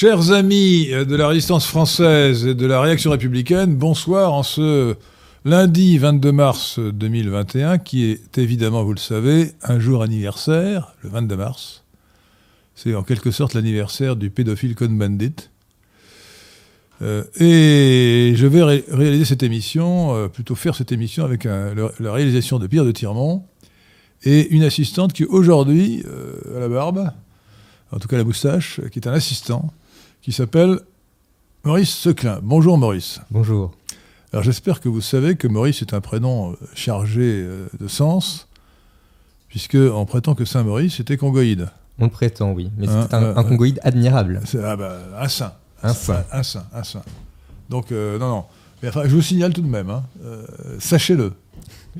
Chers amis de la résistance française et de la réaction républicaine, bonsoir en ce lundi 22 mars 2021, qui est évidemment, vous le savez, un jour anniversaire, le 22 mars. C'est en quelque sorte l'anniversaire du pédophile Cohn-Bendit. Euh, et je vais réaliser cette émission, euh, plutôt faire cette émission avec la réalisation de Pierre de Tirmont et une assistante qui aujourd'hui, euh, à la barbe, en tout cas la moustache, qui est un assistant, qui s'appelle Maurice Seclin. Bonjour Maurice. Bonjour. Alors j'espère que vous savez que Maurice est un prénom chargé de sens, puisque on prétend que Saint Maurice était congoïde. On prétend, oui, mais c'est un, un, congoïde admirable. Ah bah, un saint. Un saint. Un saint, un saint. Donc, euh, non, non. Mais enfin, je vous signale tout de même, hein, euh, sachez-le.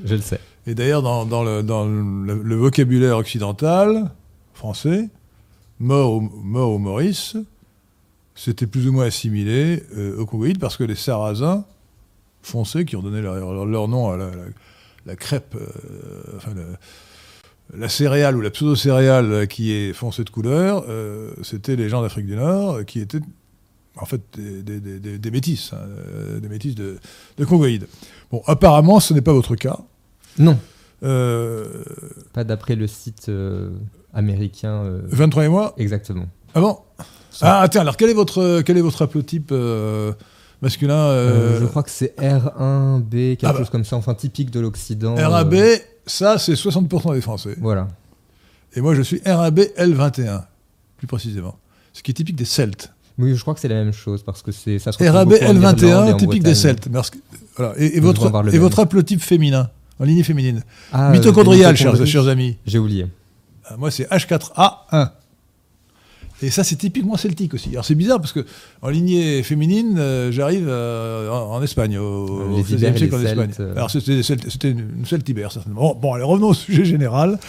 Je le sais. Et d'ailleurs, dans, le, dans le, vocabulaire occidental, français, mort ou, mort ou Maurice, c'était plus ou moins assimilé euh, au Congoïde parce que les Sarrasins foncés, qui ont donné leur, leur, nom à la, crêpe, enfin, la céréale ou la pseudo-céréale qui est foncée de couleur, c'était les gens d'Afrique du Nord qui étaient en fait des, des, métis, hein, euh, des métis de, de congoïdes. Bon, apparemment, ce n'est pas votre cas. Non. Euh, pas d'après le site euh, américain. 23 et mois? Exactement. Ah bon? Ah, tiens, alors quel est votre, quel est votre haplotype masculin Je crois que c'est R1B, quelque ah bah. chose comme ça, enfin typique de l'Occident. RAB, ça, c'est 60% des Français. Voilà. Et moi, je suis RAB L21, plus précisément. Ce qui est typique des Celtes. Oui, je crois que c'est la même chose parce que c'est ça. RAB L21, typique des Celtes. Voilà. Et, votre, et votre haplotype féminin, en lignée féminine. Ah, Mitochondrial, chers, chers, amis. J'ai oublié. Ah, moi, c'est H4A1. Et ça, c'est typiquement celtique aussi. Alors, c'est bizarre parce que en lignée féminine, euh, j'arrive euh, en, Espagne, au, au siècle en Espagne. Euh. Alors, c'était une celtibère, certainement. Bon, allez, revenons au sujet général.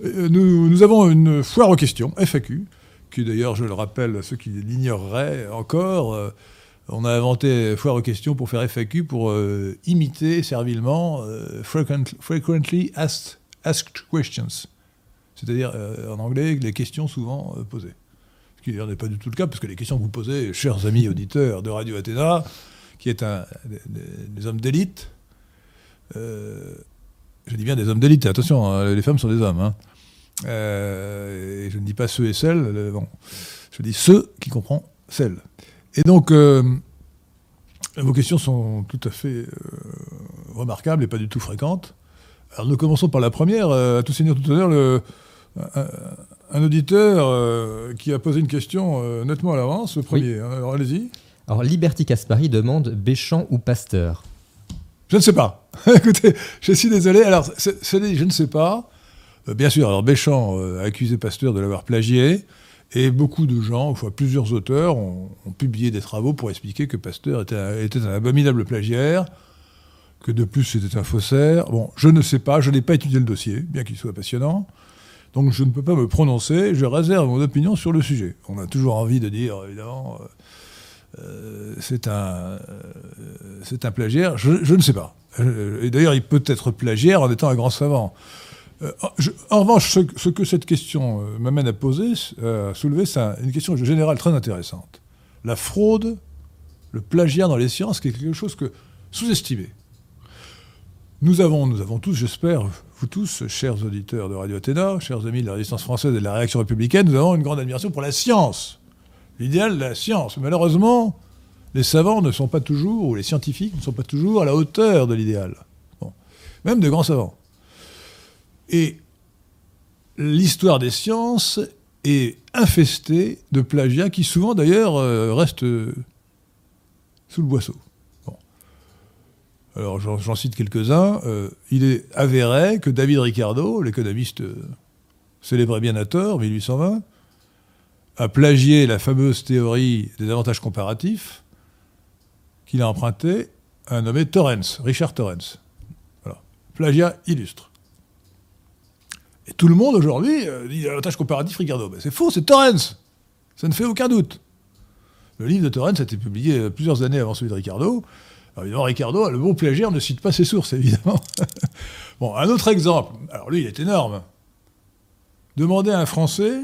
Nous, nous avons une foire aux questions, FAQ qui d'ailleurs, je le rappelle à ceux qui l'ignoreraient encore, euh, on a inventé Foire aux questions pour faire FAQ, pour euh, imiter servilement euh, frequently asked, questions. C'est-à-dire, en anglais, les questions souvent posées. Ce qui n'est pas du tout le cas, parce que les questions que vous posez, chers amis auditeurs de Radio Athéna, qui est un, des, hommes d'élite, je dis bien des hommes d'élite, attention, hein, les femmes sont des hommes, hein, euh, et je ne dis pas ceux et celles, bon, je dis ceux qui comprennent celles. Et donc, euh, vos questions sont tout à fait euh, remarquables et pas du tout fréquentes. Alors nous commençons par la première. à tout seigneur, tout honneur, le, auditeur qui a posé une question nettement à l'avance, le premier. Hein, alors allez-y. Alors Liberty Caspari demande Béchamp ou Pasteur? Je ne sais pas. Écoutez, je suis désolé. Alors, c'est, je ne sais pas. Euh, bien sûr, alors Béchamp euh, a accusé Pasteur de l'avoir plagié, et beaucoup de gens, enfin plusieurs auteurs, ont, publié des travaux pour expliquer que Pasteur était un, abominable plagiaire, que de plus c'était un faussaire. Bon, je ne sais pas, je n'ai pas étudié le dossier, bien qu'il soit passionnant. Donc je ne peux pas me prononcer, je réserve mon opinion sur le sujet. On a toujours envie de dire, évidemment, euh, c'est un, c'est un plagiaire. Je, ne sais pas. Et d'ailleurs, il peut être plagiaire en étant un grand savant. Euh, en revanche, ce, que cette question euh, m'amène à poser, à soulever, c'est une question générale très intéressante. La fraude, le plagiat dans les sciences, qui est quelque chose que sous-estimé. Nous avons, nous avons tous, j'espère, vous tous, chers auditeurs de Radio Athéna, chers amis de la résistance française et de la réaction républicaine, nous avons une grande admiration pour la science. L'idéal de la science. Malheureusement, les savants ne sont pas toujours, ou les scientifiques ne sont pas toujours à la hauteur de l'idéal. Même de grands savants. Et l'histoire des sciences est infestée de plagiats qui souvent d'ailleurs euh, restent euh, sous le boisseau. Alors j'en cite quelques-uns. Euh, il est avéré que David Ricardo, l'économiste célébré bien à tort, 1820, a plagié la fameuse théorie des avantages comparatifs qu'il a emprunté à un nommé Torrens, Richard Torrens. Voilà. Plagiat illustre. Et tout le monde aujourd'hui euh, dit l'avantage comparatif Ricardo. c'est faux, c'est Torrens. Ça ne fait aucun doute. Le livre de Torrens a été publié euh, plusieurs années avant celui de Ricardo. Alors évidemment, Ricardo, le bon plagiaire, ne cite pas ses sources, évidemment. bon, un autre exemple. Alors lui, il est énorme. Demandez à un Français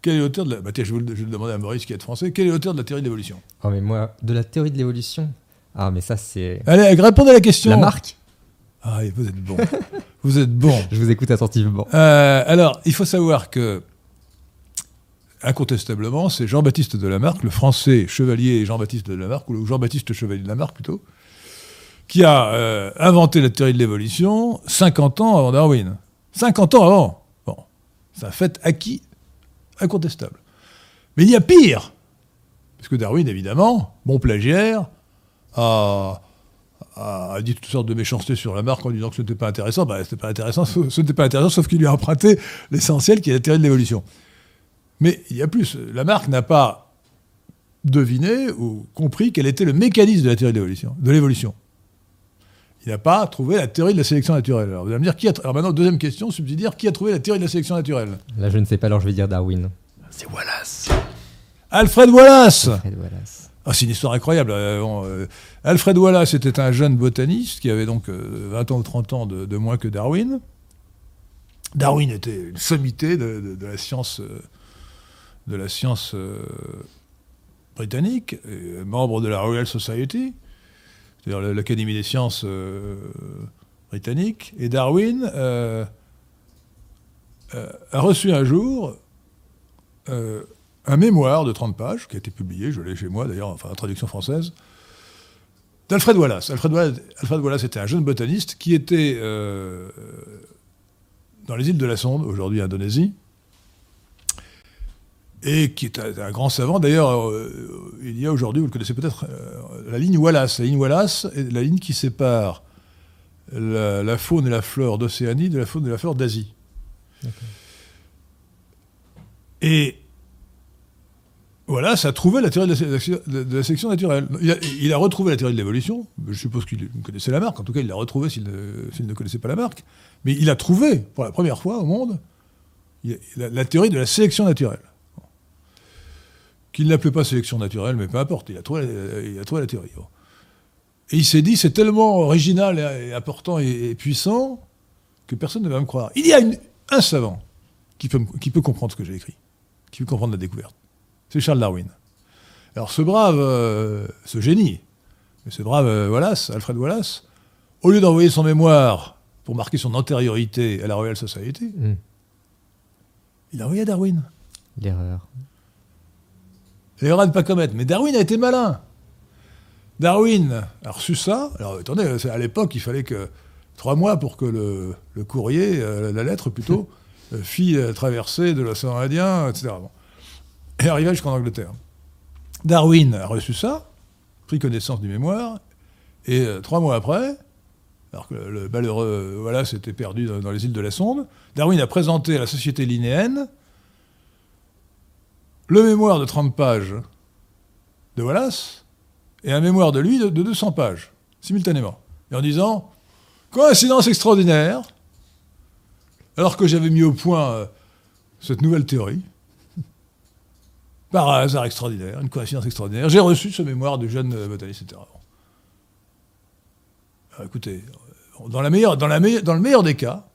quel est l'auteur de la. Bah, tiens, je vais, le demander à Maurice qui est français. Quel est l'auteur de la théorie de l'évolution? Oh, mais moi, de la théorie de l'évolution? Ah, mais ça, c'est. Allez, répondez à la question. La marque? Ah, vous êtes bon. vous êtes bon. Je vous écoute attentivement. Euh, alors, il faut savoir que. Incontestablement, c'est Jean-Baptiste de Lamarck, le français chevalier Jean-Baptiste de Lamarck, ou Jean-Baptiste chevalier de Lamarck plutôt, qui a euh, inventé la théorie de l'évolution 50 ans avant Darwin. 50 ans avant Bon, c'est un fait acquis incontestable. Mais il y a pire Parce que Darwin, évidemment, bon plagiaire, a, dit toutes sortes de méchancetés sur Lamarck en disant que ce n'était pas intéressant. Ben, ce n'était pas intéressant, ce n'était pas intéressant, sauf qu'il lui a emprunté l'essentiel qui est la théorie de l'évolution. Mais il y a plus. Lamarck n'a pas deviné ou compris quel était le mécanisme de la théorie de l'évolution il n'a pas trouvé la théorie de la sélection naturelle. Alors vous allez me dire, qui a alors maintenant, deuxième question subsidiaire, qui a trouvé la théorie de la sélection naturelle? Là, je ne sais pas, alors je vais dire Darwin. C'est Wallace. Alfred Wallace Alfred Wallace. Ah, c'est une histoire incroyable. Euh, euh, Alfred Wallace était un jeune botaniste qui avait donc 20 euh, ans ou 30 ans de, moins que Darwin. Darwin était une sommité de, la science, de la science britannique, membre de la Royal Society c'est-à-dire l'Académie des sciences euh, britannique, et Darwin euh, euh, a reçu un jour un mémoire de 30 pages, qui a été publié, je l'ai chez moi d'ailleurs, enfin en traduction française, d'Alfred Wallace. Alfred Wallace. Alfred Wallace était un jeune botaniste qui était dans les îles de la Sonde, aujourd'hui Indonésie, et qui est un, grand savant. D'ailleurs, euh, il y a aujourd'hui, vous le connaissez peut-être, euh, la ligne Wallace. La ligne Wallace est la ligne qui sépare la, faune et la flore d'Océanie de la faune et la flore d'Asie. Et Wallace a trouvé la théorie de la, sélection naturelle. Il a, retrouvé la théorie de l'évolution. Je suppose qu'il connaissait la marque. En tout cas, il l'a retrouvé s'il ne, connaissait pas la marque. Mais il a trouvé, pour la première fois au monde, la théorie de la sélection naturelle qu'il n'appelait pas sélection naturelle, mais peu importe, il a trouvé, il a trouvé la théorie. Et il s'est dit, c'est tellement original et, important et, puissant que personne ne va me croire. Il y a un savant qui peut, qui peut comprendre ce que j'ai écrit, qui peut comprendre la découverte. C'est Charles Darwin. Alors ce brave, euh, ce génie, ce brave euh, Wallace, Alfred Wallace, au lieu d'envoyer son mémoire pour marquer son antériorité à la Royal Society, hmm. il a envoyé à Darwin. L'erreur. L'erreur à ne pas commettre. Mais Darwin a été malin. Darwin a reçu ça. Alors attendez, à l'époque, il fallait que trois mois pour que le, courrier, euh, la lettre plutôt, euh, fit la traversée de l'océan Indien, etc. Et arrivait jusqu'en Angleterre. Darwin a reçu ça, pris connaissance du mémoire, et euh, trois mois après, alors que le, malheureux voilà, s'était perdu dans, dans, les îles de la Sonde, Darwin a présenté à la Société linéenne le mémoire de 30 pages de Wallace et un mémoire de lui de, 200 pages, simultanément. Et en disant, coïncidence extraordinaire, alors que j'avais mis au point euh, cette nouvelle théorie, par hasard extraordinaire, une coïncidence extraordinaire, j'ai reçu ce mémoire de jeune euh, botaniste, etc. écoutez, dans le meilleur des cas,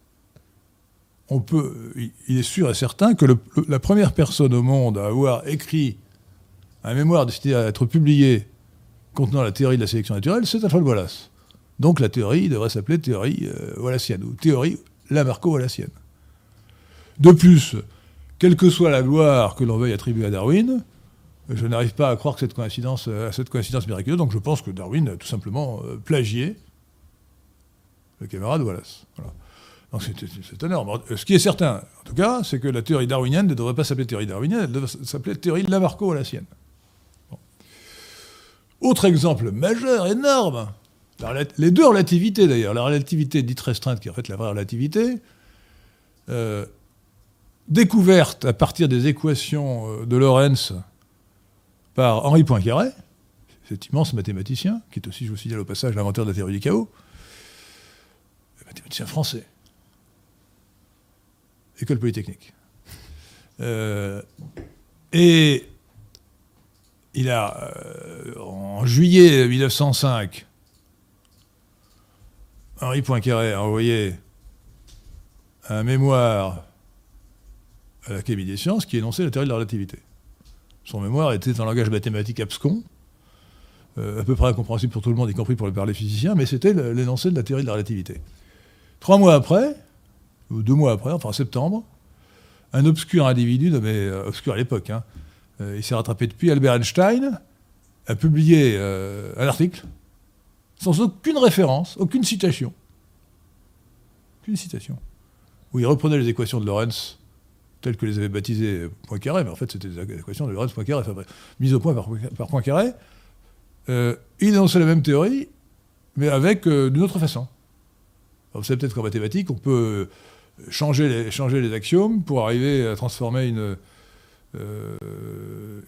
on peut, il est sûr et certain que la première personne au monde à avoir écrit un mémoire destiné à être publié contenant la théorie de la sélection naturelle, c'est Alfred Wallace. Donc la théorie devrait s'appeler théorie euh, wallacienne, ou théorie Lamarco-wallacienne. De plus, quelle que soit la gloire que l'on veuille attribuer à Darwin, je n'arrive pas à croire que cette coïncidence, à cette coïncidence miraculeuse, donc je pense que Darwin a tout simplement euh, plagié le camarade Wallace. C'est énorme. Ce qui est certain, en tout cas, c'est que la théorie darwinienne ne devrait pas s'appeler théorie darwinienne, elle devrait s'appeler théorie Lamarco-Wallacienne. Bon. Autre exemple majeur, énorme, les deux relativités d'ailleurs, la relativité dite restreinte qui est en fait la vraie relativité, euh, découverte à partir des équations euh, de Lorentz par Henri Poincaré, cet immense mathématicien, qui est aussi, je vous signale au passage, l'inventeur de la théorie du chaos, mathématicien français école polytechnique. Euh, et il a, euh, en juillet 1905, Henri Poincaré a envoyé un mémoire à l'Académie des sciences qui énonçait la théorie de la relativité. Son mémoire était en langage mathématique abscon, euh, à peu près incompréhensible pour tout le monde, y compris pour les physiciens, mais c'était l'énoncé de la théorie de la relativité. Trois mois après, deux mois après, enfin en septembre, un obscur individu, mais obscur à l'époque, hein, il s'est rattrapé depuis, Albert Einstein, a publié un article sans aucune référence, aucune citation. Aucune citation. Où il reprenait les équations de Lorentz telles que les avait baptisées Poincaré, mais en fait c'était des équations de Lorentz Poincaré, enfin, mises au point par, Poincaré. Euh, il énonçait la même théorie, mais avec euh, d'une autre façon. vous savez peut-être qu'en mathématiques, on peut changer les, changer les axiomes pour arriver à transformer une, euh,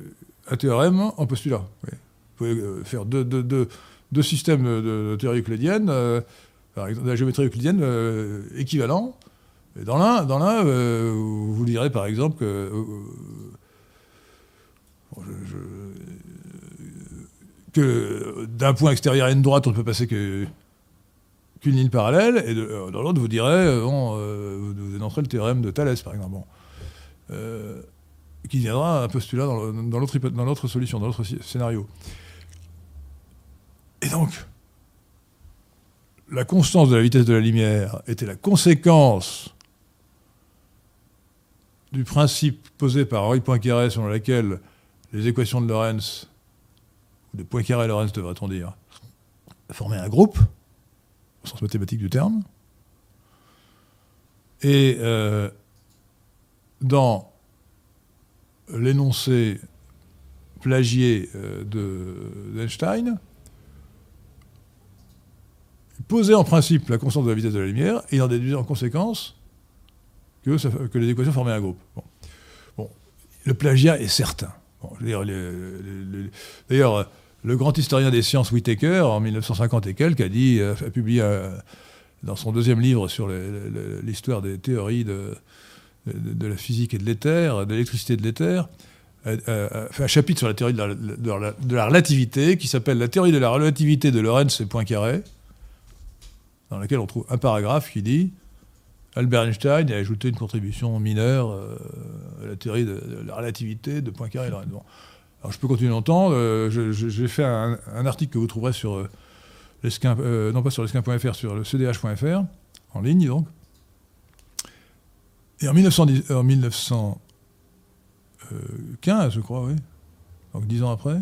un théorème en postulat. Vous pouvez faire deux, deux, deux systèmes de, théorie euclidienne, euh, par exemple, de la géométrie euclidienne euh, équivalents. Et dans l'un, dans l'un euh, vous direz par exemple que, que d'un point extérieur à une droite, on ne peut passer qu'une ligne parallèle, et dans l'autre, vous direz, bon, vous énoncerez le théorème de Thalès, par exemple. qui viendra un postulat dans l'autre, dans l'autre solution, dans l'autre scénario. Et donc, la constance de la vitesse de la lumière était la conséquence du principe posé par Henri Poincaré selon lequel les équations de Lorentz, ou de Poincaré-Lorentz devrait-on dire, formaient un groupe, sens mathématique du terme. Et euh, dans l'énoncé plagié euh, d'Einstein, poser en principe la constante de la vitesse de la lumière et en déduire en conséquence que, les équations formaient un groupe. Le plagiat est certain. D'ailleurs, le grand historien des sciences Whittaker, en 1950 et quelques, a, dit, a publié euh, dans son deuxième livre sur l'histoire des théories de, la physique et de l'éther, de l'électricité et de l'éther, un chapitre sur la théorie de la, de la relativité qui s'appelle La théorie de la relativité de Lorentz et Poincaré dans laquelle on trouve un paragraphe qui dit Albert Einstein a ajouté une contribution mineure euh, à la théorie de, la relativité de Poincaré et Lorentz. Je peux continuer longtemps. Euh, j'ai fait un, article que vous trouverez sur euh, l'esquin, non pas sur l'esquin.fr, sur le cdh.fr, en ligne donc. Et en, 1910, en 1915, je crois, oui, donc dix ans après,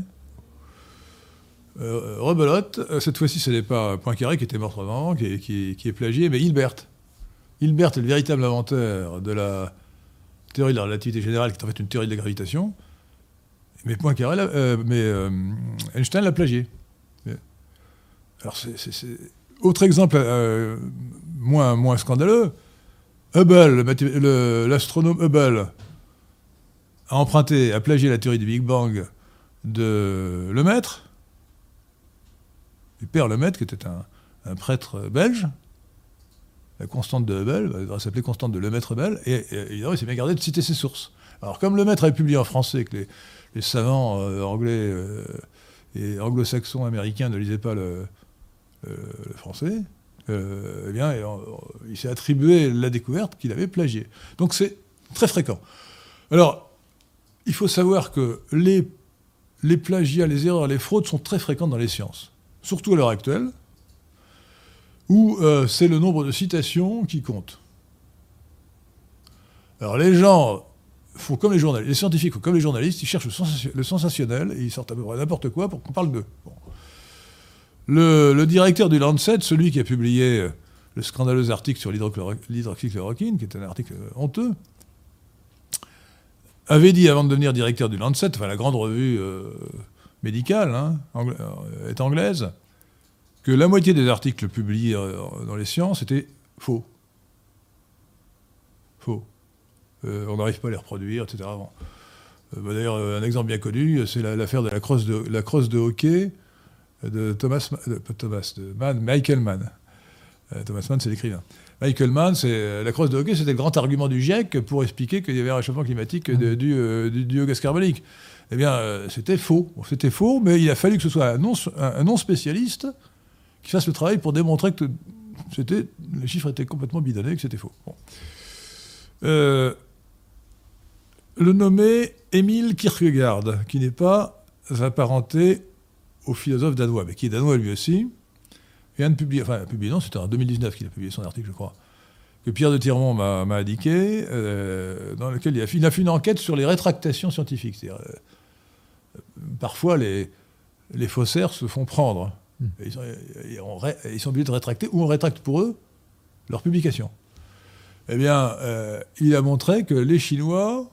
euh, rebelote, euh, cette fois-ci ce n'est pas Poincaré qui était mort avant, qui, qui, est plagié, mais Hilbert. Hilbert est le véritable inventeur de la théorie de la relativité générale, qui est en fait une théorie de la gravitation. Mais Poincaré, euh, mais Einstein l'a plagié. Alors autre exemple moins, moins scandaleux. Hubble, l'astronome Hubble, a emprunté, a plagié la théorie du Big Bang de Lemaître Père Lemaitre, qui était un, prêtre belge, la constante de Hubble, elle devrait s'appeler constante de Lemaitre-Hubble, et, évidemment, il s'est bien gardé de citer ses sources. Alors, comme Lemaitre avait publié en français, que les, savants euh, anglais euh, et anglo-saxons américains ne lisaient pas le, français, euh, eh bien, il s'est attribué la découverte qu'il avait plagiée. Donc, c'est très fréquent. Alors, il faut savoir que les, les plagiats, les erreurs, les fraudes sont très fréquentes dans les sciences surtout à l'heure actuelle, où c'est le nombre de citations qui compte. Alors les gens font comme les journalistes, les scientifiques font comme les journalistes, ils cherchent le, sensationnel et ils sortent à peu près n'importe quoi pour qu'on parle d'eux. Le, directeur du Lancet, celui qui a publié euh, le scandaleux article sur l'hydroxychloroquine, qui est un article euh, honteux, avait dit avant de devenir directeur du Lancet, enfin la grande revue médicale, hein, euh, est anglaise, que la moitié des articles publiés euh, dans les sciences étaient. Faux. Euh, on n'arrive pas à les reproduire, etc. Bah, d'ailleurs, un exemple bien connu, c'est l'affaire de la crosse de, la crosse de hockey de Thomas, Thomas, de Mann, Michael Mann. Thomas Mann, c'est l'écrivain. Michael Mann, la crosse de hockey, c'était le grand argument du GIEC pour expliquer qu'il y avait un réchauffement climatique mmh. du, au gaz carbonique. Eh bien, euh, c'était faux. C'était faux, mais il a fallu que ce soit un non-spécialiste qui fasse le travail pour démontrer que les chiffres étaient complètement bidonnés, que c'était faux. Euh, le nommé Émile Kierkegaard, qui n'est pas apparenté au philosophe danois, mais qui est danois lui aussi, vient de publier, enfin, publié, non, c'était en 2019 qu'il a publié son article, je crois, que Pierre de Tirmont m'a indiqué, euh, dans lequel il a, fait, il a, fait, une enquête sur les rétractations scientifiques. C'est-à-dire, euh, parfois, les, les faussaires se font prendre. Hmm. Ils, sont, ils, sont, obligés de rétracter, ou on rétracte pour eux leur publication. Eh bien, euh, il a montré que les Chinois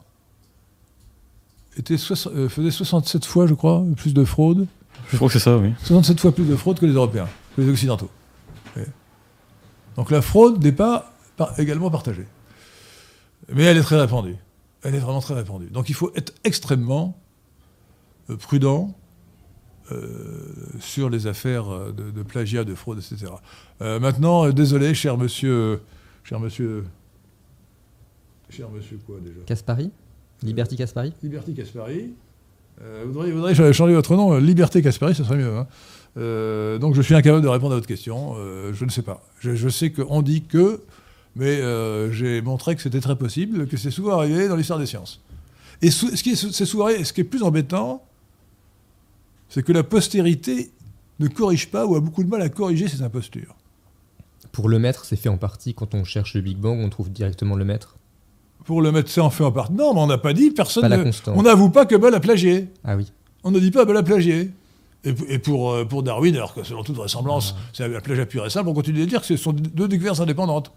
étaient faisaient 67 fois, je crois, plus de fraude. Je crois que c'est ça, oui. 67 fois plus de fraude que les Européens, que les Occidentaux. Donc la fraude n'est pas également partagée. Mais elle est très répandue. Elle est vraiment très répandue. Donc il faut être extrêmement euh, prudent euh, sur les affaires de, plagiat, de fraude, etc. Euh, maintenant, désolé, cher monsieur, cher monsieur, cher monsieur quoi déjà? Caspari Liberty Caspari Liberty Caspari. vous devriez, changer votre nom. Liberté Caspari, ça serait mieux. Hein. donc je suis incapable de répondre à votre question. je ne sais pas. Je, je sais qu'on dit que mais euh, j'ai montré que c'était très possible, que c'est souvent arrivé dans l'histoire des sciences. Et ce, qui est, souvent ce qui est plus embêtant, c'est que la postérité ne corrige pas ou a beaucoup de mal à corriger ces impostures. Pour le maître, c'est fait en partie quand on cherche le Big Bang, on trouve directement le maître Pour le c'est en fait en partie. Non, mais on n'a pas dit, personne. on n'avoue pas que Bell a plagié. Ah oui. On ne dit pas Bell a plagié. Et, pour, euh, pour Darwin, alors que selon toute vraisemblance, ah. c'est un plagiat pur et simple, on continue de dire que ce sont deux découvertes indépendantes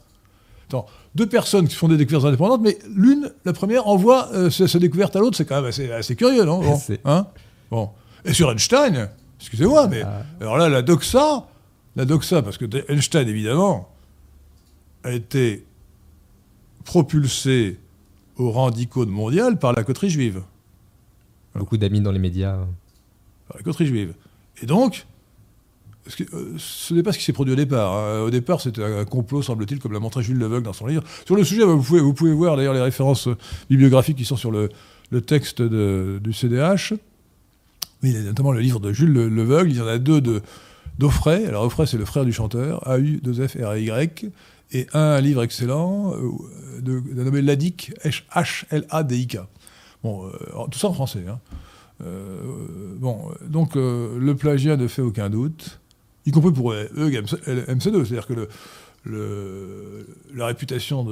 deux personnes qui font des découvertes indépendantes, mais l'une, la première, envoie euh, sa, découverte à l'autre. C'est quand même assez, curieux, non? Bon, hein? Bon. Et sur Einstein, excusez-moi, mais ah. alors là, la doxa, la doxa, parce que Einstein, évidemment, a été propulsé au rang d'icône mondial par la coterie juive. Beaucoup d'amis dans les médias. Par la coterie juive. Et donc, euh, ce n'est pas ce qui s'est produit au départ. Hein. Au départ, c'était un complot, semble-t-il, comme l'a montré Jules Leveugle dans son livre. Sur le sujet, vous pouvez, vous pouvez voir d'ailleurs les références bibliographiques qui sont sur le, texte du CDH. Mais il y a notamment le livre de Jules Leveugle. Il y en a deux d'Offray. Alors, Offray, c'est le frère du chanteur, A-U-2-F-R-Y. Et un livre excellent euh, d'un nommé Ladik, H-L-A-D-I-K. Bon, euh, tout ça en français. Hein. bon, donc le plagiat ne fait aucun doute y compris pour eux, MC2. C'est-à-dire que la réputation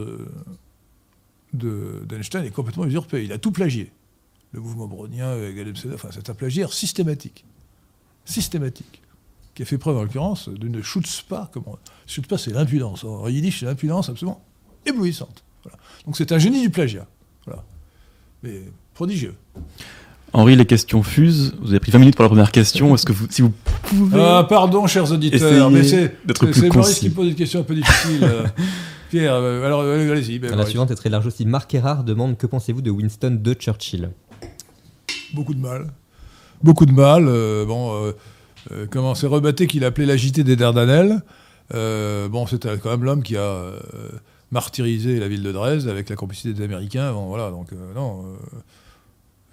d'Einstein de, est complètement usurpée. Il a tout plagié. Le mouvement brownien, MC2, enfin, c'est un plagiaire systématique. Systématique. Qui a fait preuve, en l'occurrence, d'une chutzpah. Comment Chutzpah, c'est l'impudence. En yiddish, c'est l'impudence absolument éblouissante. Donc c'est un génie du plagiat. Voilà. Mais prodigieux. Henri, les questions fusent. Vous avez pris 20 minutes pour la première question. Est-ce que vous, si vous pouvez. Ah, pardon, chers auditeurs, mais c'est Maurice qui pose une question un peu difficile. Pierre, euh, alors allez-y. Ben, la suivante est très large aussi. Marc Erard demande Que pensez-vous de Winston de Churchill? Beaucoup de mal. Beaucoup de mal. Euh, bon, euh, comment c'est rebatté qu'il appelait l'agité des Dardanelles. bon, c'était quand même l'homme qui a martyrisé la ville de Dresde avec la complicité des Américains. Bon, voilà, donc non.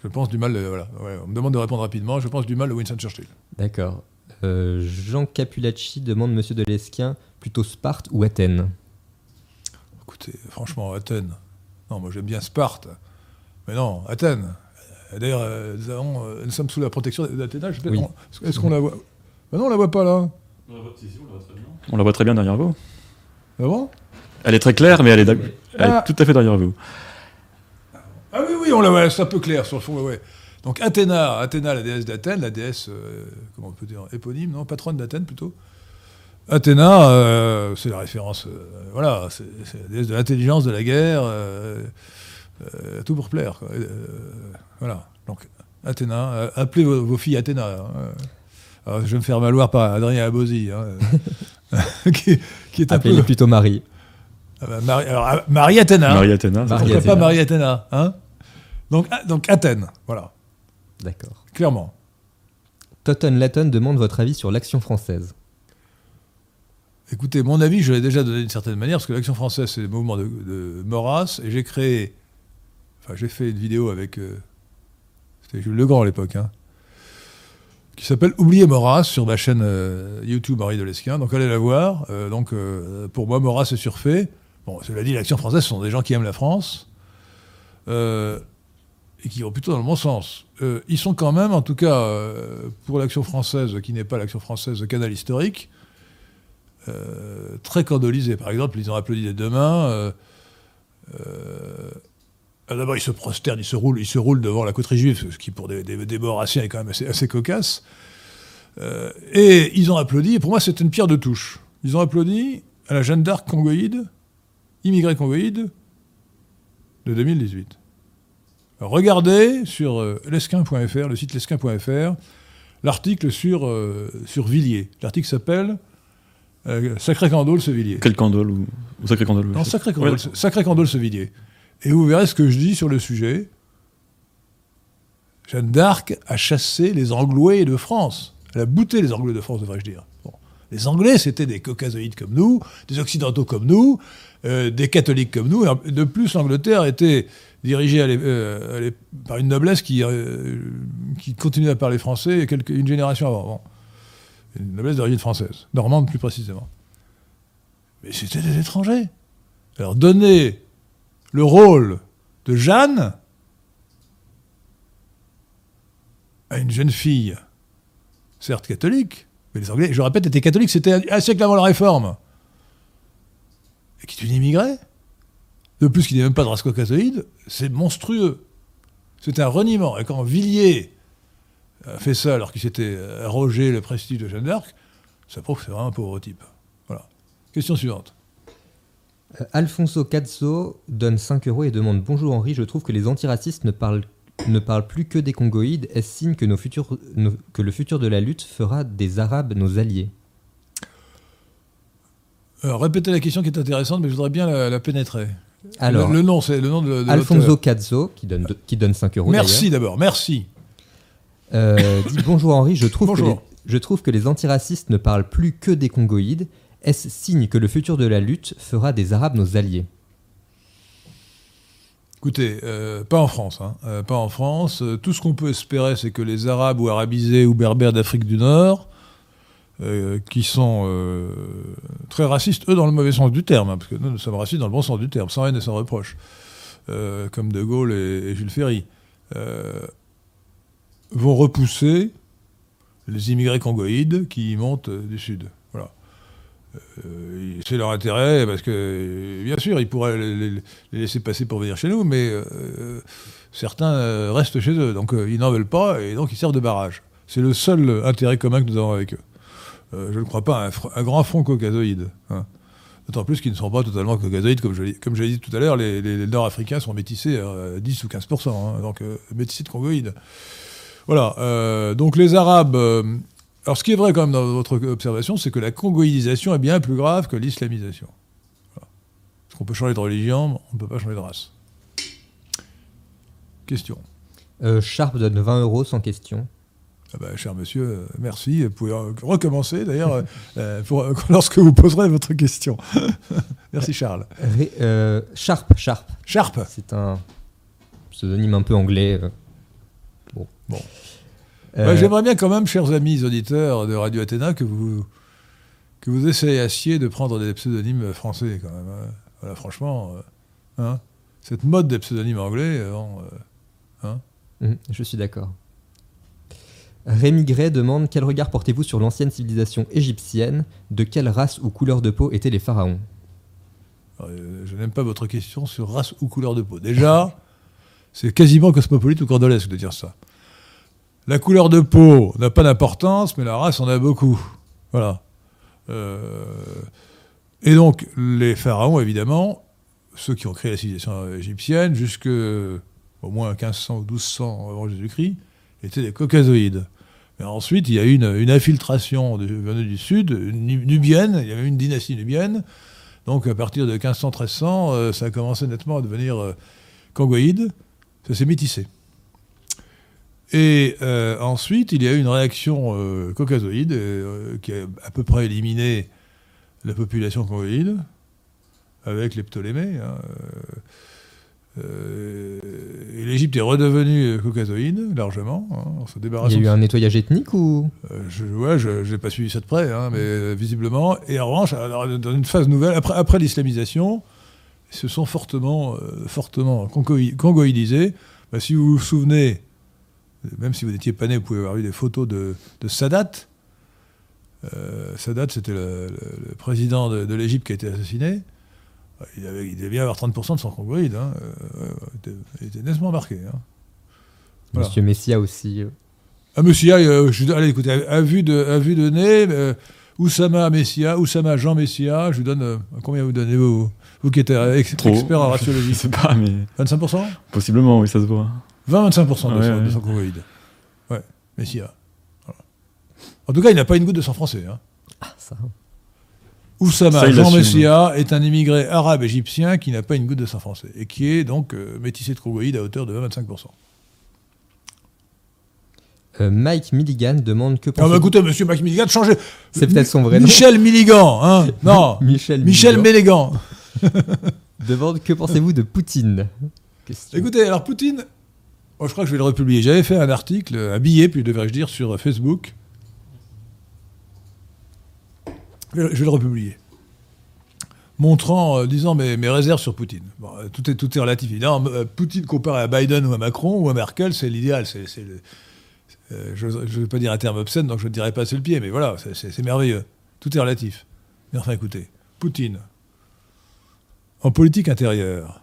Je pense du mal, voilà, on me demande de répondre rapidement, je pense du mal de Winston Churchill. D'accord. Euh, Jean Capulacci demande Monsieur de Lesquin, plutôt Sparte ou Athènes? Écoutez, franchement, Athènes. Non, moi j'aime bien Sparte. Mais non, Athènes. D'ailleurs, euh, euh, nous, sommes sous la protection d'Athéna. Est-ce qu'on la voit? Ben Non, on la voit pas là. On la voit, très bien. On la voit très bien derrière vous. Ah bon? Elle est très claire, mais elle est, elle est ah. tout à fait derrière vous. Ah oui, oui, on la c'est un peu clair sur le fond, ouais. Donc Athéna, Athéna, la déesse d'Athènes, la déesse, euh, comment on peut dire, éponyme, non, patronne d'Athènes plutôt. Athéna, euh, c'est la référence, euh, voilà, c'est la déesse de l'intelligence, de la guerre, tout pour plaire. voilà, donc Athéna, appelez vos, filles Athéna. Hein. je vais me faire valoir par Adrien Abosi, hein, qui, qui, est Appelez plutôt Marie. Ah bah, Marie, alors, ah, Marie Athéna. Marie Athéna. Pourquoi pas Marie Athéna hein donc, ah, donc Athènes, voilà. D'accord. Clairement. Totten Latton demande votre avis sur l'action française. Écoutez, mon avis, je l'ai déjà donné d'une certaine manière, parce que l'action française, c'est le mouvement de, de Maurras, et j'ai créé, j'ai fait une vidéo avec, euh, c'était Jules Legrand à l'époque, hein, qui s'appelle Oublier Maurras sur ma chaîne euh, YouTube Marie Lesquin. Donc allez la voir. Euh, donc pour moi, Maurras est surfait. Bon, cela dit, l'action française, ce sont des gens qui aiment la France. et qui vont plutôt dans le bon sens. Ils sont quand même, en tout cas, pour l'action française, qui n'est pas l'action française, canal historique, très candolisés. Par exemple, ils ont applaudi les deux mains. D'abord, ils se prosternent, ils se roulent, ils se roulent devant la coterie juive, ce qui, pour des, des, des maurassiens, est quand même assez, assez cocasse. et ils ont applaudi, et pour moi, c'est une pierre de touche. Ils ont applaudi à la Jeanne d'Arc congoïde, immigrée congoïde, de 2018. regardez sur euh, lesquin.fr, le site lesquin.fr, l'article sur, euh, sur Villiers. L'article s'appelle euh, Sacré Candole ce Villiers. Quel Candole ou, Sacré Candole Non, Sacré Candole, Sacré Candole ce Villiers. Et vous verrez ce que je dis sur le sujet. Jeanne d'Arc a chassé les Anglouais de France. Elle a bouté les Anglouais de France, devrais-je dire. Les Anglais, c'était des caucasoïdes comme nous, des Occidentaux comme nous, euh, des catholiques comme nous. de plus, l'Angleterre était dirigée euh, par une noblesse qui, euh, qui continuait à parler français une génération avant. Une noblesse d'origine française, normande plus précisément. Mais c'était des étrangers. Alors donner le rôle de Jeanne à une jeune fille, certes catholique, mais les Anglais, je répète, étaient catholiques, c'était un siècle avant la Réforme et qui est une immigrée, de plus qui n'est même pas de race c'est monstrueux. C'est un reniement. Et quand Villiers a fait ça alors qu'il s'était arrogé le prestige de Jeanne d'Arc, ça prouve que c'est vraiment un pauvre type. Voilà. Question suivante. Euh, Alfonso Cazzo donne 5 euros et demande Bonjour Henri, je trouve que les antiracistes ne parlent, ne parlent plus que des Congoïdes. Est-ce signe que, nos futurs, que le futur de la lutte fera des Arabes nos alliés? Alors, répétez la question qui est intéressante, mais je voudrais bien la, pénétrer. Alors, le, nom, c'est le nom de, Alfonso Cazzo, qui donne, qui donne 5 euros. Merci d'abord, merci. Euh, dit bonjour Henri, je trouve, Que les, je trouve que les antiracistes ne parlent plus que des Congoïdes. Est-ce signe que le futur de la lutte fera des Arabes nos alliés? Écoutez, euh, pas en France. Hein. Euh, pas en France. tout ce qu'on peut espérer, c'est que les Arabes ou arabisés ou berbères d'Afrique du Nord euh, qui sont euh, très racistes, eux dans le mauvais sens du terme, hein, parce que nous, sommes racistes dans le bon sens du terme, sans haine et sans reproche, euh, comme De Gaulle et, Jules Ferry, vont repousser les immigrés congoïdes qui montent du Sud. Voilà. c'est leur intérêt, parce que, bien sûr, ils pourraient les, laisser passer pour venir chez nous, mais certains restent chez eux, donc ils n'en veulent pas, et donc ils servent de barrage. C'est le seul intérêt commun que nous avons avec eux. Euh, je ne crois pas, un, un grand front caucasoïde. Hein. D'autant plus qu'ils ne sont pas totalement caucasoïdes, comme je, comme l'ai dit tout à l'heure, les, Nord-Africains sont métissés à 10 ou 15%, hein, donc euh, métissés de congoïdes. Voilà, euh, donc les Arabes... alors ce qui est vrai quand même dans votre observation, c'est que la congoïdisation est bien plus grave que l'islamisation. Parce qu'on peut changer de religion, on ne peut pas changer de race. Question. Sharp donne 20 euros sans question. Ah bah, cher monsieur, euh, merci. Vous pouvez recommencer d'ailleurs euh, euh, lorsque vous poserez votre question. merci Charles. Sharp, Sharp. Sharp. C'est un pseudonyme un peu anglais. Bon. bon. J'aimerais bien quand même, chers amis auditeurs de Radio Athéna, que vous, que vous essayiez de prendre des pseudonymes français quand même. Hein. Voilà, franchement, hein, cette mode des pseudonymes anglais, hein. mmh, je suis d'accord. Rémi Gray demande Quel regard portez-vous sur l'ancienne civilisation égyptienne? De quelle race ou couleur de peau étaient les pharaons? Euh, Je n'aime pas votre question sur race ou couleur de peau. Déjà, c'est quasiment cosmopolite ou cordolesque de dire ça. La couleur de peau n'a pas d'importance, mais la race en a beaucoup. Voilà. Euh, et donc, les pharaons, évidemment, ceux qui ont créé la civilisation égyptienne, jusque au moins 1500 ou 1200 avant Jésus-Christ, étaient des caucasoïdes ensuite, il y a eu une, infiltration venue du sud, nubienne, il y avait une dynastie nubienne. Donc à partir de 1500-1300, euh, ça a commencé nettement à devenir euh, congoïde. Ça s'est métissé. Et euh, ensuite, il y a eu une réaction caucasoïde qui a à peu près éliminé la population congoïde avec les Ptolémées. Hein, euh, et l'Égypte est redevenue caucasoïde, largement. Hein, Il y a eu un nettoyage ethnique ou? Euh, je, Ouais, je n'ai pas suivi ça de près, hein, mais visiblement. Et en revanche, dans une phase nouvelle, après, après l'islamisation, ils se sont fortement, euh, fortement congoïdisés Bah, si vous vous souvenez, même si vous n'étiez pas né, vous pouvez avoir vu des photos de, de Sadat. Euh, Sadat, c'était le, le- le président de, de l'Égypte qui a été assassiné. Il, avait, il devait bien avoir 30% de sang congoïde. Hein. Euh, il, était, il était nettement marqué. hein. Voilà. Monsieur Messia aussi. euh, Ah, monsieur, euh, je, allez, écoutez, à, à vue de, à vue de nez, euh, Oussama Messia, Oussama Jean Messia, je vous donne. euh, combien vous donnez, vous, vous qui êtes ex- Trop. expert en Je ratiologie sais pas, mais 25% possiblement, oui, ça se voit. 20-25% de, Ouais, sang- ouais. de sang congoïde. Ouais, Messia. Voilà. En tout cas, il n'a pas une goutte de sang français. Hein. Ah, ça. Oussama Ça, Jean. Messia est un immigré arabe égyptien qui n'a pas une goutte de sang français et qui est donc euh, métissé de congoïde à hauteur de 20-25%. Euh, Mike Milligan demande que Ah bah pensez-vous- écoutez, monsieur Mac Milligan, changez. C'est peut-être son vrai nom. Michel Milligan, hein Non Michel, Michel Milligan Mélégan. demande que pensez-vous de Poutine? Question. Écoutez, alors Poutine, je crois que je vais le republier. J'avais fait un article, un billet, puis devrais-je dire, sur Facebook. Je vais vais le republier. Montrant, euh, disant mes, réserves sur Poutine. Euh, tout, est, tout est relatif. Évidemment, euh, Poutine comparé à Biden ou à Macron ou à Merkel, c'est l'idéal. C'est, le- je ne veux pas dire un terme obscène, donc je ne dirais pas sur le pied, mais voilà, c'est- c'est merveilleux. Tout est relatif. Mais enfin, écoutez, Poutine, en politique intérieure,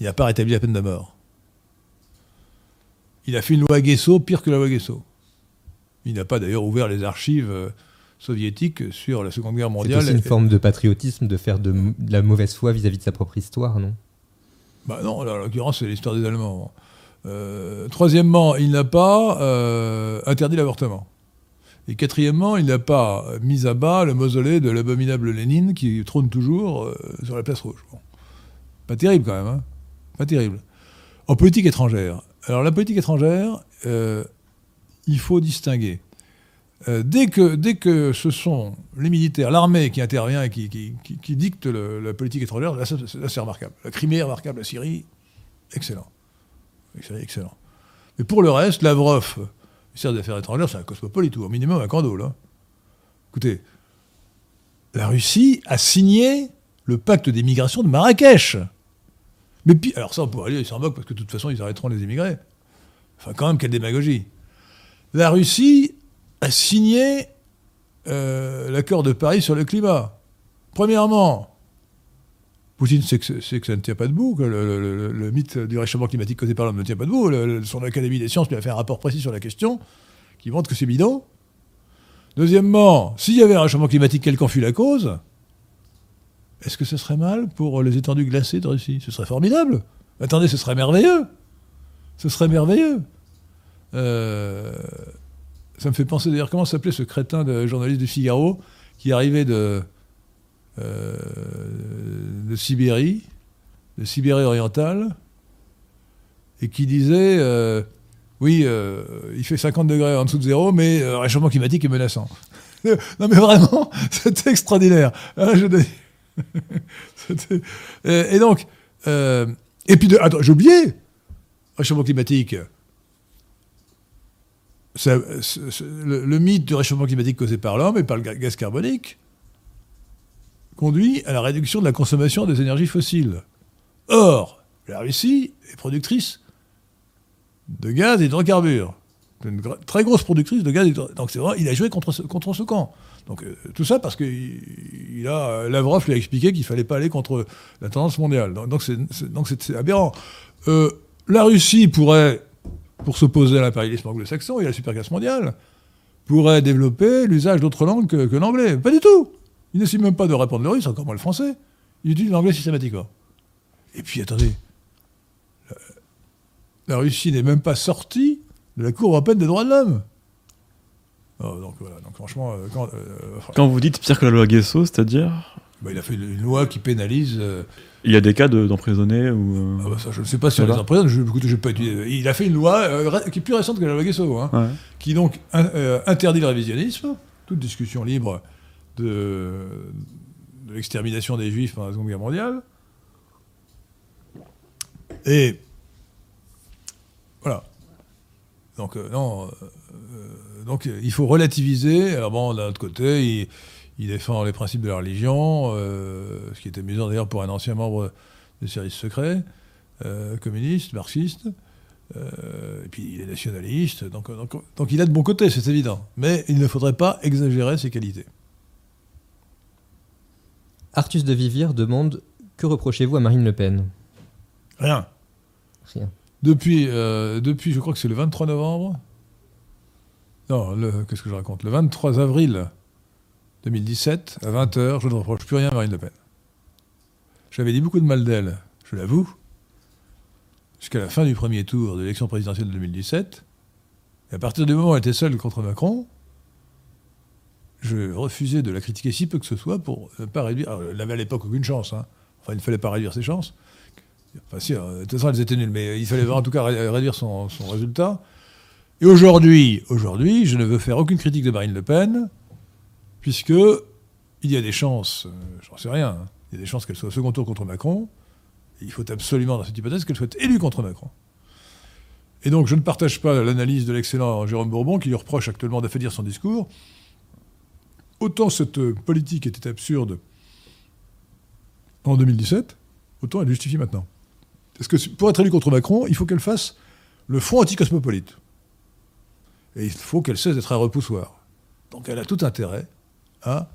il n'a pas rétabli la peine de mort. Il a fait une loi Guesso pire que la loi Guesso. Il n'a pas d'ailleurs ouvert les archives euh, soviétiques sur la Seconde Guerre C'est mondiale. aussi une forme de patriotisme de faire de, la mauvaise foi vis-à-vis de sa propre histoire, non? Bah non, là, en l'occurrence, c'est l'histoire des Allemands. Euh, troisièmement, il n'a pas euh, interdit l'avortement. Et quatrièmement, il n'a pas mis à bas le mausolée de l'abominable Lénine qui trône toujours sur la place rouge. Bon. Pas terrible quand même, hein Pas terrible. En politique étrangère. Alors la politique étrangère, euh, il faut distinguer. Euh, dès, que, ce sont les militaires, l'armée qui intervient et qui, qui, dicte la politique étrangère, là, c'est- remarquable. La Crimée est remarquable, la Syrie, excellent. Excellent. excellent. Mais pour le reste, Lavrov, ministère des Affaires étrangères, c'est un cosmopolite ou au minimum un cando, là. Écoutez, la Russie a signé le pacte des migrations de Marrakech. Mais puis, alors ça, on pourrait dire, ils s'en moquent parce que de toute façon, ils arrêteront les immigrés. Enfin, quand même, quelle démagogie. La Russie a signé euh, l'accord de Paris sur le climat. Premièrement, Poutine sait que, ça ne tient pas debout, que le, mythe du réchauffement climatique causé par l'homme ne tient pas debout. Son Académie des sciences lui a fait un rapport précis sur la question qui montre que c'est bidon. Deuxièmement, s'il y avait un réchauffement climatique, quelle qu'en fût la cause, est-ce que ce serait mal pour les étendues glacées de Russie? Ce serait formidable. Attendez, ce serait merveilleux. Ce serait merveilleux. Euh, ça me fait penser d'ailleurs comment s'appelait ce crétin de journaliste du Figaro qui arrivait de, euh, Sibérie, de Sibérie orientale, et qui disait euh, oui, il fait 50 degrés en dessous de zéro, mais le réchauffement climatique est menaçant. non mais vraiment, c'était extraordinaire. Hein, et, et donc, euh, et puis, de, j'ai oublié, réchauffement climatique. Le, mythe du réchauffement climatique causé par l'homme et par le ga- gaz carbonique conduit à la réduction de la consommation des énergies fossiles. Or, la Russie est productrice de gaz et d'hydrocarbures. Une très grosse productrice de gaz et d'hydro- Donc c'est vrai, il a joué contre contre ce camp. Donc euh, tout ça parce que il, euh, Lavrov lui a expliqué qu'il fallait pas aller contre la tendance mondiale. Donc c'est aberrant. Euh, la Russie pourrait, pour s'opposer à l'impérialisme anglo-saxon et à la superclasse mondiale, pourrait développer l'usage d'autres langues que, l'anglais. Pas du tout. Il n'essaie même pas de répondre le russe, encore moins le français. Il utilise l'anglais systématiquement. Et puis attendez, la Russie n'est même pas sortie de la Cour européenne des droits de l'homme. Oh, donc voilà, donc franchement, euh, quand, euh, Quand vous dites pire que la loi Guesso, c'est-à-dire bah, il a fait une, loi qui pénalise. euh, Il y a des cas de- d'emprisonnés ou. euh, ah bah ça, je ne sais pas si on les emprisonne, je, écoute, j'ai pas étudié. Il a fait une loi euh, qui est plus récente que la loi Guesso, hein, ouais. qui donc in- euh, interdit le révisionnisme, toute discussion libre de, de l'extermination des Juifs pendant la Seconde Guerre mondiale. Et voilà. Donc euh, non, euh, euh, donc euh, il faut relativiser. Alors bon, d'un autre côté, il, il défend les principes de la religion, euh, ce qui est amusant d'ailleurs pour un ancien membre des services secrets, euh, communiste, marxiste. Euh, et puis il est nationaliste, donc, donc, donc il a de bon côté, c'est évident. Mais il ne faudrait pas exagérer ses qualités. Artus de Vivier demande Que reprochez-vous à Marine Le Pen? Rien. Rien. Depuis, euh, depuis, je crois que c'est le 23 novembre. Non, qu'est-ce que je raconte? Le 23 avril 2017, à 20h, je ne reproche plus rien à Marine Le Pen. J'avais dit beaucoup de mal d'elle, je l'avoue, jusqu'à la fin du premier tour de l'élection présidentielle de 2017. Et à partir du moment où elle était seule contre Macron, je refusais de la critiquer si peu que ce soit pour ne pas réduire. Elle n'avait à l'époque aucune chance. hein. Enfin, il ne fallait pas réduire ses chances. Enfin, euh, de toute façon, elles étaient nulles, mais il fallait en tout cas ré- réduire son, son résultat. Et aujourd'hui, aujourd'hui, je ne veux faire aucune critique de Marine Le Pen, puisque il y a des chances, euh, j'en sais rien, hein, il y a des chances qu'elle soit au second tour contre Macron. Il faut absolument, dans cette hypothèse, qu'elle soit élue contre Macron. Et donc, je ne partage pas l'analyse de l'excellent Jérôme Bourbon, qui lui reproche actuellement d'affaiblir son discours. Autant cette politique était absurde en 2017, autant elle est justifiée maintenant. Parce que pour être élue contre Macron, il faut qu'elle fasse le front anticosmopolite. Et il faut qu'elle cesse d'être un repoussoir. Donc elle a tout intérêt à.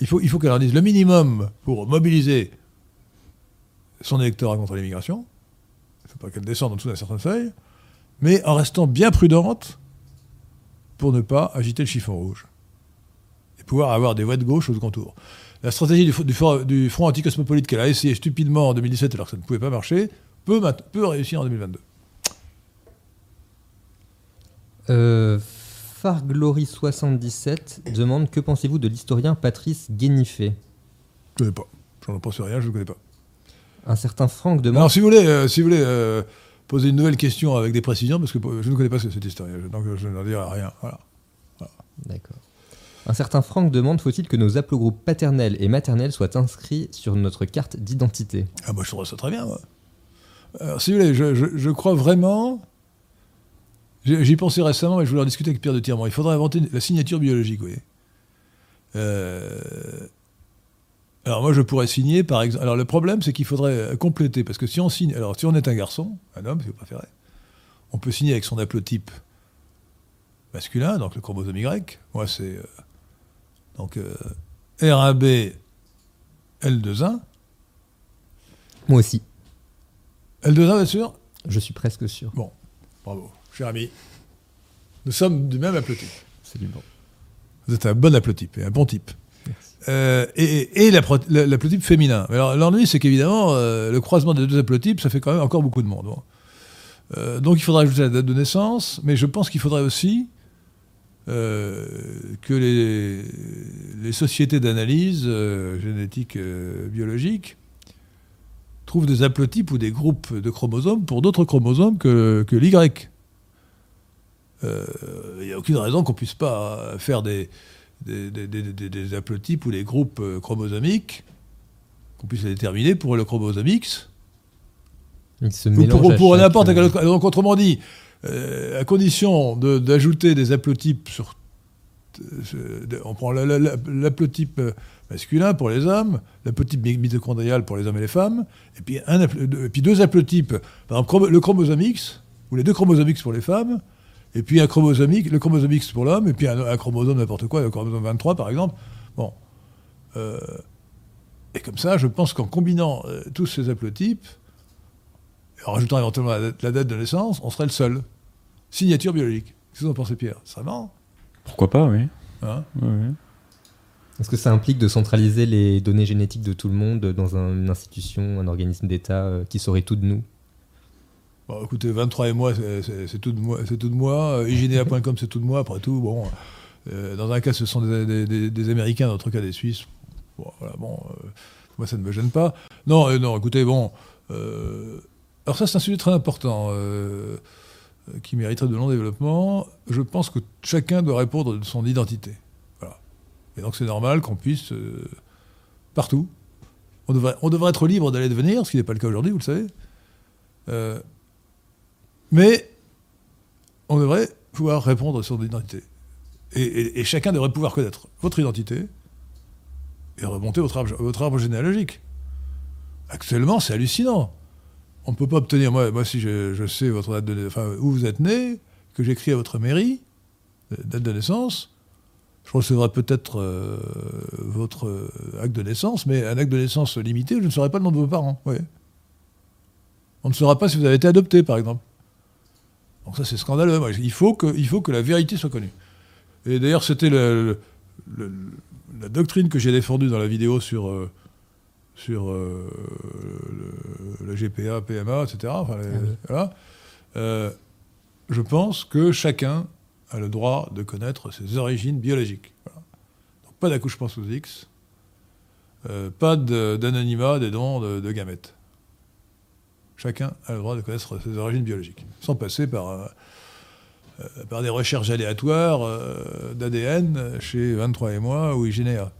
Il faut, il faut qu'elle en dise le minimum pour mobiliser son électorat contre l'immigration. Il ne faut pas qu'elle descende en dessous d'un certain seuil, mais en restant bien prudente pour ne pas agiter le chiffon rouge. Et pouvoir avoir des voix de gauche au second tour. La stratégie du, front anticosmopolite qu'elle a essayé stupidement en 2017 alors que ça ne pouvait pas marcher, peut, peut réussir en 2022. Euh, Farglory77 demande Que pensez-vous de l'historien Patrice Guénifé Je ne connais pas. J'en pense rien, je ne connais pas. Un certain Franck demande Alors, si vous voulez, euh, si vous voulez euh, poser une nouvelle question avec des précisions, parce que je ne connais pas ce- cet historien, donc je n'en dirai rien. Voilà. D'accord. Un certain Franck demande Faut-il que nos haplogroupes paternels et maternels soient inscrits sur notre carte d'identité? Ah, moi, je trouve ça très bien. moi. Alors, si vous voulez, je, je- je crois vraiment. J'y pensais récemment, mais je voulais en discuter avec Pierre de Tirement. Il faudrait inventer la signature biologique, vous voyez. Euh, Alors, moi, je pourrais signer, par exemple. Alors, le problème, c'est qu'il faudrait compléter, parce que si on signe. Alors, si on est un garçon, un homme, si vous préférez, on peut signer avec son haplotype masculin, donc le chromosome Y. Moi, c'est. euh, donc, euh, R1B, L2-1. Moi aussi, L2-1, bien sûr? Je suis presque sûr. Bravo, cher ami. Nous sommes du même haplotype. Absolument. Vous êtes un bon haplotype et un bon type. Euh, et et l'haplotype féminin. Alors l'ennui, c'est qu'évidemment, euh, le croisement des deux haplotypes, ça fait quand même encore beaucoup de monde. Bon. Euh, donc il faudra ajouter la date de naissance, mais je pense qu'il faudrait aussi que les, les sociétés d'analyse génétique biologique trouvent des haplotypes ou des groupes de chromosomes pour d'autres chromosomes que, que l'Y. Euh, Il n'y a aucune raison qu'on puisse pas faire des, des, des- des- des- des haplotypes ou des groupes euh, chromosomiques, qu'on puisse les déterminer pour le chromosome X, Il se ou pour, pour n'importe quel autre. Donc, autrement dit, euh, à condition de- d'ajouter des haplotypes sur. euh, de- on prend l'haplotype euh, masculin pour les hommes, l'haplotype mi- mitochondrial pour les hommes et les deux, et puis, un, et puis deux haplotypes, par exemple le chromosome X, ou les deux chromosomes X pour les femmes, et puis un chromosome X, le chromosome X pour l'homme, et puis un, un chromosome n'importe quoi, le chromosome 23 par exemple. Bon. Euh, et comme ça, je pense qu'en combinant euh, tous ces haplotypes, et en rajoutant éventuellement la date, la date de naissance, on serait le seul. Signature biologique. Qu'est-ce que vous en pensez, Pierre? Serait marrant. Pourquoi pas, oui. Hein? Est-ce que ça implique de centraliser les données génétiques de tout le monde dans un- une institution, un organisme d'État euh, qui saurait tout de nous? Écoutez, 23 et moi, c'est- tout de moi. C'est. Euh, c'est tout de moi. Après tout, bon, euh, dans un cas, ce sont des, Américains, dans l'autre cas, des Suisses. Bon, voilà, bon, euh, moi, ça ne me gêne pas. Non, non, écoutez, bon. alors ça, c'est un sujet très important qui mériterait de long développement. Je pense que chacun doit répondre de son identité. Voilà. Et donc, c'est normal qu'on puisse partout. On devrait, on devrait être libre d'aller et de venir, ce qui n'est pas le cas aujourd'hui, vous le savez. Mais on devrait pouvoir répondre à son identité. Et, chacun devrait pouvoir connaître votre identité et remonter votre arbre, généalogique. Actuellement, c'est hallucinant. on ne peut pas obtenir, moi, moi si je, sais votre date de, enfin, où vous êtes né, que j'écris à votre mairie, euh, date de naissance, je recevrai peut-être euh, votre euh, acte de naissance, mais un acte de naissance limité, je ne saurai pas le nom de vos parents. On ne saura pas si vous avez été adopté, par exemple. Donc ça, c'est scandaleux. Il, faut que, il faut que la vérité soit connue. Et d'ailleurs, c'était le- le- la doctrine que j'ai défendue dans la vidéo sur, euh, sur euh, le, GPA, PMA, etc. Enfin, les- Ah oui. voilà. Euh, je pense que chacun a le droit de connaître ses origines biologiques. Voilà. Donc, pas d'accouchement sous X, euh, pas de- d'anonymat des dons de, de gamètes. Chacun a le droit de connaître ses origines biologiques, sans passer par, euh, euh, par des recherches aléatoires euh, d'ADN chez 23 et moi ou IGNEA.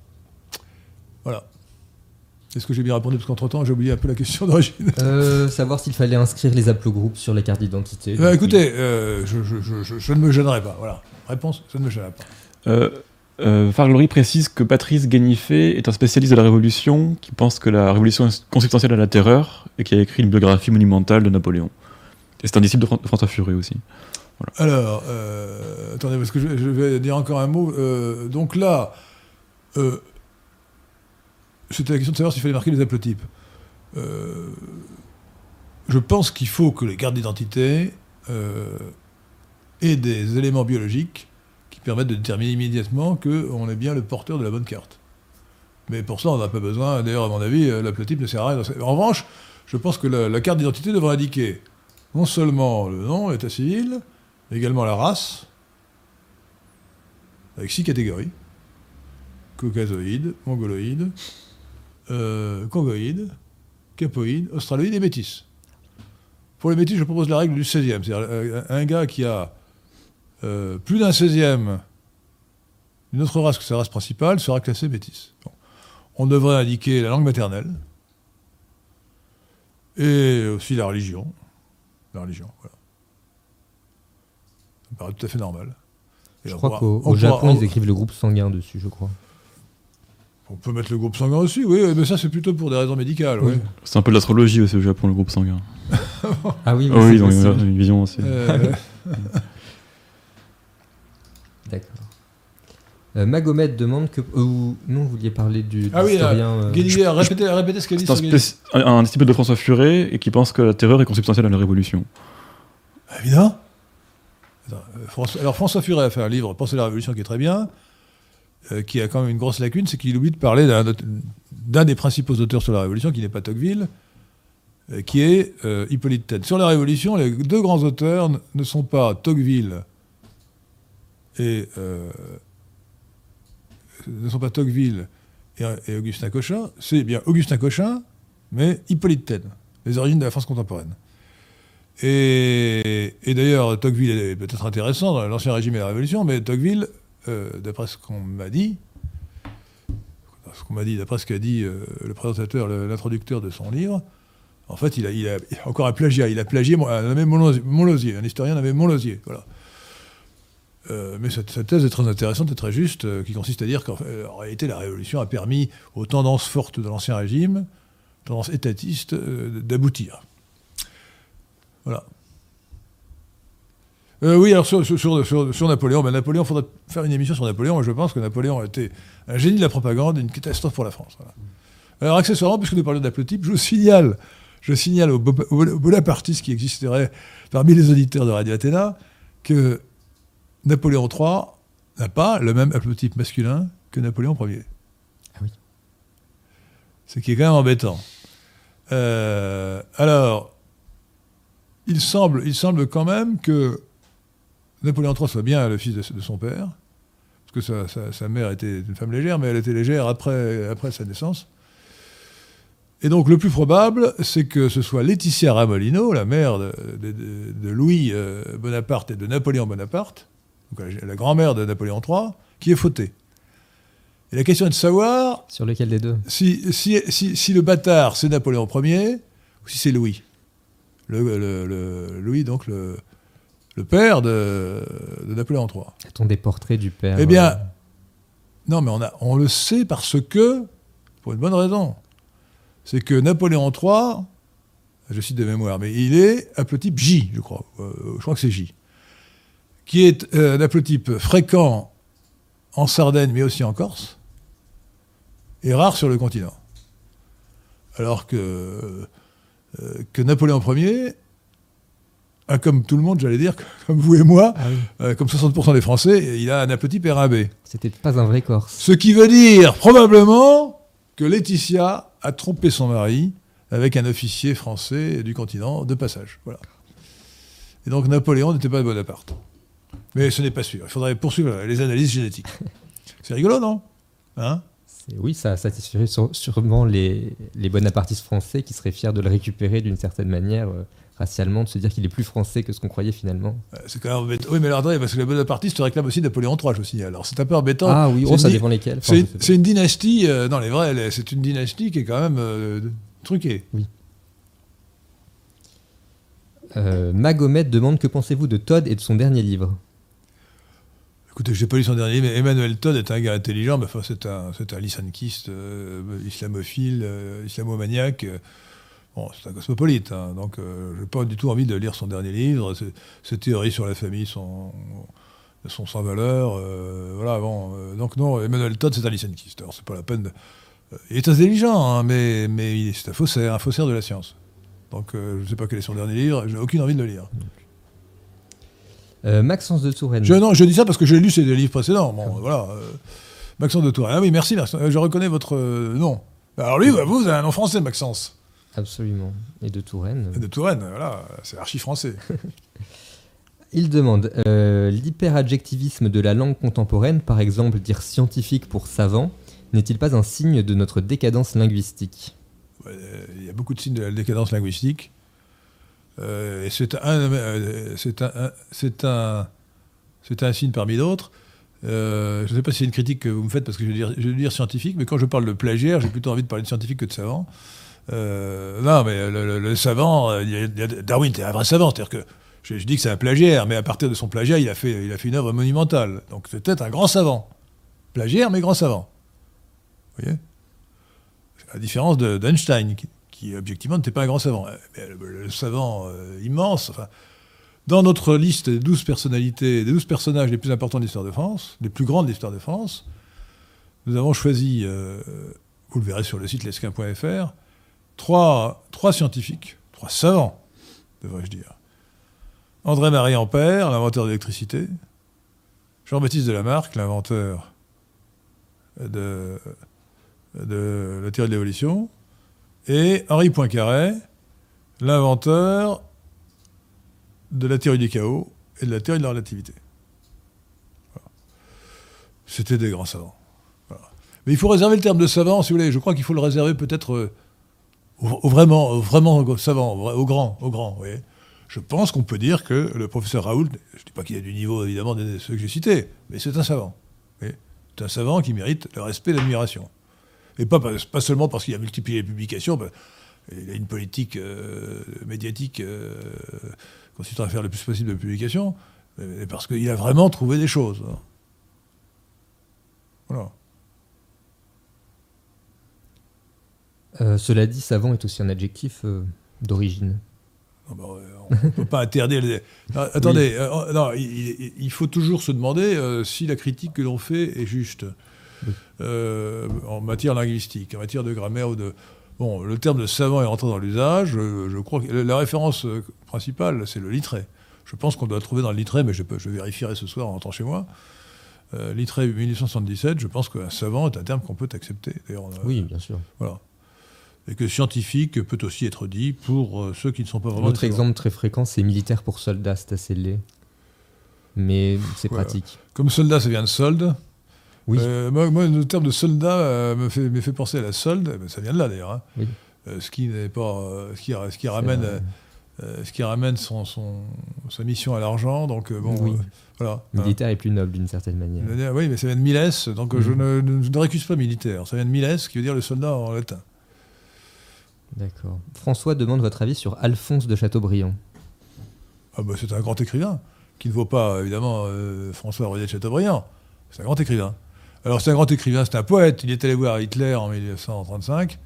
Voilà. Est-ce que j'ai bien répondu? Parce qu'entre-temps, j'ai oublié un peu la question d'origine. Euh, savoir s'il fallait inscrire les haplogroupes sur les cartes d'identité. Donc, écoutez, euh, je, je- je- je- je ne me gênerai pas. Voilà. Réponse, ça ne me gênerai pas. Euh, Farglory précise que Patrice Guénifé est un spécialiste de la Révolution qui pense que la Révolution est consubstantielle à la terreur et qui a écrit une biographie monumentale de Napoléon. Et c'est un disciple de, Fran- de François Furet aussi. Alors, euh, attendez, parce que je, vais dire encore un mot. Euh, donc là, euh, c'était la question de savoir s'il fallait marquer les haplotypes. Je pense qu'il faut que les cartes d'identité aient des éléments biologiques qui permettent de déterminer immédiatement qu'on est bien le porteur de la bonne carte. Mais pour ça, on n'a pas besoin. D'ailleurs, à mon avis, euh, l'haplotype ne sert à rien. En revanche, je pense que la, la carte d'identité devrait indiquer non seulement le nom, l'état civil, mais également la race, avec six catégories caucasoïde, mongoloïde, euh, congoïde, capoïde, australoïde et métis. Pour les métis, je propose la règle du 16e. C'est-à-dire euh, un gars qui a euh, plus d'un 16e d'une autre race que sa race principale sera classé métis. Bon. On devrait indiquer la langue maternelle et aussi la religion. La religion, voilà. Ça me paraît tout à fait normal. Et Je crois pourra- qu'au on au Japon, pourra- ils écrivent le groupe sanguin dessus, je crois. On peut mettre le groupe sanguin aussi, oui, mais ça c'est plutôt pour des raisons médicales. oui. Oui. C'est un peu de l'astrologie aussi au Japon, le groupe sanguin. Ah oui, Ah oui, c'est ils ont une, vision assez. Euh, D'accord. Euh, Magomed demande que. euh, non, vous vouliez parler du. Ah oui, euh, a répété ce qu'elle dit C'est un, disciple de François Furet et qui pense que la terreur est consubstantielle à la Révolution. Évidemment. Attends, euh, François- alors François Furet a fait un livre, Penser la Révolution, qui est très bien, euh, qui a quand même une grosse lacune, c'est qu'il oublie de parler d'un des principaux auteurs sur la Révolution, qui n'est pas Tocqueville, euh, qui est euh, Hippolyte Taine. Sur la Révolution, les deux grands auteurs ne sont pas Tocqueville et euh, ne sont pas Tocqueville et, Augustin Cochin, c'est bien Augustin Cochin, mais Hippolyte Taine, les origines de la France contemporaine. Et, d'ailleurs, Tocqueville est peut-être intéressant dans l'Ancien Régime et la Révolution, mais Tocqueville, euh, d'après ce qu'on m'a dit, ce qu'on m'a dit, d'après ce qu'a dit euh, le présentateur, l'introducteur de son livre, en fait, il a, il a- encore un plagiat. Il a plagié un nommé un historien nommé Montlosier. Voilà. Euh, mais cette, thèse est très intéressante et très juste, euh, qui consiste à dire qu'en en réalité, la Révolution a permis aux tendances fortes de l'Ancien Régime, tendances étatistes, euh, d'aboutir. Voilà. Euh, oui, alors sur, sur, sur, Napoléon, ben Napoléon, il faudrait faire une émission sur Napoléon. Moi, je pense que Napoléon a été un génie de la propagande et une catastrophe pour la France. Alors, accessoirement, puisque nous parlons d'aplotype, je signale, je signale aux, bo- aux bonapartistes qui existeraient parmi les auditeurs de Radio Athéna que Napoléon III n'a pas le même haplotype masculin que Napoléon Ier. Ah oui. Ce qui est quand même embêtant. Euh, alors, il semble, il semble quand même que Napoléon III soit bien le fils de, de son père, parce que sa, sa- sa mère était une femme légère, mais elle était légère après, après sa naissance. Et donc le plus probable, c'est que ce soit Laetitia Ramolino, la mère de, de- de- de Louis euh, Bonaparte et de Napoléon Bonaparte, donc la, la grand-mère de Napoléon III, qui est fautée. Et la question est de savoir Sur lequel des deux? si, si, si, si le bâtard, c'est Napoléon Ier, ou si c'est Louis. Le, le- le- Louis, donc le, le père de, de Napoléon III. A-t-on des portraits du père Eh bien, euh, non, mais on, a, on le sait parce que, pour une bonne raison, c'est que Napoléon III je cite de mémoire, mais il est haplotype J, je crois. Euh, je crois que c'est J. Qui est euh, un haplotype fréquent en Sardaigne, mais aussi en Corse, et rare sur le continent. Alors que, euh, que Napoléon Ier, ah, comme tout le monde, j'allais dire, comme vous et moi, Ah oui. euh, comme 60% des Français, il a un haplotype RAB. C'était pas un vrai Corse. Ce qui veut dire probablement que Laetitia a trompé son mari avec un officier français du continent de passage. Voilà. Et donc Napoléon n'était pas Bonaparte. Mais ce n'est pas sûr. Il faudrait poursuivre les analyses génétiques. C'est rigolo, non? Hein? Oui, ça satisferait sûrement les, les bonapartistes français qui seraient fiers de le récupérer d'une certaine manière, euh, racialement, de se dire qu'il est plus français que ce qu'on croyait finalement. Euh, C'est quand même embêtant. Oui, mais alors attendez, parce que les bonapartistes réclament aussi Napoléon III, je signale. Alors c'est un peu embêtant. Ah oui, oh, ça dépend lesquels. Enfin, C'est une, dynastie, euh, non, les vrais, c'est une dynastie qui est quand même euh, truquée. Euh, Magomed demande que pensez-vous de Todd et de son dernier livre? Écoutez, j'ai pas lu son dernier livre, mais Emmanuel Todd est un gars intelligent, mais enfin, c'est un, un euh, islamophile, euh, islamomaniaque. euh, bon, c'est un cosmopolite, hein, donc euh, j'ai pas du tout envie de lire son dernier livre. Ses, théories sur la famille sont, sans valeur. voilà, bon, donc non, Emmanuel Todd, c'est un lysankiste. Alors, c'est pas la peine de- il est intelligent, hein, mais, mais c'est un faussaire, un faussaire de la science. Donc, je ne sais pas quel est son dernier livre, j'ai aucune envie de le lire. Euh, Maxence de Touraine. Je, non, je dis ça parce que j'ai lu ces deux livres précédents. Bon, voilà. euh, Maxence de Touraine. Ah oui, merci, Maxence. Euh, Je reconnais votre nom. Alors lui, bah, vous, vous avez un nom français, Maxence. Absolument. Et de Touraine. De Touraine, voilà, c'est archi français. Il demande euh, l'hyperadjectivisme de la langue contemporaine, par exemple dire scientifique pour savant, n'est-il pas un signe de notre décadence linguistique? Il y a beaucoup de signes de la décadence linguistique. Euh, c'est un, euh, c'est un, c'est un, c'est un signe parmi d'autres. Euh, je ne sais pas si c'est une critique que vous me faites parce que je vais dire, je vais dire scientifique, mais quand je parle de plagiaire, j'ai plutôt envie de parler de scientifique que de savant. Non, mais le, savant, Darwin était un vrai savant, c'est-à-dire que je, dis que c'est un plagiaire, mais à partir de son plagiat, il a fait, il a fait une œuvre monumentale. Donc c'est peut-être un grand savant. Plagiaire, mais grand savant. Vous voyez? À la différence de- d'Einstein, qui, qui, objectivement n'était pas un grand savant. Euh, le, savant euh, immense. Dans notre liste des 12 personnalités, des 12 personnages les plus importants de l'histoire de France, les plus grands de l'histoire de France, nous avons choisi, euh, vous le verrez sur le site lesquin.fr, trois, trois scientifiques, trois savants, devrais-je dire. André-Marie Ampère, l'inventeur de l'électricité, Jean-Baptiste Delamarck, l'inventeur de la théorie de l'évolution, et Henri Poincaré, l'inventeur de la théorie du chaos et de la théorie de la relativité. C'était des grands savants. Mais il faut réserver le terme de savant, si vous voulez. Je crois qu'il faut le réserver peut-être euh, au, au vraiment, vraiment savant, au, vrai- au grand, au grand. vous voyez. Je pense qu'on peut dire que le professeur Raoult, je ne dis pas qu'il a du niveau évidemment de ceux que j'ai cités, mais c'est un savant. C'est un savant qui mérite le respect et l'admiration. Et pas, pas, seulement parce qu'il a multiplié les publications, bah, il a une politique euh, médiatique euh, consistant à faire le plus possible de publications, mais parce qu'il a vraiment trouvé des choses. Voilà. Euh, Cela dit, savant est aussi un adjectif d'origine. Non, bah, on ne peut pas interdire les... Non, attendez, euh, non, il, faut toujours se demander si la critique que l'on fait est juste. Euh, en matière linguistique, en matière de grammaire ou de... Bon, le terme de savant est rentré dans l'usage. Je, je crois que la référence euh, principale, c'est le littré. Je pense qu'on doit le trouver dans le littré, mais je, je vérifierai ce soir en rentrant chez moi. Euh, littré 1877, je pense qu'un savant est un terme qu'on peut accepter. D'ailleurs, Oui, bien sûr. Voilà. Et que scientifique peut aussi être dit pour euh, ceux qui ne sont pas vraiment. L'autre exemple très fréquent, c'est militaire pour soldat, c'est assez laid. Mais c'est pratique. Comme soldat, ça vient de solde. Oui. Euh, moi, moi, le terme de soldat euh, me, fait, me fait penser à la solde. Ça vient de là d'ailleurs. hein. Oui. Euh, ce qui n'est pas, ce qui, ce qui ramène, euh, ce qui ramène son, son- sa mission à l'argent. Donc euh, bon, Oui. euh, voilà. militaire est plus noble d'une certaine manière. Hein. Oui, mais ça vient de miles. Donc euh, je, ne, je ne récuse pas militaire. Ça vient de miles, qui veut dire le soldat en latin. D'accord. François demande votre avis sur Alphonse de Chateaubriand. Ah bah, c'est un grand écrivain, qui ne vaut pas, évidemment, François Royer de Chateaubriand. C'est un grand écrivain. Alors, c'est un grand écrivain, c'est un poète. Il est allé voir Hitler en 1935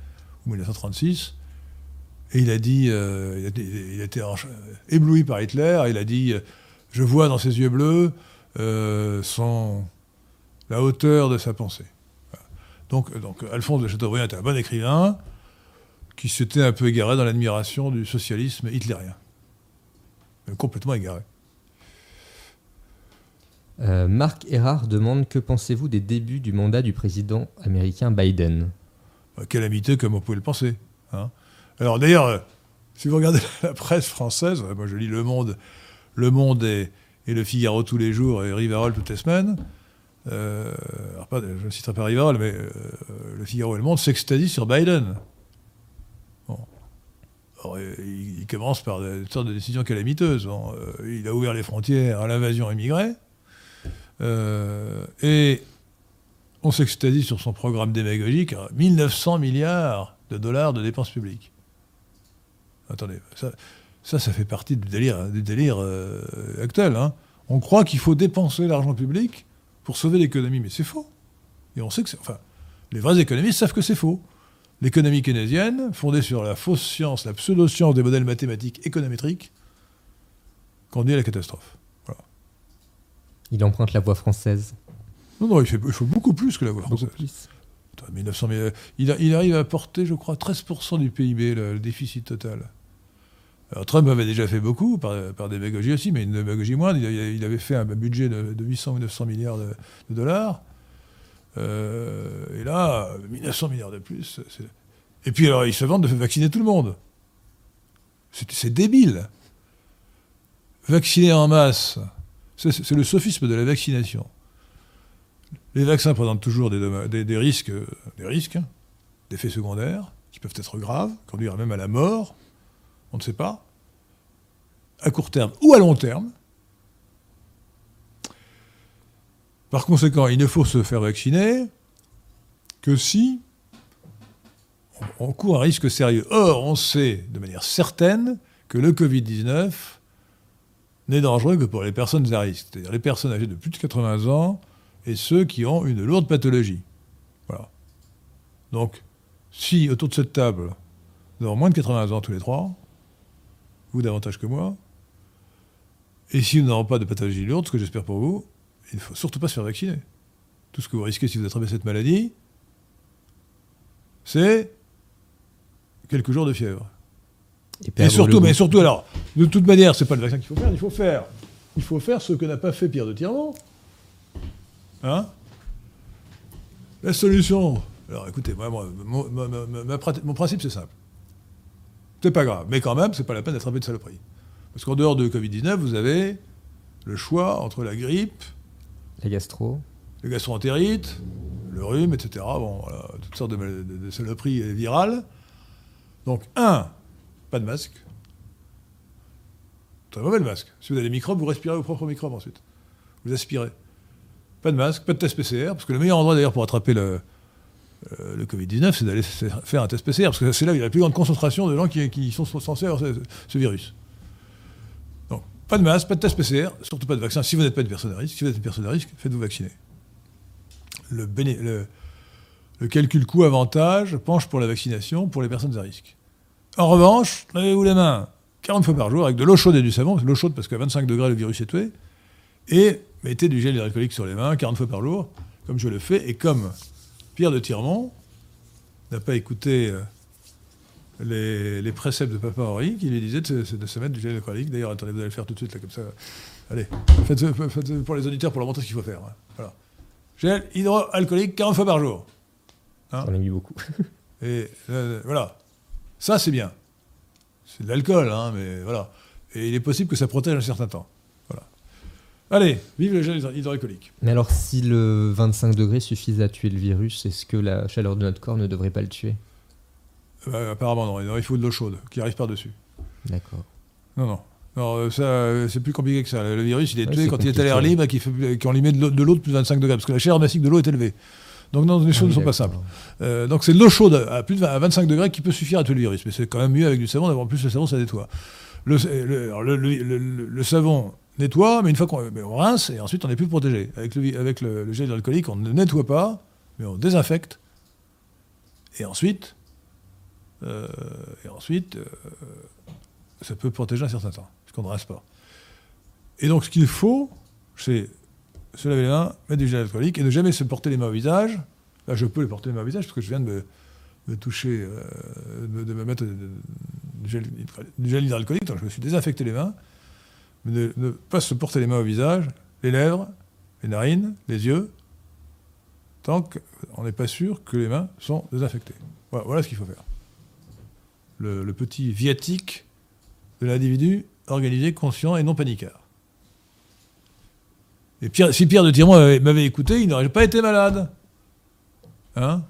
ou 1936. Et il a dit, euh, il, en- ébloui par Hitler, il a dit euh, Je vois dans ses yeux bleus euh, la hauteur de sa pensée. Voilà. Donc, Alphonse de Chateaubriand était un bon écrivain qui s'était un peu égaré dans l'admiration du socialisme hitlérien. Complètement égaré. Euh, Marc Erard demande Que pensez-vous des débuts du mandat du président américain Biden? Calamiteux comme on pouvait le penser. hein? Alors d'ailleurs, euh, si vous regardez la presse française, euh, moi je lis Le Monde, Le Monde et, et Le Figaro tous les jours et Rivarol toutes les semaines. alors je ne citerai pas Rivarol, mais Le Figaro et Le Monde s'extasient sur Biden. Bon. Il, commence par des sortes de décisions calamiteuses. Bon, il a ouvert les frontières à l'invasion immigrée. Euh, et on s'extasie sur son programme démagogique, à 1900 milliards de dollars de dépenses publiques. Attendez, ça, ça, fait partie du délire, du délire euh, actuel. hein. On croit qu'il faut dépenser l'argent public pour sauver l'économie, mais c'est faux. Et on sait que c'est... Enfin, les vrais économistes savent que c'est faux. L'économie keynésienne, fondée sur la fausse science, la pseudo-science des modèles mathématiques économétriques, conduit à la catastrophe. Il emprunte la voie française. Non, non, il, fait, il faut beaucoup plus que la voie Beaucoup française. plus. Attends, 1900, mais, euh, il, a- il arrive à porter, je crois, 13% du PIB, le, le déficit total. Alors, Trump avait déjà fait beaucoup, par, par démagogie aussi, mais une démagogie moindre. Il, avait fait un budget de, de 800 ou 900 milliards de, de dollars. Euh, et là, 1900 milliards de plus. Et puis, alors, il se vante de vacciner tout le monde. C'est c'est débile. Vacciner en masse, c'est le sophisme de la vaccination. Les vaccins présentent toujours des, des- des risques, euh, des risques, hein, d'effets secondaires, qui peuvent être graves, conduire même à la mort, on ne sait pas, à court terme ou à long terme. Par conséquent, il ne faut se faire vacciner que si on court un risque sérieux. Or, on sait de manière certaine que le Covid-19 n'est dangereux que pour les personnes à risque, c'est-à-dire les personnes âgées de plus de 80 ans et ceux qui ont une lourde pathologie. Voilà. Donc, si autour de cette table, nous avons moins de 80 ans tous les trois, vous davantage que moi, et si nous n'avons pas de pathologie lourde, ce que j'espère pour vous, il ne faut surtout pas se faire vacciner. Tout ce que vous risquez si vous attrapez cette maladie, c'est quelques jours de fièvre. Et, surtout, mais surtout, alors, de toute manière, c'est pas le vaccin qu'il faut faire, il faut faire, il faut faire ce que n'a pas fait Pierre de Tirmont. Hein? La solution. Alors écoutez, moi, moi, mon, principe, c'est simple. C'est pas grave, mais quand même, c'est pas la peine d'attraper de saloperie. Parce qu'en dehors de Covid-19, vous avez le choix entre la grippe, La gastro. le gastroentérite, le rhume, etc. Bon, voilà, toutes sortes de, mal- de- de saloperies virales. Donc, un, pas de masque. Très mauvais masque. Si vous avez des microbes, vous respirez vos propres microbes ensuite. Vous aspirez. Pas de masque, pas de test PCR, parce que le meilleur endroit d'ailleurs pour attraper le, euh, le Covid-19, c'est d'aller faire un test PCR, parce que c'est là où il y a la plus grande concentration de gens qui, sont censés avoir ce, virus. Donc, pas de masque, pas de test PCR, surtout pas de vaccin. Si vous n'êtes pas une personne à risque, si vous êtes une personne à risque, faites-vous vacciner. Le calcul coût-avantage penche pour la vaccination pour les personnes à risque. En revanche, lavez-vous les mains 40 fois par jour avec de l'eau chaude et du savon, l'eau chaude parce qu'à 25 degrés le virus est tué, et mettez du gel hydroalcoolique sur les mains 40 fois par jour, comme je le fais, et comme Pierre de Tirmont n'a pas écouté euh, les, les préceptes de Papa Henri, qui lui disait de se, de se mettre du gel hydroalcoolique. D'ailleurs, attendez, vous allez le faire tout de suite, là, comme ça. Allez, faites, faites pour les auditeurs pour leur montrer ce qu'il faut faire. hein. Voilà. Gel hydroalcoolique 40 fois par jour. Hein J'en ai mis beaucoup. Et euh, voilà. Ça, c'est bien. C'est de l'alcool, hein, mais voilà. Et il est possible que ça protège un certain temps. Voilà. Allez, vive le gel hydro- hydroalcoolique. Mais alors, si le 25 degrés suffisait à tuer le virus, est-ce que la chaleur de notre corps ne devrait pas le tuer? Euh, apparemment, non. Il faut de l'eau chaude qui arrive par-dessus. D'accord. Non, non. Non, euh, ça, euh, c'est plus compliqué que ça. Le virus, il est Ouais, tué quand il est à l'air libre et qu'on lui met de l'eau de plus de 25 degrés, parce que la chaleur massique de l'eau est élevée. Donc, non, les choses ne sont pas simples. Euh, donc c'est de l'eau chaude à plus de 20 à 25 degrés qui peut suffire à tuer le virus. Mais c'est quand même mieux avec du savon, d'avoir plus le savon, ça nettoie. Le, savon nettoie, mais une fois qu'on on rince, et ensuite on n'est plus protégé. Avec le, avec le, gel hydroalcoolique, on ne nettoie pas, mais on désinfecte. Et ensuite, Euh, et ensuite, euh, ça peut protéger un certain temps, puisqu'on ne reste pas. Et donc, ce qu'il faut, c'est se laver les mains, mettre du gel alcoolique et ne jamais se porter les mains au visage. Là, je peux les porter les mains au visage parce que je viens de me, toucher, euh, de, me mettre du gel, hydroalcoolique, donc je me suis désinfecté les mains. Mais ne, pas se porter les mains au visage, les lèvres, les narines, les yeux, tant qu'on n'est pas sûr que les mains sont désinfectées. Voilà, ce qu'il faut faire. Le, le petit viatique de l'individu organisé, conscient et non paniquard. Et Pierre- si Pierre de Tirmont m'avait- m'avait écouté, il n'aurait pas été malade. Hein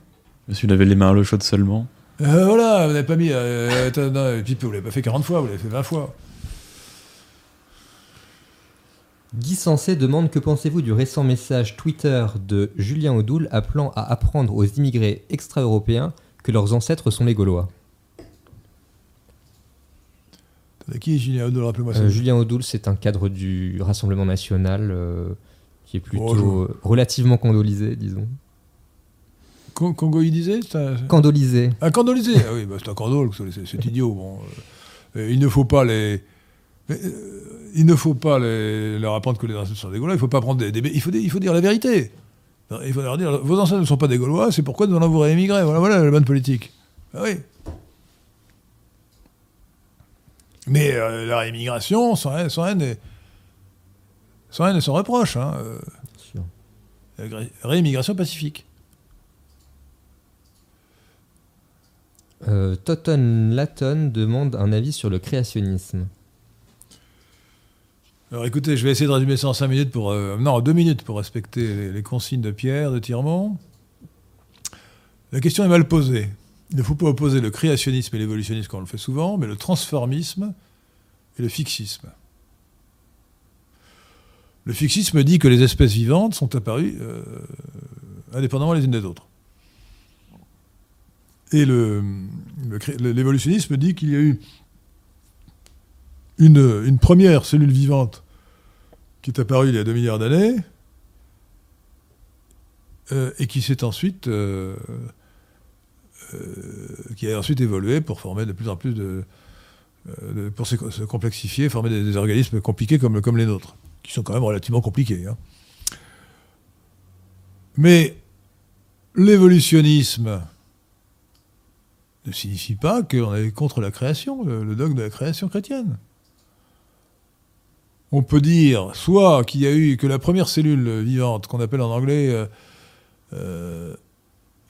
Je me suis lavé les mains à l'eau chaude seulement. Euh, Voilà, vous n'avez pas mis. Euh, attends, non, et puis vous l'avez pas fait 40 fois, vous l'avez fait 20 fois. Guy Sensé demande que pensez-vous du récent message Twitter de Julien Audoul appelant à apprendre aux immigrés extra-européens que leurs ancêtres sont les Gaulois qui est Julien Audoul? Rappelez-moi ça. Euh, Julien Audoul, c'est un cadre du Rassemblement national euh, qui est plutôt Bonjour. euh, relativement condolisé, disons. Con- Congoïdisé un- Candolisé. Un candolisé Ah oui, bah, c'est un candole, c'est idiot. Bon. Euh, il ne faut pas les. mais, euh, il ne faut pas les- leur apprendre que les ancêtres sont des Gaulois. Il faut pas prendre des, des- il, faut, il faut dire la vérité. Il faut leur dire vos ancêtres ne sont pas des Gaulois, c'est pourquoi nous allons vous réémigrer. Voilà, voilà la bonne politique. Ah oui. Mais euh, la réémigration, sans haine, sans haine et, sans haine et sans reproche. Hein, euh, pacifique. Euh, Totten Latton demande un avis sur le créationnisme. Alors écoutez, je vais essayer de résumer ça en 5 minutes pour. euh, non, en 2 minutes pour respecter les, les consignes de Pierre de Tirmont. La question est mal posée. Il ne faut pas opposer le créationnisme et l'évolutionnisme comme on le fait souvent, mais le transformisme et le fixisme. Le fixisme dit que les espèces vivantes sont apparues euh, indépendamment les unes des autres. Et le- le l'évolutionnisme dit qu'il y a eu une, première cellule vivante qui est apparue il y a 2 milliards d'années euh, et qui s'est ensuite euh, a ensuite évolué pour former de plus en plus de, pour se, complexifier, former des, organismes compliqués comme les nôtres, qui sont quand même relativement compliqués. hein. Mais l'évolutionnisme ne signifie pas qu'on est contre la création, le, dogme de la création chrétienne. On peut dire soit qu'il y a eu que la première cellule vivante, qu'on appelle en anglais euh, euh,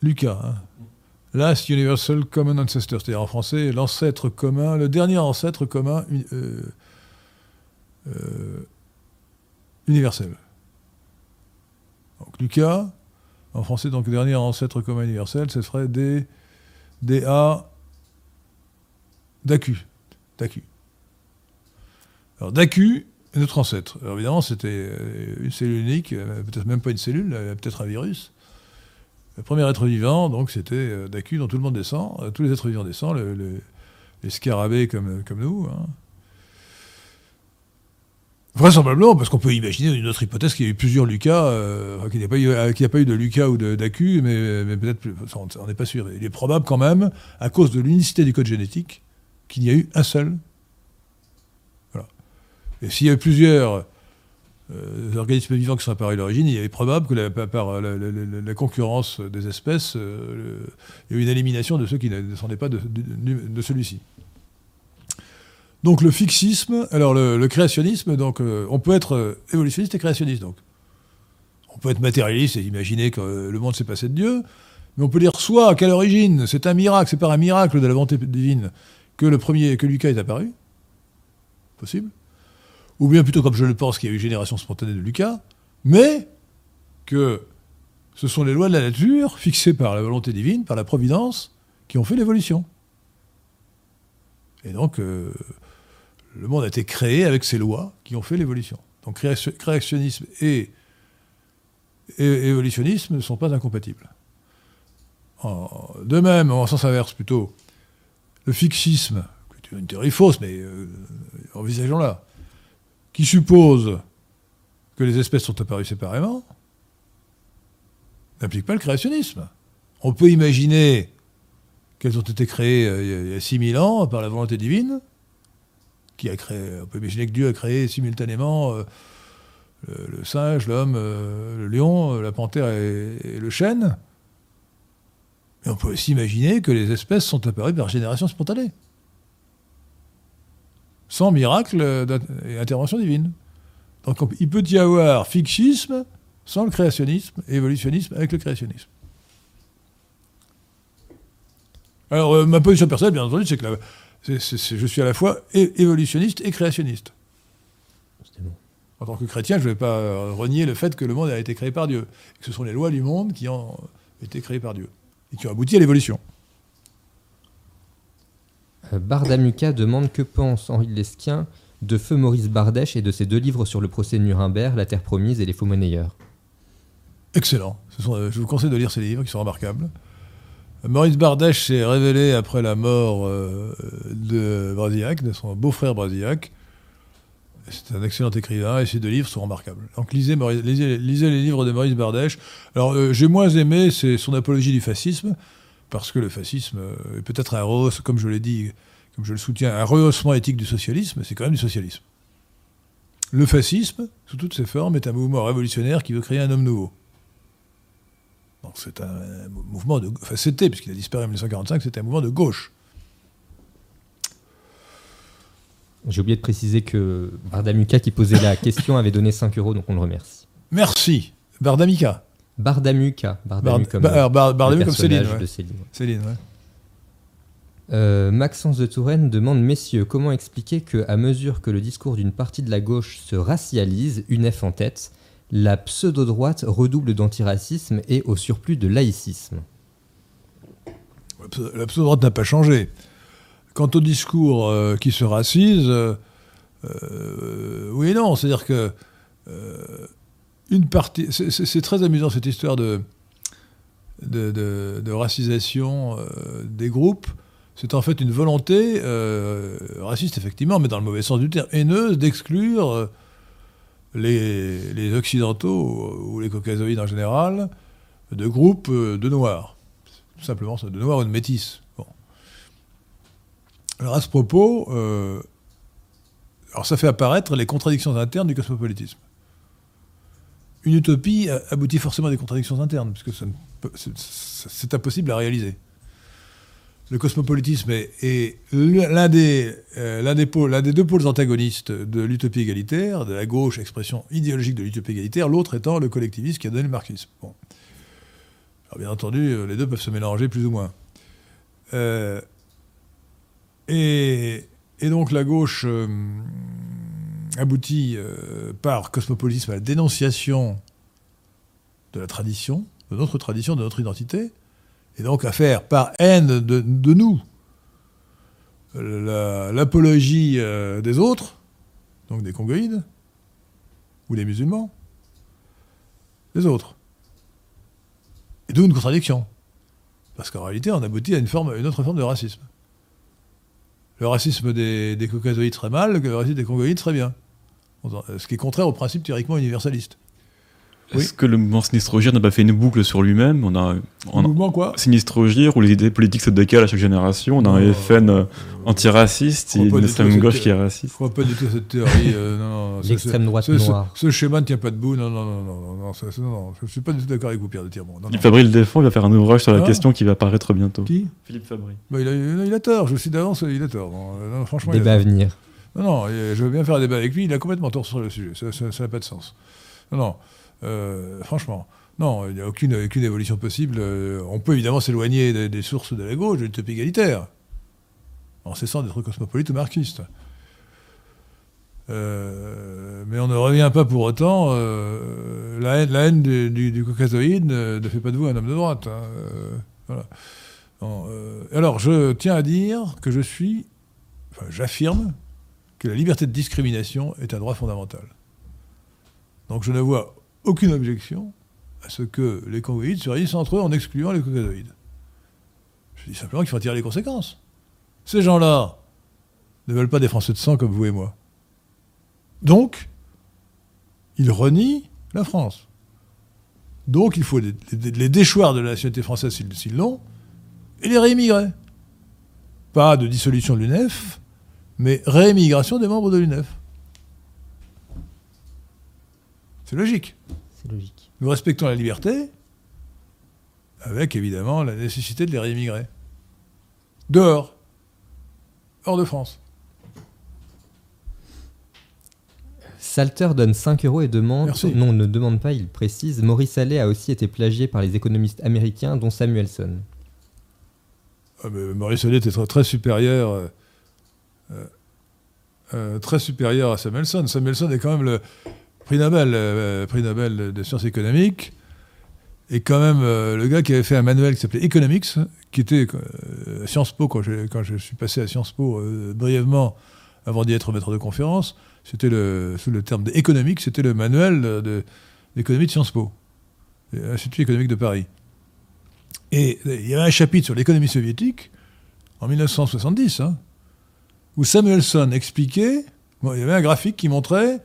Lucas, hein, Last Universal Common Ancestor, c'est-à-dire en français l'ancêtre commun, le dernier ancêtre commun euh, universel. Donc Lucas, en français donc dernier ancêtre commun universel, ce serait D, DA, DAQ. DAQ. Alors DAQ est notre ancêtre. Alors évidemment, c'était euh, une cellule unique, euh, peut-être même pas une cellule, peut-être un virus. Le premier être vivant, donc, c'était euh, DAQ dont tout le monde descend. Tous les êtres vivants descendent, le- le- les scarabées comme, comme nous. hein. Vraisemblablement, parce qu'on peut imaginer une autre hypothèse qu'il y a eu plusieurs Lucas, euh, euh, qu'il n'y a pas eu de Lucas ou d'Acu, mais, peut-être on n'est pas sûr. Il est probable quand même, à cause de l'unicité du code génétique, qu'il n'y a eu un seul. Et s'il y a eu plusieurs euh, organismes vivants qui sont apparus à l'origine, il est probable que par la, concurrence des espèces, il y a eu une élimination de ceux qui ne descendaient pas de celui-ci. Donc le fixisme, alors le, créationnisme, donc euh, on peut être euh, évolutionniste et créationniste. Donc on peut être matérialiste et imaginer que euh, le monde s'est passé de Dieu, mais on peut dire soit qu'à l'origine c'est un miracle, c'est par un miracle de la volonté divine que le premier, que Lucas est apparu, possible, ou bien plutôt comme je le pense qu'il y a eu génération spontanée de Lucas, mais que ce sont les lois de la nature fixées par la volonté divine, par la providence, qui ont fait l'évolution. Et donc, le monde a été créé avec ces lois qui ont fait l'évolution. Donc, création- créationnisme et, évolutionnisme ne sont pas incompatibles. De même, en sens inverse plutôt, le fixisme, qui est une théorie fausse, mais euh, envisageons-la, qui suppose que les espèces sont apparues séparément, n'implique pas le créationnisme. On peut imaginer qu'elles ont été créées euh, il y a 6000 ans par la volonté divine, qui a créé, on peut imaginer que Dieu a créé simultanément euh, le, singe, l'homme, euh, le lion, euh, la panthère et, le chêne. Mais on peut aussi imaginer que les espèces sont apparues par génération spontanée, sans miracle et intervention divine. Donc on- il peut y avoir fichisme sans le créationnisme, et évolutionnisme avec le créationnisme. Alors, ma position personnelle, bien entendu, c'est que la- je suis à la fois évolutionniste et créationniste. Bon. En tant que chrétien, je ne vais pas euh, renier le fait que le monde a été créé par Dieu, et que ce sont les lois du monde qui ont été créées par Dieu, et qui ont abouti à l'évolution. Euh, Bardamuka demande que pense Henri de Lesquin de feu Maurice Bardèche et de ses deux livres sur le procès de Nuremberg, La Terre promise et les faux monnayeurs. Excellent. Ce sont, euh, je vous conseille de lire ces livres qui sont remarquables. Maurice Bardèche s'est révélé après la mort euh, de Brasillac, de son beau-frère Brasillac. C'est un excellent écrivain et ses deux livres sont remarquables. Donc lisez, les livres de Maurice Bardèche. Alors euh, j'ai moins aimé c'est son apologie du fascisme, parce que le fascisme est peut-être un rehausse, comme je l'ai dit, comme je le soutiens, un rehaussement éthique du socialisme, c'est quand même du socialisme. Le fascisme, sous toutes ses formes, est un mouvement révolutionnaire qui veut créer un homme nouveau. Donc c'est un, un mouvement de... Enfin c'était, puisqu'il a disparu en 1945, c'était un mouvement de gauche. J'ai oublié de préciser que Bardamuka qui posait la question avait donné 5 euros, donc on le remercie. Merci. Bardamica. Bardamuka, Bardamu Bar- comme, euh, Bardamu comme Céline. ouais. de Céline. Céline, ouais. Euh, Maxence de Touraine demande Messieurs, comment expliquer que, à mesure que le discours d'une partie de la gauche se racialise, une F en tête, la pseudo-droite redouble d'antiracisme et au surplus de laïcisme La pseudo- La pseudo-droite n'a pas changé. Quant au discours euh, qui se racise, euh, euh, oui et non. C'est-à-dire que c'est- très amusant cette histoire de, racisation des groupes. C'est en fait une volonté raciste, effectivement, mais dans le mauvais sens du terme, haineuse, d'exclure les, Occidentaux ou les Caucasoïdes en général de groupes euh, de Noirs. Tout simplement, de Noirs ou de Métis. Alors à ce propos, euh, ça fait apparaître les contradictions internes du cosmopolitisme. Une utopie aboutit forcément à des contradictions internes, puisque c'est impossible à réaliser. Le cosmopolitisme est, est l'un des, euh, l'un des, deux pôles antagonistes de l'utopie égalitaire, de la gauche, expression idéologique de l'utopie égalitaire, l'autre étant le collectivisme qui a donné le marxisme. Alors bien entendu, euh, les deux peuvent se mélanger plus ou moins. Euh, et, donc la gauche aboutit par cosmopolitisme à la dénonciation de la tradition, de notre tradition, de notre identité, et donc à faire par haine de, nous la- l'apologie euh, des autres, donc des congoïdes, ou des musulmans, des autres. Et d'où une contradiction. Parce qu'en réalité, on aboutit à une, autre forme de racisme. Le racisme des, des caucasoïdes serait mal, le racisme des congoïdes serait bien. Ce qui est contraire au principe théoriquement universaliste. Oui. Est-ce que le mouvement Sinistrogir n'a pas fait une boucle sur lui-même On a a mouvement quoi Sinistrogir où les idées politiques se décalent à chaque génération. On a un FN euh, antiraciste je et une extrême gauche qui est Je raciste. crois pas du tout à cette théorie. euh, non, non, ce- L'extrême ce- droite ce, noire. Ce, schéma ne tient pas debout. Non, non, non, non, non, non, ça, non, non, je ne suis pas du tout d'accord avec vous, Pierre de Tirmont. Non, Fabry le défend, il va faire un ouvrage sur la Ah. question qui va apparaître bientôt. Qui? Philippe Fabry. Bah, il, a, non, il a tort, je suis d'avance, il a tort. Franchement, Débat à venir. Non, non, je veux bien faire un débat avec lui, il a complètement tort sur le sujet, ça n'a pas de sens. Non, non, euh, franchement, non, il n'y a aucune, évolution possible. Euh, on peut évidemment s'éloigner des, sources de la gauche, de l'utopie égalitaire, en cessant d'être cosmopolite ou marxiste. Euh, mais on ne revient pas pour autant. la haine, du, caucasoïde ne, fait pas de vous un homme de droite. hein, alors, je tiens à dire que je suis enfin, j'affirme que la liberté de discrimination est un droit fondamental. Donc je ne vois aucune objection à ce que les congoïdes se réunissent entre eux en excluant les caucasoïdes. Je dis simplement qu'il faut en tirer les conséquences. Ces gens-là ne veulent pas des Français de sang comme vous et moi. Donc, ils renient la France. Donc, il faut les, déchoir de la nationalité française s'ils l'ont, et les réimmigrer. pas de dissolution de l'UNEF, mais réémigration des membres de l'UNEF. C'est logique. C'est logique. Nous respectons la liberté, avec évidemment la nécessité de les réémigrer. Dehors. Hors de France. Salter donne 5 euros et demande. Merci. Non, ne demande pas, il précise. Maurice Allais a aussi été plagié par les économistes américains, dont Samuelson. Ah, mais Maurice Allais était très, très supérieur. euh, euh, euh, très supérieur à Samuelson. Samuelson est quand même le prix Nobel, euh, prix Nobel de sciences économiques, et quand même euh, le gars qui avait fait un manuel qui s'appelait Economics, qui était euh, à Sciences Po, quand je, suis passé à Sciences Po euh, brièvement, avant d'y être maître de conférence, c'était le, sous le terme d'économique, c'était le manuel de- d'économie de Sciences Po, l'Institut économique de Paris. Et il y avait un chapitre sur l'économie soviétique, en 1970, hein, où Samuelson expliquait, il y avait un graphique qui montrait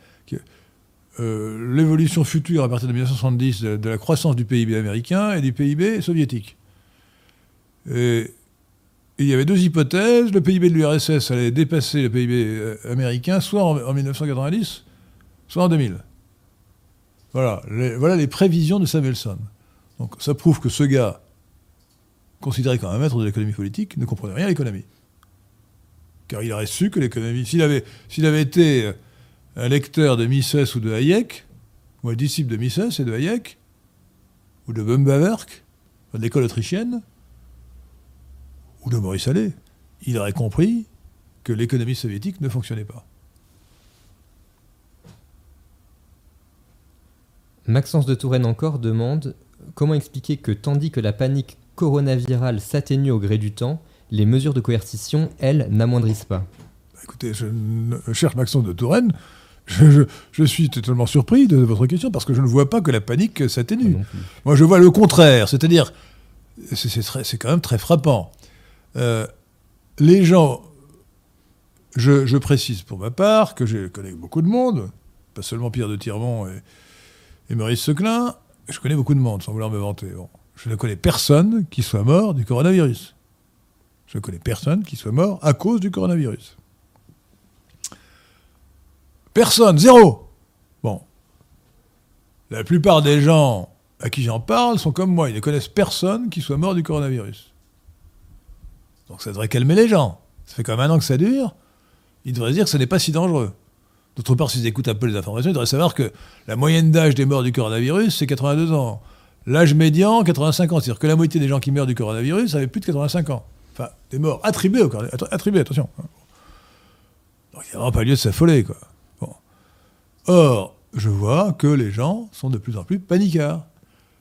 euh, l'évolution future à partir de 1970 de, la croissance du PIB américain et du PIB soviétique. Et il y avait deux hypothèses. Le PIB de l'URSS allait dépasser le PIB euh, américain soit en, en 1990, soit en 2000. Voilà les, voilà les prévisions de Samuelson. Donc ça prouve que ce gars, considéré comme un maître de l'économie politique, ne comprenait rien à l'économie. Car il aurait su que l'économie, s'il avait, avait été euh, un lecteur de Mises ou de Hayek, ou un disciple de Mises et de Hayek, ou de Bumbawerk, de l'école autrichienne, ou de Maurice Allais, il aurait compris que l'économie soviétique ne fonctionnait pas. Maxence de Touraine encore demande comment expliquer que tandis que la panique coronavirale s'atténue au gré du temps, les mesures de coercition, elles, n'amoindrissent pas. Écoutez, je cherche Maxence de Touraine. Je, je- je suis totalement surpris de votre question parce que je ne vois pas que la panique s'atténue. Moi, je vois le contraire. C'est-à-dire, c'est- quand même très frappant. Euh, les gens, je, je précise pour ma part que je connais beaucoup de monde, pas seulement Pierre de Tirmont et, et Maurice Seclin, je connais beaucoup de monde, sans vouloir me vanter. Bon. Je ne connais personne qui soit mort du coronavirus. Je ne connais personne qui soit mort à cause du coronavirus. Personne, zéro. Bon. La plupart des gens à qui j'en parle sont comme moi. Ils ne connaissent personne qui soit mort du coronavirus. Donc ça devrait calmer les gens. Ça fait quand même un an que ça dure. Ils devraient dire que ce n'est pas si dangereux. D'autre part, s'ils écoutent un peu les informations, ils devraient savoir que la moyenne d'âge des morts du coronavirus, c'est 82 ans. L'âge médian, 85 ans. C'est-à-dire que la moitié des gens qui meurent du coronavirus avaient plus de 85 ans. Enfin, des morts attribués au coronavirus. Attribués, attention. Donc il n'y a vraiment pas lieu de s'affoler, quoi. Or, je vois que les gens sont de plus en plus paniquards.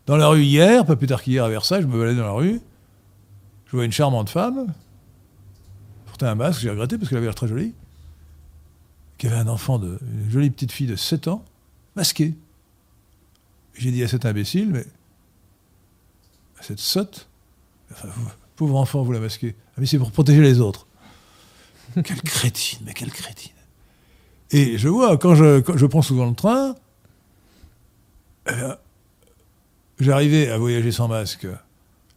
Dans la rue hier, pas plus tard qu'hier à Versailles, je me baladais dans la rue, je vois une charmante femme, portait un masque, j'ai regretté parce qu'elle avait l'air très jolie, qui avait un enfant, de, une jolie petite fille de 7 ans, masquée. J'ai dit à cet imbécile, mais à cette sotte, enfin, vous- pauvre enfant, vous la masquez. Ah, mais c'est pour protéger les autres. quelle crétine, mais quelle crétine. Et je vois, quand je, quand je prends souvent le train, bien, j'arrivais à voyager sans masque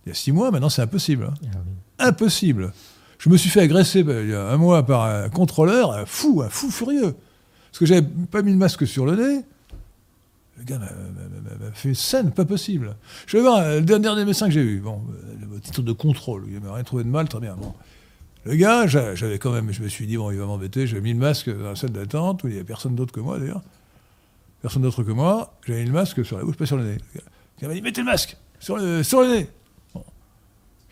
il y a six mois, maintenant c'est impossible. hein. Ah oui. Impossible. Je me suis fait agresser ben, il y a un mois par un contrôleur, un fou, un fou furieux. Parce que j'avais pas mis le masque sur le nez. Le gars m'a- fait une scène, pas possible. Je vais voir euh, le dernier des médecins que j'ai eu. Bon, euh, au titre de contrôle, il m'a rien trouvé de mal, très bien. Bon. Le gars, j'a- j'avais quand même, je me suis dit, bon, il va m'embêter. J'avais mis le masque dans la salle d'attente, où il n'y avait personne d'autre que moi d'ailleurs. Personne d'autre que moi. J'avais mis le masque sur la bouche, pas sur le nez. Gars m'a dit, mettez le masque sur le, sur le nez. Bon.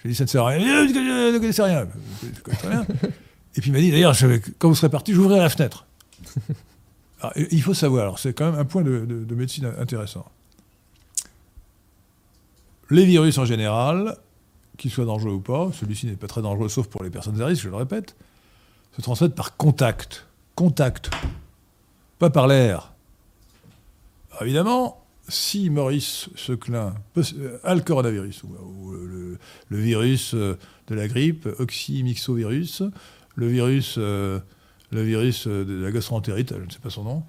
J'ai dit, ça ne sert à rien. Il Je ne connaissais rien. Je rien. Et puis il m'a dit, d'ailleurs, quand vous serez parti, j'ouvrirai la fenêtre. Alors, il faut savoir, alors c'est quand même un point de, de- de médecine intéressant. Les virus en général, qu'ils soient dangereux ou pas, celui-ci n'est pas très dangereux sauf pour les personnes à risque, je le répète, se transmettent par contact. Contact. Pas par l'air. Évidemment, si Maurice Seclin euh, a le coronavirus, ou, ou le, virus euh, de la grippe, oxymyxovirus, le virus, euh, le virus euh, de la gastroentérite, je ne sais pas son nom,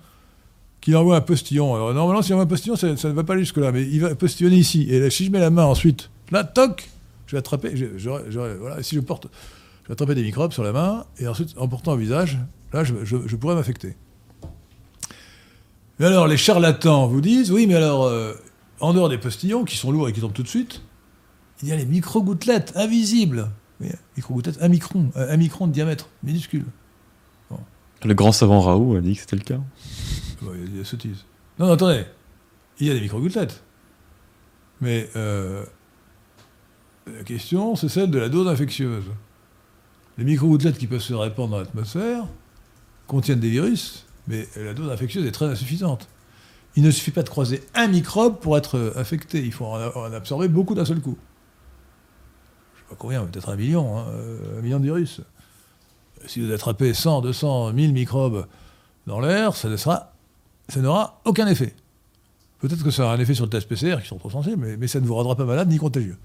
qu'il envoie un postillon. Alors, normalement, s'il envoie un postillon, ça, ne va pas jusque-là, mais il va postillonner ici. Et là, si je mets la main ensuite, là, toc, je vais attraper. je- voilà, si je porte je vais attraper des microbes sur la main, et ensuite, en portant au visage, là, je, pourrais m'affecter. Mais alors, les charlatans vous disent, oui, mais alors, euh, en dehors des postillons, qui sont lourds et qui tombent tout de suite, il y a les micro-gouttelettes invisibles. Micro-gouttelettes, un micron, un un micron de diamètre, minuscule. Le grand savant Raoult a dit que c'était le cas. Bon, il y a des sottises. Non, non, attendez. Il y a des micro-gouttelettes. Mais euh, la question, c'est celle de la dose infectieuse. Les micro-gouttelettes qui peuvent se répandre dans l'atmosphère contiennent des virus, mais la dose infectieuse est très insuffisante. Il ne suffit pas de croiser un microbe pour être infecté. Il faut en, absorber beaucoup d'un seul coup. Je ne sais pas combien, peut-être un million, hein, euh, un million de virus. Si vous attrapez 100, 200, 1000 microbes dans l'air, ça n'aura aucun effet. Peut-être que ça aura un effet sur le test PCR, qui sont trop sensibles, mais ça ne vous rendra pas malade ni contagieux.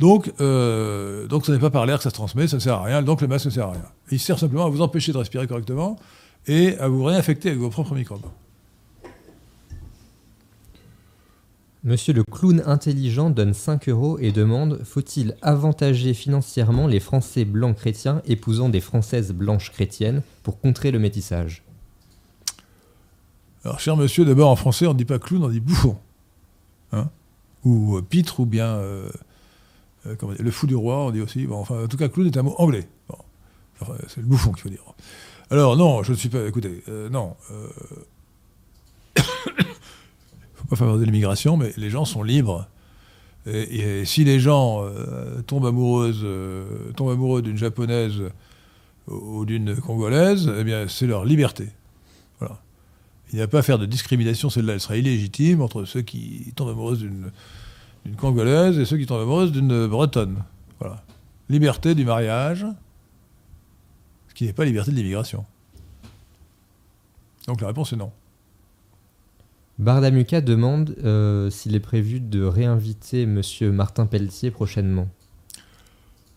Donc, euh, donc ce n'est pas par l'air que ça se transmet, ça ne sert à rien, donc le masque ne sert à rien. Il sert simplement à vous empêcher de respirer correctement et à vous réinfecter avec vos propres microbes. Monsieur le clown intelligent donne 5 euros et demande Faut-il avantager financièrement les Français blancs chrétiens épousant des Françaises blanches chrétiennes pour contrer le métissage? Alors, cher monsieur, d'abord en français, on ne dit pas clown, on dit bouffon. Hein? Ou euh, pitre, ou bien euh, euh, le fou du roi, on dit aussi. Bon, enfin, en tout cas, clown est un mot anglais. C'est le bouffon qu'il faut dire. Alors, non, je ne suis pas. Écoutez, euh, non. Il ne faut pas favoriser l'immigration, mais les gens sont libres. Et, si les gens euh, tombent, amoureuses, euh, tombent amoureux d'une japonaise ou, d'une congolaise, eh bien, c'est leur liberté. Il n'y a pas à faire de discrimination, celle-là, elle sera illégitime entre ceux qui tombent amoureuses d'une d'une congolaise et ceux qui tombent amoureuses d'une bretonne. Voilà. Liberté du mariage, ce qui n'est pas liberté de l'immigration. Donc la réponse est non. Bardamuka demande euh, s'il est prévu de réinviter Monsieur Martin Pelletier prochainement.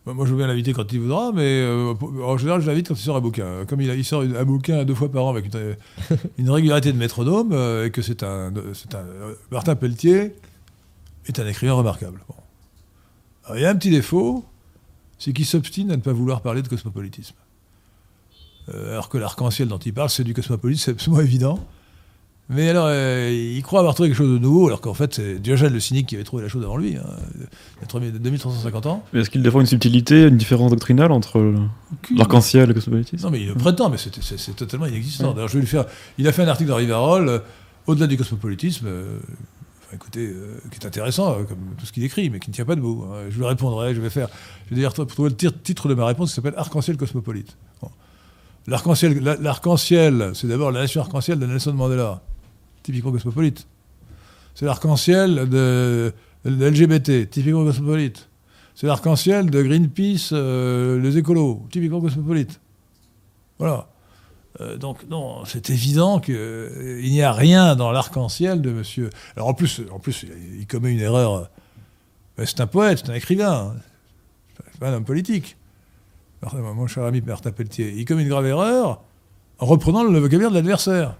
Bah, Moi, je veux bien l'inviter quand il voudra, mais euh, en général, je l'invite quand il sort un bouquin. Comme il, a- il sort un bouquin deux fois par an avec une, une régularité de métronome, euh, et que c'est un, Martin Pelletier est un écrivain remarquable. Bon. Alors, il y a un petit défaut, c'est qu'il s'obstine à ne pas vouloir parler de cosmopolitisme. Euh, alors que l'arc-en-ciel dont il parle, c'est du cosmopolitisme, c'est absolument évident. Mais alors, euh, il croit avoir trouvé quelque chose de nouveau, alors qu'en fait, c'est Diogène le cynique qui avait trouvé la chose avant lui, hein, il y a 3000 2350 ans. Mais Est-ce qu'il défend une subtilité, une différence doctrinale entre l'arc-en-ciel et le cosmopolitisme? Non, mais il le prétend, mais c'est- totalement inexistant. D'ailleurs, je vais lui faire. Il a fait un article dans Rivarol, euh, au-delà du cosmopolitisme, écoutez, euh, qui est intéressant, euh, comme tout ce qu'il écrit, mais qui ne tient pas debout. hein. Je lui répondrai, je vais faire. Je vais dire, trouver le titre de ma réponse, ça s'appelle Arc-en-ciel cosmopolite. L'arc-en-ciel, c'est d'abord la nation arc-en-ciel de Nelson Mandela, typiquement cosmopolite. C'est l'arc-en-ciel de, de LGBT, typiquement cosmopolite. C'est l'arc-en-ciel de Greenpeace, euh, les écolos, typiquement cosmopolite. Voilà. Euh, donc non, c'est évident qu'il n'y a rien dans l'arc-en-ciel de monsieur. Alors en plus, il, commet une erreur. euh, C'est un poète, c'est un écrivain, hein. c'est pas un homme politique. Mon cher ami Martin Pelletier, il commet une grave erreur en reprenant le vocabulaire de l'adversaire.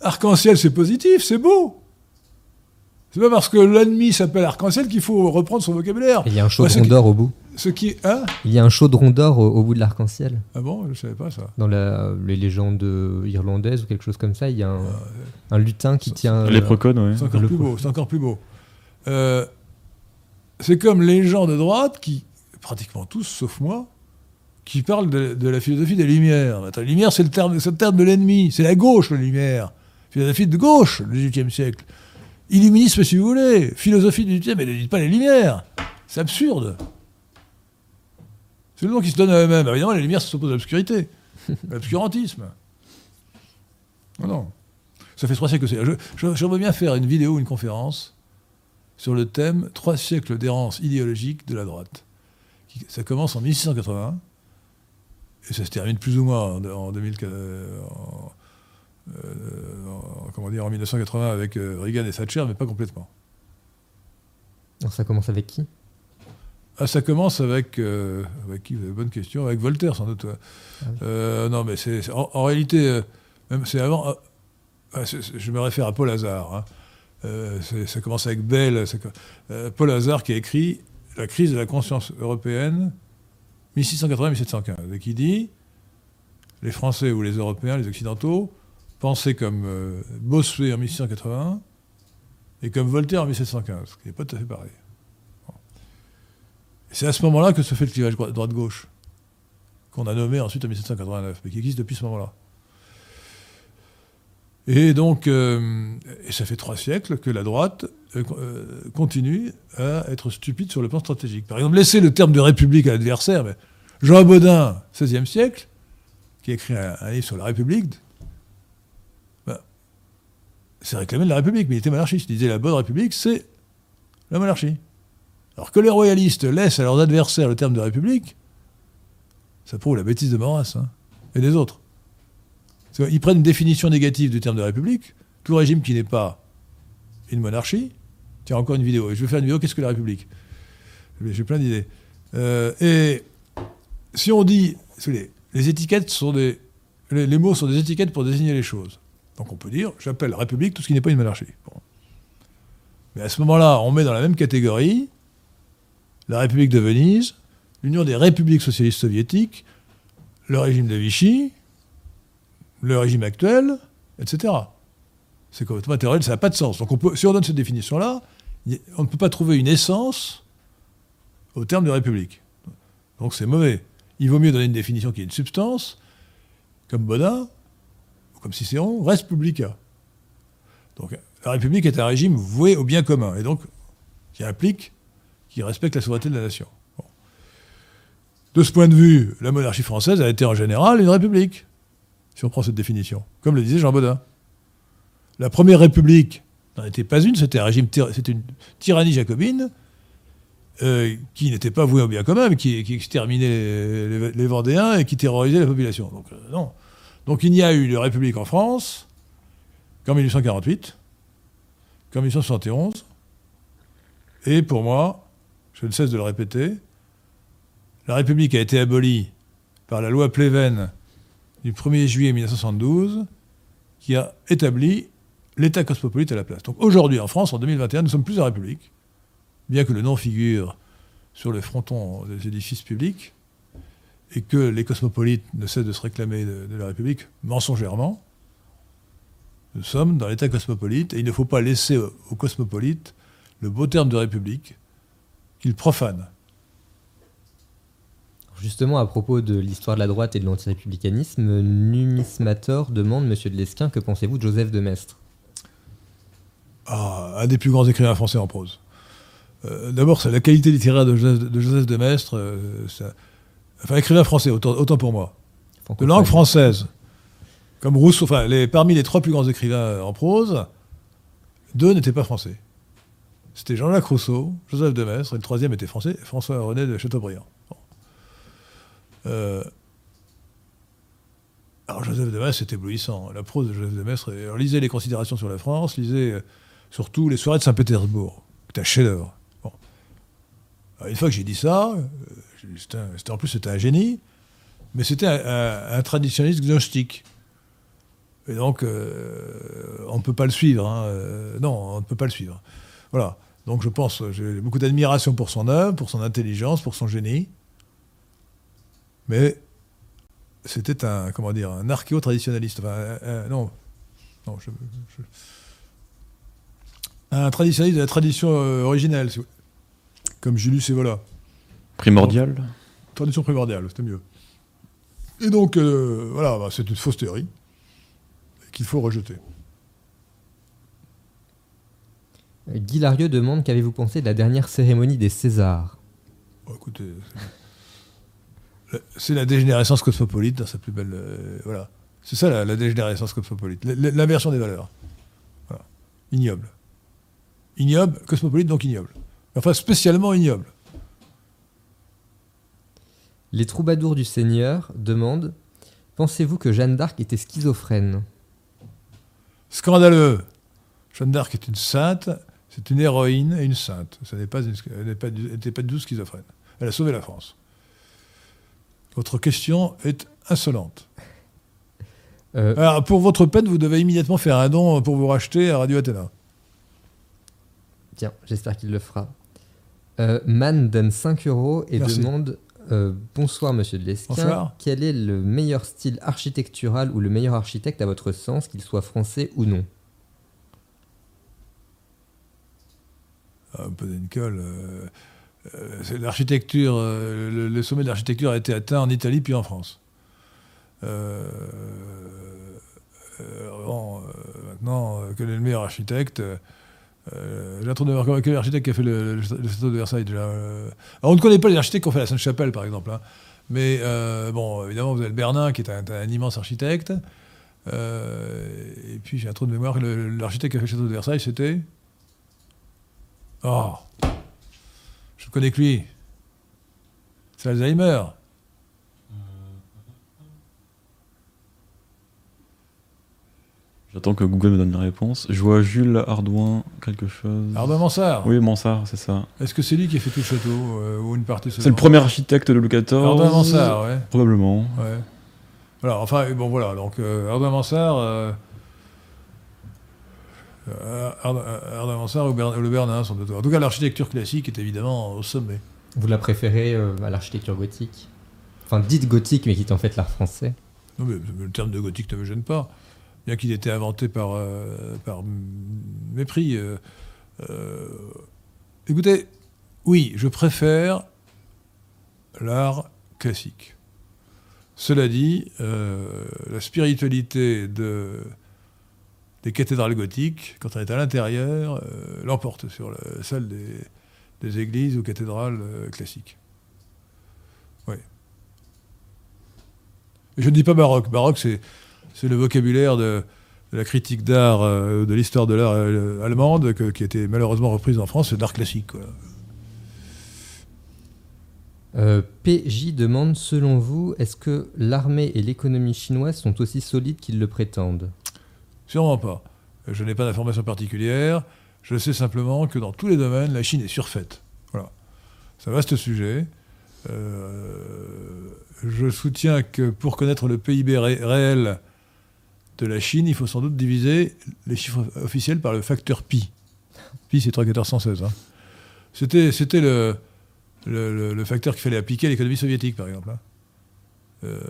Arc-en-ciel, c'est positif, c'est beau. C'est pas parce que l'ennemi s'appelle arc-en-ciel qu'il faut reprendre son vocabulaire. Et il y a un Ouais, chaudron d'or au bout. Ce qui. Hein Il y a un chaudron d'or au, au bout de l'arc-en-ciel. Ah bon Je savais pas ça. Dans la- les légendes irlandaises ou quelque chose comme ça, il y a un, un lutin qui tient. euh, Les procones, ouais. C'est encore Le plus beau. C'est encore plus beau. Euh, c'est comme les gens de droite qui, pratiquement tous, sauf moi, qui parlent de, de la philosophie des Lumières. Attends, les Lumières, c'est le terme, c'est le terme de l'ennemi. C'est la gauche, les Lumières. Philosophie de gauche, le XVIIIe siècle. Illuminisme, si vous voulez. Philosophie du XVIIIe, mais ne dites pas les Lumières. C'est absurde. C'est le nom qui se donne à eux-mêmes. Évidemment, les Lumières s'opposent à l'obscurité. L'obscurantisme. Non, non. Ça fait trois siècles que c'est. Je, je- j'aimerais bien faire une vidéo, une conférence sur le thème Trois siècles d'errance idéologique de la droite. Ça commence en 1680 et ça se termine plus ou moins en, en 2000, euh, en, euh, en- comment dire, en 1980 avec euh, Reagan et Thatcher, mais pas complètement. Alors, ça commence avec qui? Ah, ça commence avec. euh, avec qui? Vous avez bonne question. Avec Voltaire, sans doute. ouais. Ah oui. Euh, non, mais c'est. En, en réalité, euh, même c'est avant. euh, ah, je me réfère à Paul Hazard. hein. Euh, ça commence avec Bell. euh, Paul Hazard qui a écrit la crise de la conscience européenne 1680-1715, et qui dit les Français ou les Européens, les Occidentaux, pensaient comme euh, Bossuet en 1680 et comme Voltaire en 1715, ce qui n'est pas tout à fait pareil. C'est à ce moment-là que se fait le clivage droite-gauche, qu'on a nommé ensuite en 1789, mais qui existe depuis ce moment-là. Et donc, euh, et ça fait trois siècles que la droite euh, continue à être stupide sur le plan stratégique. Par exemple, laisser le terme de république à l'adversaire. Mais Jean Baudin, XVIe siècle, qui a écrit un, livre sur la République, c'est réclamé de la République, mais il était monarchiste. Il disait la bonne République, c'est la monarchie. Alors que les royalistes laissent à leurs adversaires le terme de République, ça prouve la bêtise de Maurras hein, et des autres. Ils prennent une définition négative du terme de république. Tout régime qui n'est pas une monarchie. Tiens, encore une vidéo. Je vais faire une vidéo. Qu'est-ce que la république? J'ai plein d'idées. Euh, et si on dit. Les, étiquettes sont des. Les, mots sont des étiquettes pour désigner les choses. Donc on peut dire j'appelle république tout ce qui n'est pas une monarchie. Mais à ce moment-là, on met dans la même catégorie la République de Venise, l'Union des républiques socialistes soviétiques, le régime de Vichy, le régime actuel, etc. C'est complètement intérieur, ça n'a pas de sens. Donc si on donne cette définition-là, on ne peut pas trouver une essence au terme de république. Donc c'est mauvais. Il vaut mieux donner une définition qui est une substance, comme Baudin, ou comme Cicéron, res publica. Donc la République est un régime voué au bien commun, et donc qui implique qui respecte la souveraineté de la nation. De ce point de vue, la monarchie française a été en général une république si on prend cette définition, comme le disait Jean Baudin. La première république n'en était pas une, c'était un régime, c'était une tyrannie jacobine euh, qui n'était pas vouée au bien commun, mais qui, exterminait les, Vendéens et qui terrorisait la population. Donc, euh, non. Donc il n'y a eu de république en France qu'en 1848, qu'en 1871, et pour moi, je ne cesse de le répéter, la République a été abolie par la loi Pleven du 1er juillet 1972 qui a établi l'État cosmopolite à la place. Donc aujourd'hui, en France, en 2021, nous sommes plus en République, bien que le nom figure sur le fronton des édifices publics, et que les cosmopolites ne cessent de se réclamer de, la République mensongèrement. Nous sommes dans l'État cosmopolite, et il ne faut pas laisser aux cosmopolites le beau terme de République qu'ils profanent. Justement, à propos de l'histoire de la droite et de l'antirépublicanisme, Numismator demande, monsieur de Lesquin, que pensez-vous de Joseph de Maistre? Ah, Un des plus grands écrivains français en prose. Euh, d'abord, c'est la qualité littéraire de Joseph de, Maistre. Euh, enfin, écrivain français, autant, pour moi. De langue française, comme Rousseau, enfin, les, parmi les trois plus grands écrivains en prose, deux n'étaient pas français. C'était Jean-Jacques Rousseau, Joseph de Maistre, et le troisième était français, François-René de Chateaubriand. Euh, alors Joseph de Maistre, c'est éblouissant. La prose de Joseph de Maistre. Alors, lisez les considérations sur la France, lisez euh, surtout les soirées de Saint-Pétersbourg. C'est un chef-d'œuvre. Une fois que j'ai dit ça, euh, en plus c'était un génie, mais c'était un, traditionnaliste gnostique. Et donc, on ne peut pas le suivre. Hein. non, on ne peut pas le suivre. Voilà. Donc je pense, j'ai beaucoup d'admiration pour son œuvre, pour son intelligence, pour son génie. Mais c'était un, comment dire, un archéo-traditionnaliste. Non, un traditionnaliste de la tradition euh, originelle, comme Julius Evola. Primordial Tradition primordiale, c'était mieux. Et donc, euh, voilà, bah, c'est une fausse théorie qu'il faut rejeter. Guy Larieux demande qu'avez-vous pensé de la dernière cérémonie des Césars? Oh, Écoutez, c'est la dégénérescence cosmopolite dans sa plus belle. Euh, voilà. C'est ça la, dégénérescence cosmopolite. L'inversion des valeurs. Voilà. Ignoble. Ignoble, cosmopolite, donc ignoble. Enfin, spécialement ignoble. Les troubadours du Seigneur demandent Pensez-vous que Jeanne d'Arc était schizophrène? Scandaleux Jeanne d'Arc est une sainte, c'est une héroïne et une sainte. Ça n'est pas elle n'était pas, pas du tout schizophrène. Elle a sauvé la France. Votre question est insolente. Euh, Alors, pour votre peine, vous devez immédiatement faire un don pour vous racheter à Radio Athéna. Tiens, j'espère qu'il le fera. Euh, Man donne 5 euros et Merci. demande euh, Bonsoir Monsieur de Lesquin. Bonsoir. Quel est le meilleur style architectural ou le meilleur architecte à votre sens, qu'il soit français ou non? Ah, Podencal, euh, euh, c'est l'architecture, euh, le, le sommet de l'architecture a été atteint en Italie puis en France. Bon, maintenant, quel est le meilleur architecte? Euh, J'ai un trou de mémoire. Quel est l'architecte qui a fait le, château de Versailles euh On ne connaît pas les architectes qui ont fait la Sainte-Chapelle, par exemple. hein. Mais euh, bon, évidemment, vous avez le Bernin, qui est un, immense architecte. Euh, et puis, j'ai un trou de mémoire. le- L'architecte qui a fait le château de Versailles, c'était? Oh Je ne connais que lui. C'est Alzheimer. J'attends que Google me donne la réponse. Je vois Jules Ardouin, quelque chose. Ardouin Mansart. Oui, Mansart, c'est ça. Est-ce que c'est lui qui a fait tout le château euh, ou une partie C'est le premier architecte de Louis XIV. Ardouin Mansart, ouais. Probablement. ouais. Voilà, enfin, bon voilà, donc euh, Ardouin Mansart. Euh, euh, Ardouin Mansart ou Ber- le Bernin sont deux. En tout cas, l'architecture classique est évidemment au sommet. Vous la préférez euh, à l'architecture gothique? Enfin, dite gothique, mais qui est en fait l'art français. Non, mais, mais le terme de gothique ne me gêne pas. Bien qu'il ait été inventé par, euh, mépris. euh, euh, écoutez, oui, je préfère l'art classique. Cela dit, la spiritualité de, des cathédrales gothiques, quand on est à l'intérieur, l'emporte sur la, celle des, églises ou cathédrales classiques. Oui. Je ne dis pas baroque. Baroque, c'est, c'est le vocabulaire de, de la critique d'art, euh, de l'histoire de l'art euh, allemande, que- qui a été malheureusement reprise en France, c'est d'art classique. quoi. Euh, PJ demande Selon vous, est-ce que l'armée et l'économie chinoise sont aussi solides qu'ils le prétendent? Sûrement pas. Je n'ai pas d'informations particulières. Je sais simplement que dans tous les domaines, la Chine est surfaite. Voilà. C'est un vaste sujet. Euh, je soutiens que pour connaître le PIB ré- réel de la Chine, il faut sans doute diviser les chiffres officiels par le facteur pi. Pi, c'est 3,1416. Hein. C'était, c'était le, facteur qu'il fallait appliquer à l'économie soviétique, par exemple. hein. Euh,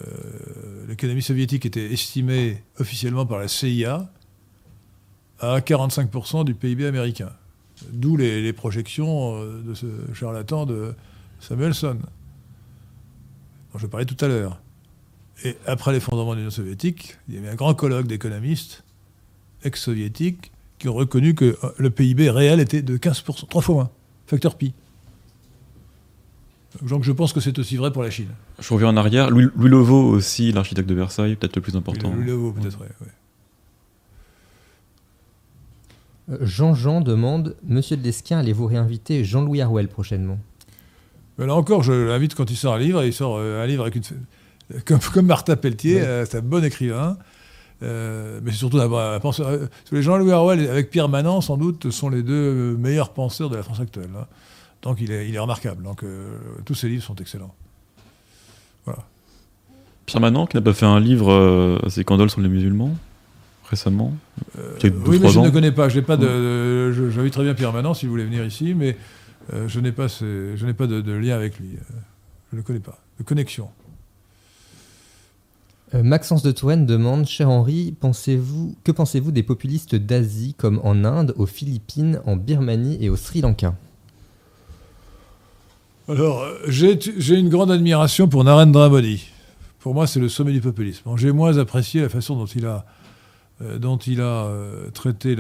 l'économie soviétique était estimée officiellement par la CIA à 45% du PIB américain. D'où les, projections euh, de ce charlatan de Samuelson, je parlais tout à l'heure. Et après l'effondrement de l'Union soviétique, il y avait un grand colloque d'économistes ex-soviétiques qui ont reconnu que euh, le PIB réel était de 15%, trois fois moins, facteur pi. Donc je pense que c'est aussi vrai pour la Chine. Je reviens en arrière. Louis, Louis Levaux aussi, l'architecte de Versailles, peut-être le plus important. Le, le Levo, peut-être, ouais. Euh, Jean-Jean demande Monsieur de Lesquin, allez-vous réinviter Jean-Louis Harwell prochainement? Là encore, je l'invite quand il sort un livre, et il sort euh, un livre avec une. Comme, comme Martha Pelletier, Ouais. euh, c'est un bon écrivain. Euh, mais c'est surtout un, un penseur. euh, les Jean-Louis Harwell avec Pierre Manant, sans doute, sont les deux meilleurs penseurs de la France actuelle. hein. Donc il est, il est remarquable. Donc euh, tous ses livres sont excellents. Pierre Manant, qui n'a pas fait un livre euh, ses sur les musulmans récemment? Deux, oui, mais je ans? ne connais pas. Je n'ai pas de. de- je- J'invite très bien Pierre Manant si vous voulez venir ici, mais euh, je n'ai pas, ce- je n'ai pas de, de lien avec lui. Je ne le connais pas. De connexion. Euh, Maxence de Touraine demande Cher Henri, pensez-vous, que pensez-vous des populistes d'Asie comme en Inde, aux Philippines, en Birmanie et au Sri Lanka? Alors, j'ai une grande admiration pour Narendra Modi. Pour moi, c'est le sommet du populisme. J'ai moins apprécié la façon dont il a, euh, dont il a euh, traité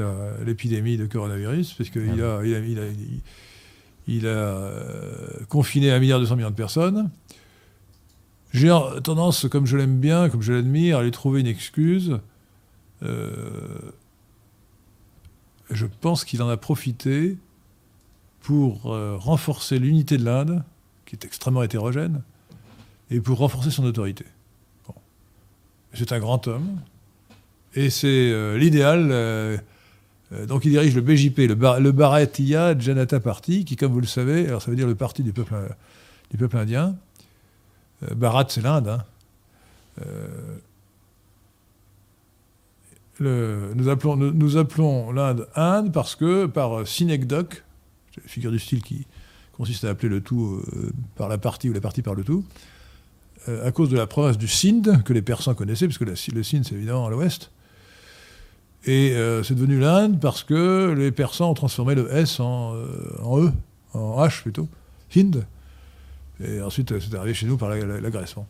l'épidémie de coronavirus, parce il a, il a, il- a, confiné 1,2 milliard de personnes. J'ai en- tendance, comme je l'aime bien, comme je l'admire, à lui trouver une excuse. Euh, je pense qu'il en a profité pour euh, renforcer l'unité de l'Inde, qui est extrêmement hétérogène, et pour renforcer son autorité. C'est un grand homme, et c'est euh, l'idéal. donc il dirige le BJP, le, Bharatiya Janata Party, qui, comme vous le savez, alors ça veut dire le parti du peuple indien. Euh, Bharat, c'est l'Inde. hein. Euh, nous appelons, nous, appelons l'Inde Inde parce que, par euh, synecdoque, la figure du style qui, consiste à appeler le tout par la partie ou la partie par le tout, à cause de la province du Sindh, que les Persans connaissaient, puisque le Sindh, c'est évidemment à l'ouest. Et c'est devenu l'Inde parce que les Persans ont transformé le S en, en E, en H plutôt, Hind. Et ensuite, c'est arrivé chez nous par l'agressement.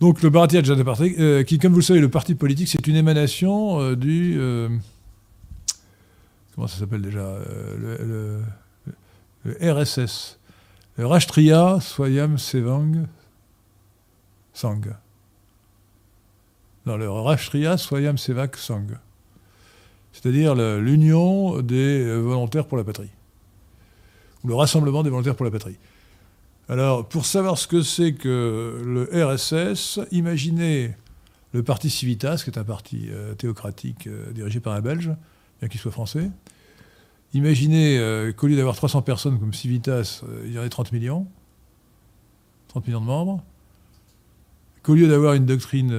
Donc le Bharatiya Janata Party, qui, comme vous le savez, le parti politique, c'est une émanation du... comment ça s'appelle déjà le, le RSS, le Rashtriya Swayam Sevang Sang. Non, le Rashtriya Swayam Sevak Sang. C'est-à-dire l'union des volontaires pour la patrie. Ou le rassemblement des volontaires pour la patrie. Alors, pour savoir ce que c'est que le RSS, imaginez le parti Civitas, qui est un parti euh, théocratique euh, dirigé par un Belge, bien qu'il soit français, Imaginez euh, qu'au lieu d'avoir 300 personnes comme Civitas, il y en ait 30 millions. 30 millions de membres. Qu'au lieu d'avoir une doctrine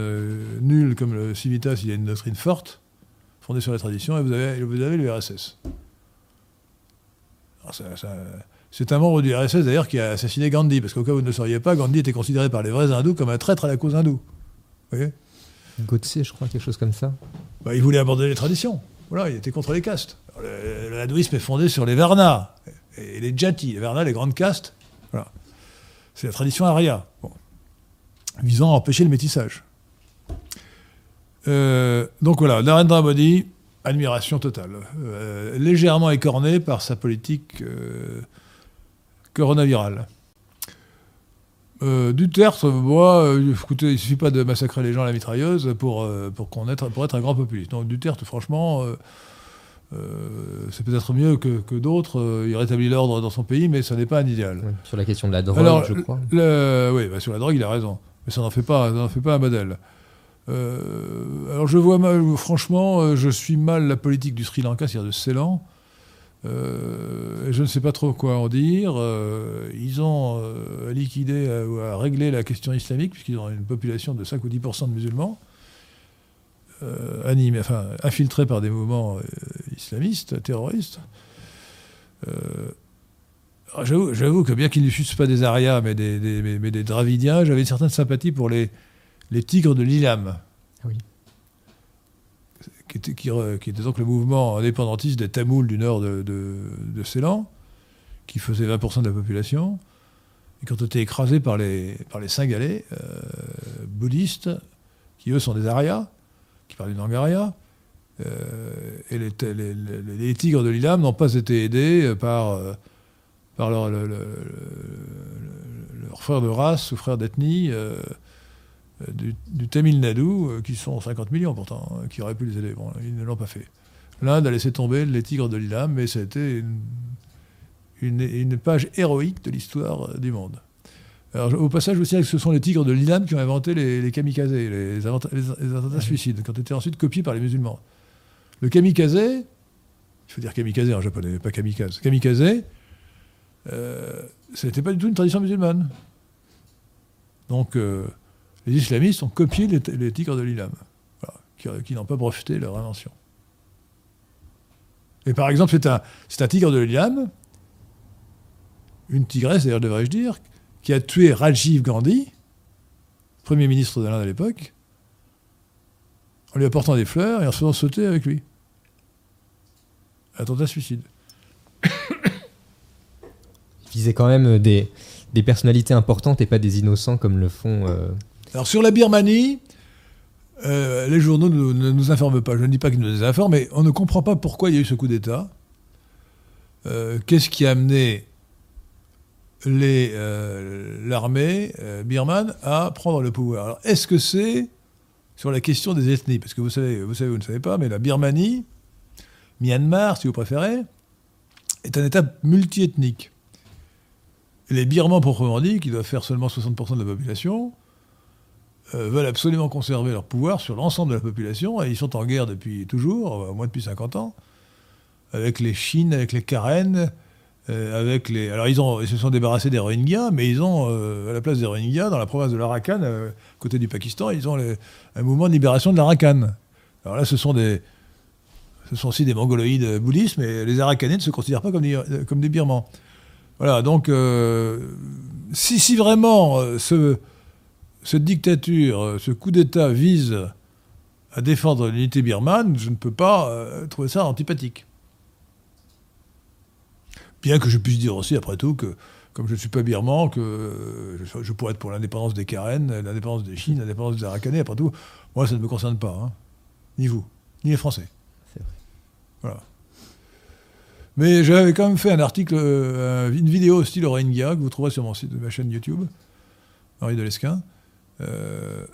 nulle comme le Civitas, il y a une doctrine forte, fondée sur la tradition, et vous avez, vous avez le RSS. C'est un membre du RSS d'ailleurs qui a assassiné Gandhi, parce qu'au cas où vous ne le sauriez pas, Gandhi était considéré par les vrais hindous comme un traître à la cause hindoue. Vous voyez Godse, je crois, quelque chose comme ça. Bah, il voulait abandonner les traditions. Voilà, il était contre les castes. L'hindouisme est fondé sur les Varnas et les Jati. Les Varnas, les grandes castes. Voilà. C'est la tradition arya, visant à empêcher le métissage. Euh, donc voilà, Narendra Modi, admiration totale. Euh, légèrement écorné par sa politique euh, coronavirale. Duterte, moi, écoutez, il suffit pas de massacrer les gens à la mitrailleuse pour, pour, pour être un grand populiste. Donc Duterte, franchement, euh, c'est peut-être mieux que, d'autres. Euh, il rétablit l'ordre dans son pays, mais ce n'est pas un idéal. sur la question de la drogue, je crois. oui, bah, sur la drogue, il a raison. Mais ça n'en fait, pas, fait pas un modèle. Euh, alors je vois mal, franchement, je suis mal la politique du Sri Lanka, c'est-à-dire de Ceylan. Je ne sais pas trop quoi en dire. ils ont liquidé ou à régler la question islamique, puisqu'ils ont une population de 5 ou 10% de musulmans. Euh, animés, enfin, infiltrés par des mouvements euh, islamistes, terroristes. Euh, j'avoue que bien qu'ils ne fussent pas des Arias, mais des, mais, des Dravidiens, j'avais une certaine sympathie pour les, les tigres de l'Ilam. Oui. Qui était, qui, était, donc le mouvement indépendantiste des Tamouls du nord de, de, Ceylan, qui faisait 20% de la population, et qui ont été écrasés par les, par Singalais bouddhistes, qui eux sont des Arias qui parle d'une Angaria. Euh, et les, tigres de l'Ilam n'ont pas été aidés par, euh, par leur, frère de race ou frère d'ethnie euh, du, Tamil Nadu, qui sont 50 millions pourtant, hein, qui auraient pu les aider. Bon, ils ne l'ont pas fait. L'Inde a laissé tomber les tigres de l'Ilam, mais ça a été une, une page héroïque de l'histoire du monde. Alors, au passage, je vous que ce sont les tigres de l'Ilam qui ont inventé les, kamikazes, les, attentats suicides, qui ont été ensuite copiés par les musulmans. Le kamikaze, il faut dire kamikaze en japonais, pas kamikaze, kamikaze, euh, ce n'était pas du tout une tradition musulmane. Donc, euh, les islamistes ont copié les, tigres de l'Ilam, qui, n'ont pas de leur invention. Et par exemple, c'est un, tigre de l'Ilam, une tigresse d'ailleurs devrais-je dire, qui a tué Rajiv Gandhi, Premier ministre de l'Inde à l'époque, en lui apportant des fleurs et en se faisant sauter avec lui. Attentat suicide. Il visait quand même des, des, personnalités importantes et pas des innocents comme le font. Euh, Alors sur la Birmanie, euh, les journaux ne nous, informent pas. Je ne dis pas qu'ils nous informent, mais on ne comprend pas pourquoi il y a eu ce coup d'État. Euh, qu'est-ce qui a amené euh, l'armée birmane à prendre le pouvoir? Alors, est-ce que c'est sur la question des ethnies? Parce que vous savez, vous savez, vous ne savez pas, mais la Birmanie, Myanmar, si vous préférez, est un État multiethnique. les Birmans, proprement dit, qui doivent faire seulement 60% de la population, veulent absolument conserver leur pouvoir sur l'ensemble de la population, et ils sont en guerre depuis toujours, au moins depuis 50 ans, avec les Chines, avec les Karen, euh, avec les... Alors, ils, ont, ils se sont débarrassés des Rohingyas, mais ils ont, euh, à la place des Rohingyas, dans la province de l'Arakan, euh, côté du Pakistan, ils ont un mouvement de libération de l'Arakan. Alors là, ce sont des... Ce sont aussi des mongoloïdes bouddhistes, mais les Arakanais ne se considèrent pas comme des, comme des Birmans. Voilà, donc euh, si, si vraiment euh, ce, cette dictature, euh, ce coup d'État vise à défendre l'unité birmane, je ne peux pas euh, trouver ça antipathique. Bien que je puisse dire aussi, après tout, que comme je ne suis pas birman, que euh, je, je pourrais être pour l'indépendance des Karen, l'indépendance des Chine, l'indépendance des Arakanais, après tout, moi ça ne me concerne pas. hein. Ni vous, ni les Français. C'est vrai. Voilà. Mais j'avais quand même fait un article, une vidéo style Rohingya, que vous trouverez sur mon site ma chaîne YouTube, Henri Delesquin, euh,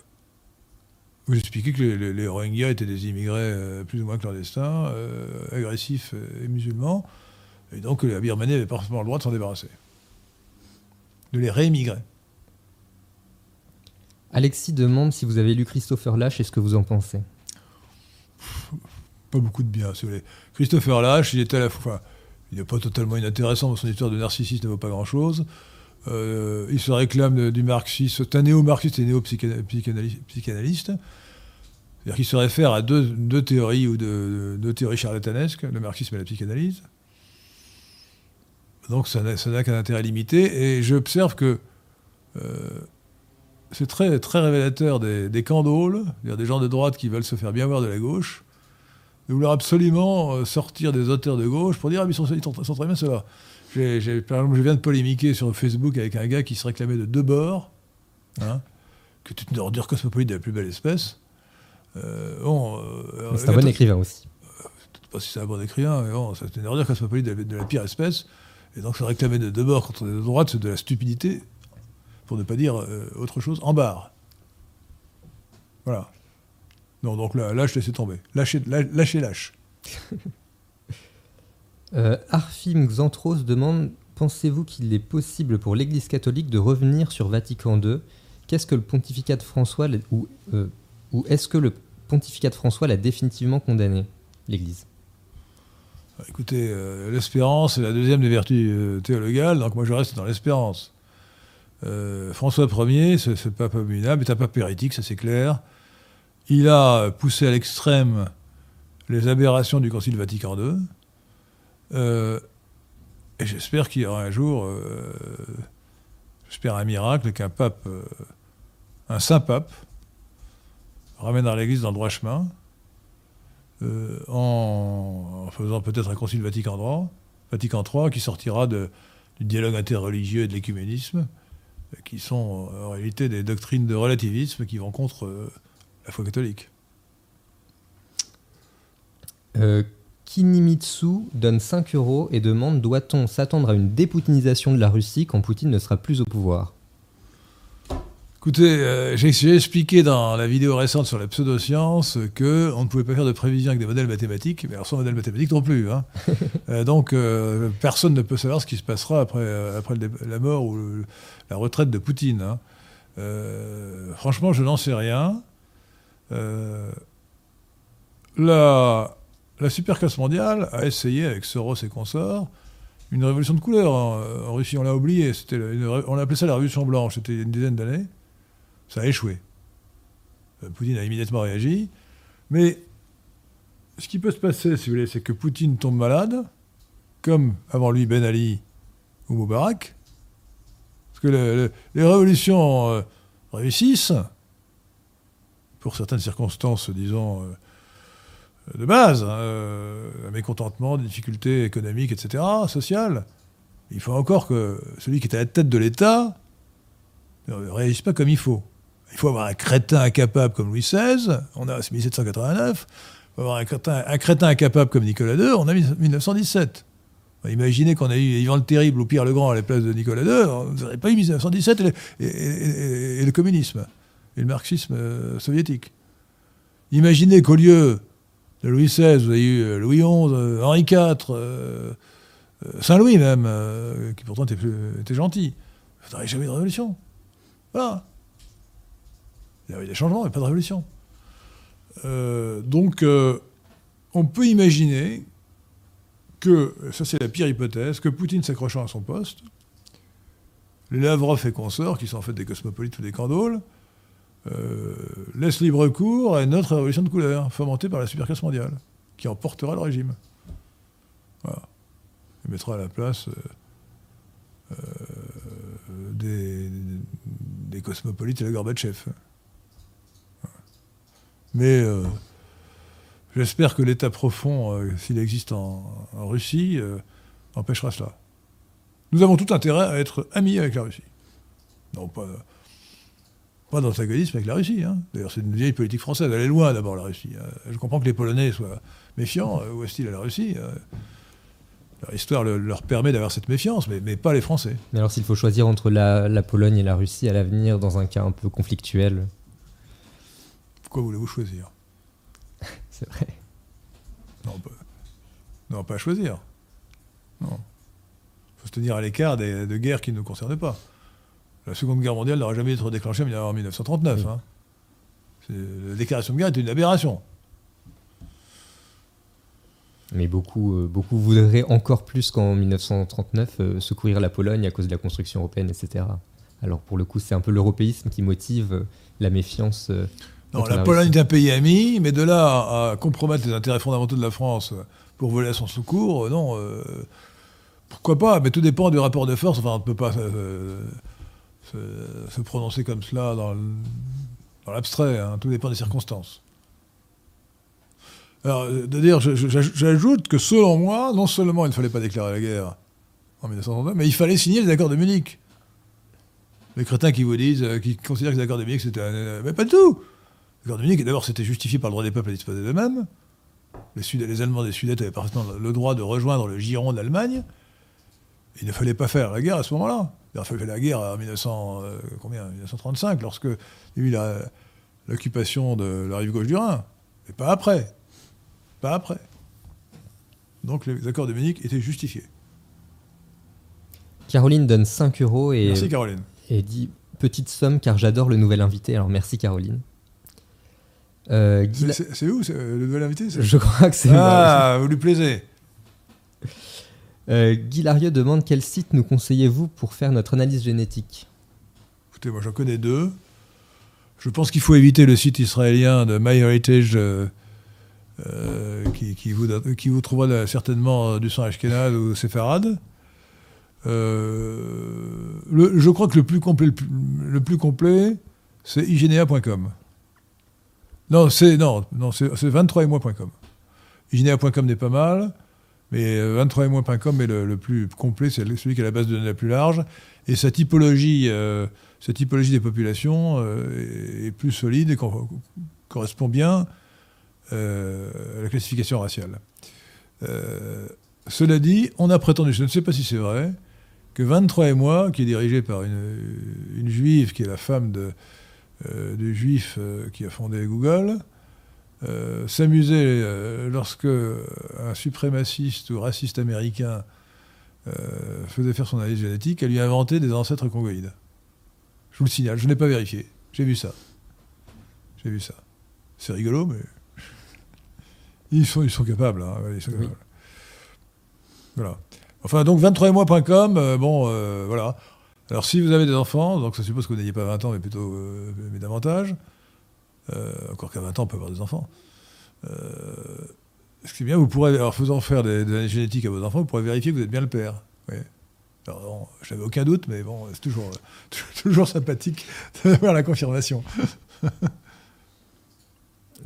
où j'expliquais que les, les- les Rohingyas étaient des immigrés euh, plus ou moins clandestins, euh, agressifs et musulmans, et donc la Birmanie avait parfaitement le droit de s'en débarrasser. De les réémigrer. Alexis demande si vous avez lu Christopher Lash et ce que vous en pensez. pas beaucoup de bien, si vous voulez. Christopher Lash, il à la fois. Il n'est pas totalement inintéressant, dans son histoire de narcissisme ne vaut pas grand-chose. Euh, il se réclame du marxisme. C'est un néo-marxiste et néo-psychanalyste. C'est-à-dire qu'il se réfère à deux, théories ou deux, théories charlatanesques, le marxisme et la psychanalyse. Donc ça n'a qu'un intérêt limité. Et j'observe que euh, c'est très, très révélateur des, des candaules, c'est-à-dire des gens de droite qui veulent se faire bien voir de la gauche, de vouloir absolument euh, sortir des auteurs de gauche pour dire ah, mais ils sont très bien ceux-là. Par exemple, je viens de polémiquer sur Facebook avec un gars qui se réclamait de deux bords, hein, que tu une ordure cosmopolite de la plus belle espèce. Euh, bon, euh, C'est un bon écrivain aussi. je sais pas si c'est un bon écrivain, mais bon, c'est une ordure cosmopolite de, la- de la pire espèce. Et donc se réclamer de deux bords contre des de droite, c'est de la stupidité, pour ne pas dire euh, autre chose, en barre. Voilà. Non, donc là, je laissais tomber. Lâchez, lâ- lâchez, lâche. Euh, Arfim Xantros demande Pensez-vous qu'il est possible pour l'Église catholique de revenir sur Vatican II Qu'est-ce que le pontificat de François euh, ou est-ce que le pontificat de François l'a définitivement condamné L'Église? Écoutez, euh, l'espérance est la deuxième des vertus théologales, donc moi je reste dans l'espérance. François Ier, ce, ce pape abominable, est un pape hérétique, ça c'est clair. Il a poussé à l'extrême les aberrations du Concile Vatican II. Euh, et j'espère qu'il y aura un jour, euh, j'espère un miracle, qu'un pape, euh, un saint pape, ramènera l'Église dans le droit chemin, en, faisant peut-être un concile Vatican III, Vatican III qui sortira de- du dialogue interreligieux et de l'écuménisme, qui sont en réalité des doctrines de relativisme qui vont contre la foi catholique. Kinimitsu donne 5 euros et demande Doit-on s'attendre à une dépoutinisation de la Russie quand Poutine ne sera plus au pouvoir? Écoutez, euh, j'ai expliqué dans la vidéo récente sur la pseudoscience que on ne pouvait pas faire de prévision avec des modèles mathématiques, mais alors sans modèle mathématique non plus. hein. Euh, donc euh, personne ne peut savoir ce qui se passera après, après le dé- la mort ou le- la retraite de Poutine. hein. Franchement, je n'en sais rien. Euh, la, la superclasse mondiale a essayé avec Soros et consorts une révolution de couleur en, Russie. On l'a oublié. C'était on appelait ça la révolution blanche. C'était une dizaine d'années. Ça a échoué. Euh, Poutine a immédiatement réagi. Mais ce qui peut se passer, si vous voulez, c'est que Poutine tombe malade, comme avant lui Ben Ali ou Moubarak. Parce que le- le- les révolutions euh, réussissent, pour certaines circonstances, disons, euh, de base, hein, euh, un mécontentement, des difficultés économiques, etc., sociales. Il faut encore que celui qui est à la tête de l'État ne réagisse pas comme il faut. Il faut avoir un crétin incapable comme Louis XVI, on a c'est 1789. Il faut avoir un crétin, un crétin incapable comme Nicolas II, on a 1917. Imaginez qu'on a eu Ivan le Terrible ou Pierre le Grand à la place de Nicolas II, vous n'aurez pas eu 1917 et le, et- et- et le communisme, et le marxisme euh, soviétique. Imaginez qu'au lieu Louis XVI, vous avez eu euh, Louis XI, euh, Henri IV, euh, Saint-Louis même, qui pourtant était, gentil. Vous n'aurez jamais de révolution. Voilà. Il y avait des changements, mais pas de révolution. Donc, on peut imaginer que, ça c'est la pire hypothèse, que Poutine s'accrochant à son poste, les Lavrov et consorts, qui sont en fait des cosmopolites ou des candoles, euh, laissent libre cours à une autre révolution de couleur, fomentée par la superclasse mondiale, qui emportera le régime. Voilà. Et mettra à la place euh, des, des cosmopolites et la Gorbatchev. Mais euh, j'espère que l'état profond, euh, s'il existe en, Russie, euh, empêchera cela. Nous avons tout intérêt à être amis avec la Russie. Non, pas, pas d'antagonisme avec la Russie. hein. D'ailleurs, c'est une vieille politique française. Elle est loin d'abord, la Russie. Euh, Je comprends que les Polonais soient méfiants euh, ou hostiles à la Russie. euh. Leur histoire le- leur permet d'avoir cette méfiance, mais, mais pas les Français. Mais alors s'il faut choisir entre la, la Pologne et la Russie à l'avenir dans un cas un peu conflictuel, Pourquoi voulez-vous choisir? C'est vrai. non pas, non, pas à choisir. Non. Il faut se tenir à l'écart des, de guerres qui ne nous concernent pas. La Seconde Guerre mondiale n'aurait jamais été déclenchée en 1939. Oui. hein. La déclaration de guerre est une aberration. Mais beaucoup, euh, beaucoup voudraient encore plus qu'en 1939 euh, secourir la Pologne à cause de la construction européenne, etc. Alors pour le coup, c'est un peu l'européisme qui motive euh, la méfiance. Non, la la Pologne est un pays ami, mais de là à, compromettre les intérêts fondamentaux de la France pour voler à son secours, non. pourquoi pas Mais tout dépend du rapport de force. Enfin, on ne peut pas se, prononcer comme cela dans, l'abstrait. hein. Tout dépend des circonstances. Alors, euh, j'ajoute que selon moi, non seulement il ne fallait pas déclarer la guerre en 1939, mais il fallait signer les accords de Munich. Les crétins qui vous disent, euh, qui considèrent que les accords de Munich c'était un. euh, Mais pas du tout L'accord de Munich, d'abord, c'était justifié par le droit des peuples à disposer d'eux-mêmes. Les, Sud- les Allemands des Sudètes avaient parfaitement le droit de rejoindre le giron d'Allemagne. Il ne fallait pas faire la guerre à ce moment-là. Il a fallu faire la guerre en 1900, euh, combien 1935, lorsque il y a eu la- l'occupation de la rive gauche du Rhin. Mais pas après. Pas après. Donc les accords de Munich étaient justifiés. Caroline donne 5 euros et, Merci Caroline. et dit petite somme car j'adore le nouvel invité. Alors merci Caroline. Euh, C'est- La- C'est c'est où c'est- le nouvel invité Je crois que c'est. Ah, vous lui plaisez. Euh, Guy Larieux demande quel site nous conseillez-vous pour faire notre analyse génétique Écoutez, moi j'en connais deux. Je pense qu'il faut éviter le site israélien de MyHeritage euh, euh, qui, vous, trouvera certainement du sang ashkénaze ou séfarade. Je crois que le plus complet, c'est hygienea.com. Non, c'est non, non, c'est c'est 23etmoi.com. Hygienea.com n'est pas mal, mais euh, 23etmoi.com est le, plus complet, c'est celui qui a la base de données la plus large. Et sa typologie, euh, des populations euh, est, plus solide et co- correspond bien euh, à la classification raciale. Euh, cela dit, on a prétendu, je ne sais pas si c'est vrai, que 23 et moi, qui est dirigé par une, juive qui est la femme euh, du juif euh, qui a fondé Google, euh, s'amusait euh, lorsque un suprémaciste ou raciste américain euh, faisait faire son analyse génétique, à lui inventer des ancêtres congoïdes. Je vous le signale, je n'ai pas vérifié. J'ai vu ça. J'ai vu ça. C'est rigolo, mais ils sont, hein, ils sont capables. Voilà. Enfin, donc 23mois.com, euh, bon, voilà. Alors, si vous avez des enfants, donc ça suppose que vous n'ayez pas 20 ans, mais plutôt mais davantage, encore qu'à 20 ans, on peut avoir des enfants. Euh, ce qui est bien, vous pourrez, en faisant faire des, des génétiques à vos enfants, vous pourrez vérifier que vous êtes bien le père. Bon, j'avais aucun doute, mais bon, c'est toujours, toujours sympathique d'avoir la confirmation.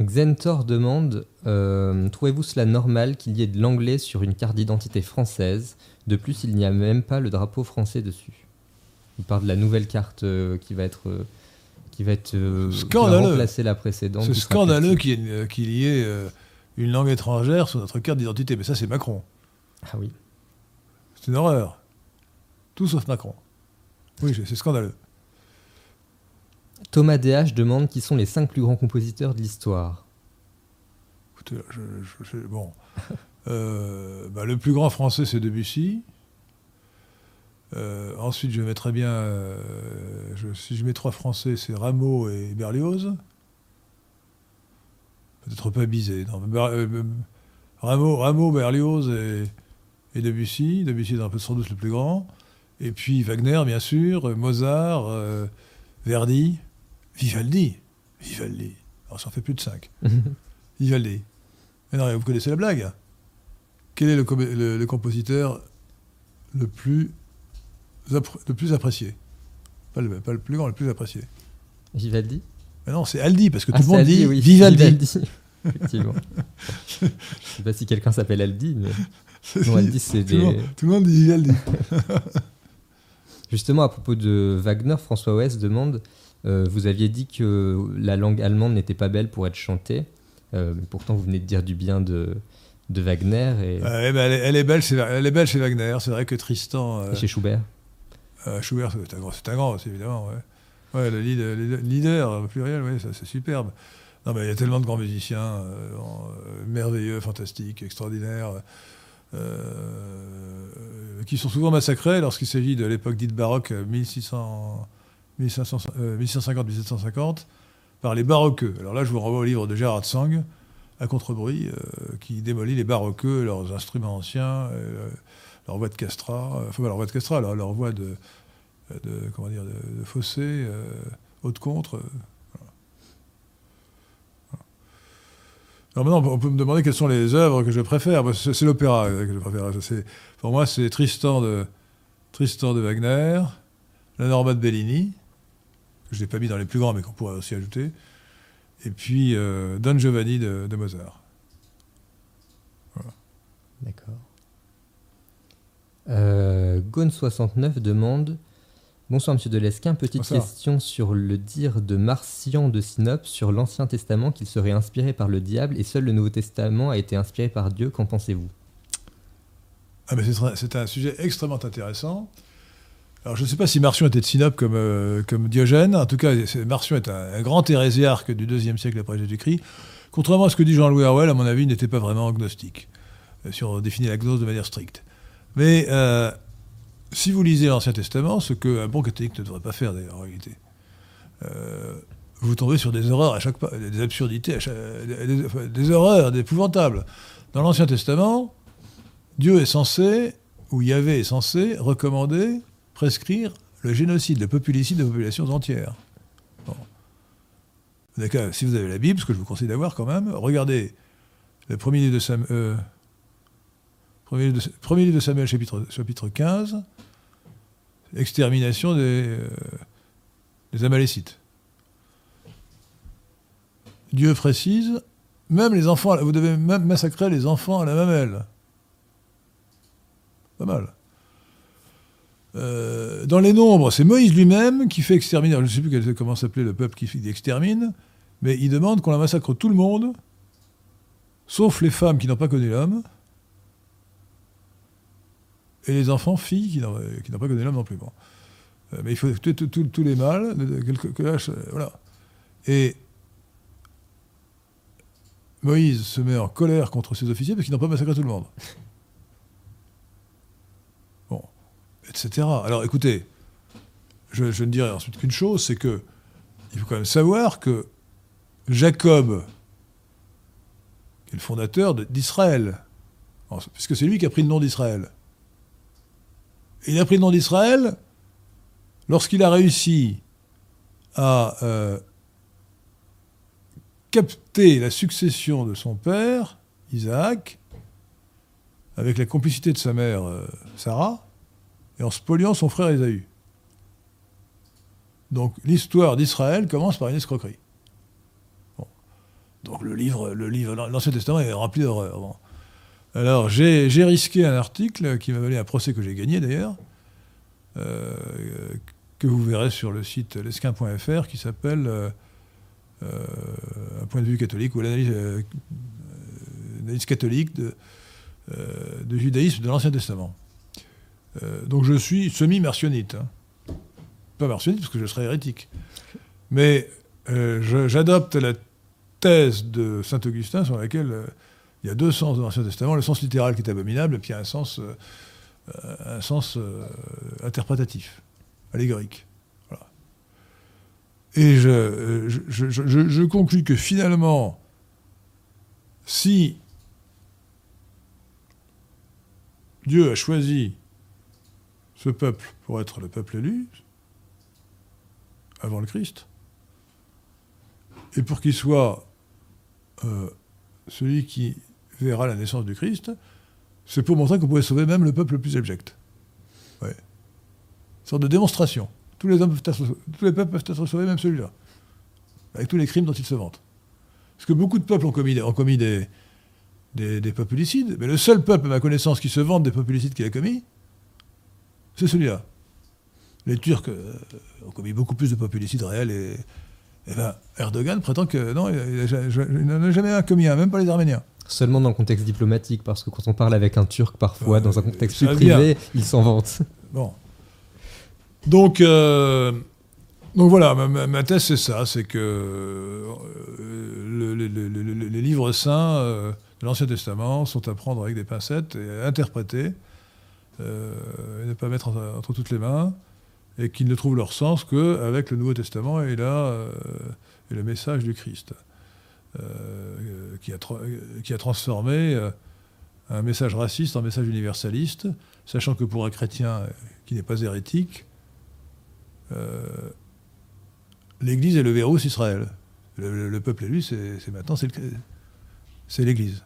Xentor demande euh, Trouvez-vous cela normal qu'il y ait de l'anglais sur une carte d'identité française? De plus, il n'y a même pas le drapeau français dessus. Il parle de la nouvelle carte euh, qui va être. euh, qui va être. euh, va Scandaleux. remplacer la précédente. C'est scandaleux qu'il y, ait y euh, une langue étrangère sur notre carte d'identité. Mais ça, c'est Macron. Ah oui. C'est une horreur. Tout sauf Macron. Oui, c'est scandaleux. Thomas DH demande qui sont les cinq plus grands compositeurs de l'histoire. Écoutez, je- je- je- bon. Euh, bah, le plus grand français, c'est Debussy. Euh, ensuite, je mettrais bien. euh, je- si je mets trois français, c'est Rameau et Berlioz. Peut-être pas Bizet. non, Ber- euh, Rameau, Rameau, Berlioz et, et Debussy. Debussy est un peu sans doute le plus grand. Et puis Wagner, bien sûr, Mozart, Verdi, Vivaldi. Vivaldi. Alors, ça en fait plus de cinq. Vivaldi. Mais non, vous connaissez la blague. Quel est le, com- le- le compositeur le plus, le plus apprécié Pas le, pas le plus grand, le plus apprécié. Vivaldi? Mais non, c'est Aldi, parce que Ah, tout le monde Aldi, dit oui, Vivaldi. Effectivement. Je sais pas si quelqu'un s'appelle Aldi, mais non, Aldi, c'est tout, le monde, des. tout le monde dit Vivaldi. Justement, à propos de Wagner, François Ouest demande euh, Vous aviez dit que la langue allemande n'était pas belle pour être chantée. Euh, pourtant, vous venez de dire du bien de, de Wagner et, ben, elle, est, elle est belle chez, elle est belle chez Wagner. C'est vrai que Tristan. euh, et chez Schubert. Euh, Schubert, c'est un grand, aussi, évidemment. Ouais, ouais le leader, leader, pluriel, ouais, c'est superbe. Non, mais il y a tellement de grands musiciens, euh, euh, merveilleux, fantastiques, extraordinaires, euh, qui sont souvent massacrés lorsqu'il s'agit de l'époque dite baroque, euh, 1600, 1500, euh, 1650-1750, par les baroqueux. Alors là, je vous renvoie au livre de Gérard Sang, à contre-bruit, qui démolit les baroqueux, leurs instruments anciens, leur voix de castrat, euh, enfin leur de castrat, leur, voix de, comment dire, de, fossé, euh, haute contre. euh. Alors maintenant, on peut me demander quelles sont les œuvres que je préfère. C'est l'opéra euh, que je préfère. Pour moi, c'est Tristan de, Tristan de Wagner, la Norma de Bellini, que je n'ai pas mis dans les plus grands, mais qu'on pourrait aussi ajouter, et puis euh, Don Giovanni de, de Mozart. D'accord. Euh, Gone69 demande Bonsoir Monsieur Delesquin, petite Bonsoir. question sur le dire de Marcian de Sinope sur l'Ancien Testament qu'il serait inspiré par le diable et seul le Nouveau Testament a été inspiré par Dieu. Qu'en pensez-vous? Ah, mais c'est un sujet extrêmement intéressant. Alors, je ne sais pas si Marcion était de Sinope comme, euh, comme Diogène. En tout cas, Marcion est un, un grand hérésiarque du deuxième siècle après Jésus-Christ. Contrairement à ce que dit Jean-Louis Harwell, à mon avis, il n'était pas vraiment agnostique, euh, si on définit la gnose de manière stricte. Mais euh, si vous lisez l'Ancien Testament, ce qu'un bon catholique ne devrait pas faire d'ailleurs, en réalité, euh, vous tombez sur des horreurs à chaque pas, des absurdités, à chaque- des, horreurs, des épouvantables. Dans l'Ancien Testament, Dieu est censé, ou Yahvé est censé, recommander, prescrire le génocide, le populicide de populations entières. Bon. Si vous avez la Bible, ce que je vous conseille d'avoir quand même, regardez le premier livre de, Sam- euh, premier livre de- livre de Samuel, chapitre, chapitre 15, extermination des, euh, des Amalécites. Dieu précise, même les enfants, vous devez même massacrer les enfants à la mamelle. Pas mal. Euh, dans les nombres, c'est Moïse lui-même qui fait exterminer. Je ne sais plus comment s'appelait le peuple qui extermine, mais il demande qu'on la massacre tout le monde, sauf les femmes qui n'ont pas connu l'homme, et les enfants, filles, qui n'ont pas connu l'homme non plus. Bon. Euh, mais il faut tuer tous- les mâles, euh, voilà. Et Moïse se met en colère contre ses officiers parce qu'ils n'ont pas massacré tout le monde. Bon, etc. Alors écoutez, je, ne dirai ensuite qu'une chose, c'est que il faut quand même savoir que Jacob, qui est le fondateur d'Israël, puisque c'est lui qui a pris le nom d'Israël, il a pris le nom d'Israël lorsqu'il a réussi à euh, capter la succession de son père, Isaac, avec la complicité de sa mère, euh, Sarah, et en spoliant son frère Ésaü. Donc l'histoire d'Israël commence par une escroquerie. Donc le livre, le livre, l'Ancien Testament est rempli d'horreurs. Bon. Alors j'ai risqué un article qui m'a valu un procès que j'ai gagné d'ailleurs, euh, que vous verrez sur le site lesquin.fr qui s'appelle euh, euh, Un point de vue catholique ou l'analyse analyse catholique de, judaïsme de l'Ancien Testament. Donc je suis semi-martionnite. hein. Pas martionnite parce que je serais hérétique. Mais j'adopte la thèse de saint Augustin sur laquelle il y a deux sens dans l'Ancien Testament, le sens littéral qui est abominable, et puis un sens, euh, euh, un sens euh, interprétatif, allégorique. Et je, je, je- je- conclus que finalement, si Dieu a choisi ce peuple pour être le peuple élu, avant le Christ, et pour qu'il soit celui qui verra la naissance du Christ, c'est pour montrer qu'on pouvait sauver même le peuple le plus abject. Ouais. Une sorte de démonstration. Tous les peuples peuvent être sauvés, même celui-là. Avec tous les crimes dont ils se vantent. Parce que beaucoup de peuples ont commis, ont commis des, des, des, populicides, mais le seul peuple, à ma connaissance, qui se vante des populicides qu'il a commis, c'est celui-là. Les Turcs euh, ont commis beaucoup plus de populicides réels et, et ben, Erdogan prétend que non, il n'en a jamais commis un, même pas les Arméniens. Seulement dans le contexte diplomatique, parce que quand on parle avec un Turc, parfois, euh, dans un contexte plus privé, il s'en vante. Bon. Donc, euh, donc voilà, ma, ma thèse c'est ça, c'est que euh, le, le, le, les livres saints euh, de l'Ancien Testament sont à prendre avec des pincettes et à interpréter, et ne pas mettre entre, entre, toutes les mains, et qu'ils ne trouvent leur sens qu'avec le Nouveau Testament et, là, et le message du Christ. Euh, qui, a qui, a transformé euh, un message raciste en message universaliste, sachant que pour un chrétien qui n'est pas hérétique, euh, l'Église est le verrou Israël. Le, le, le, peuple élu, c'est maintenant, c'est l'Église.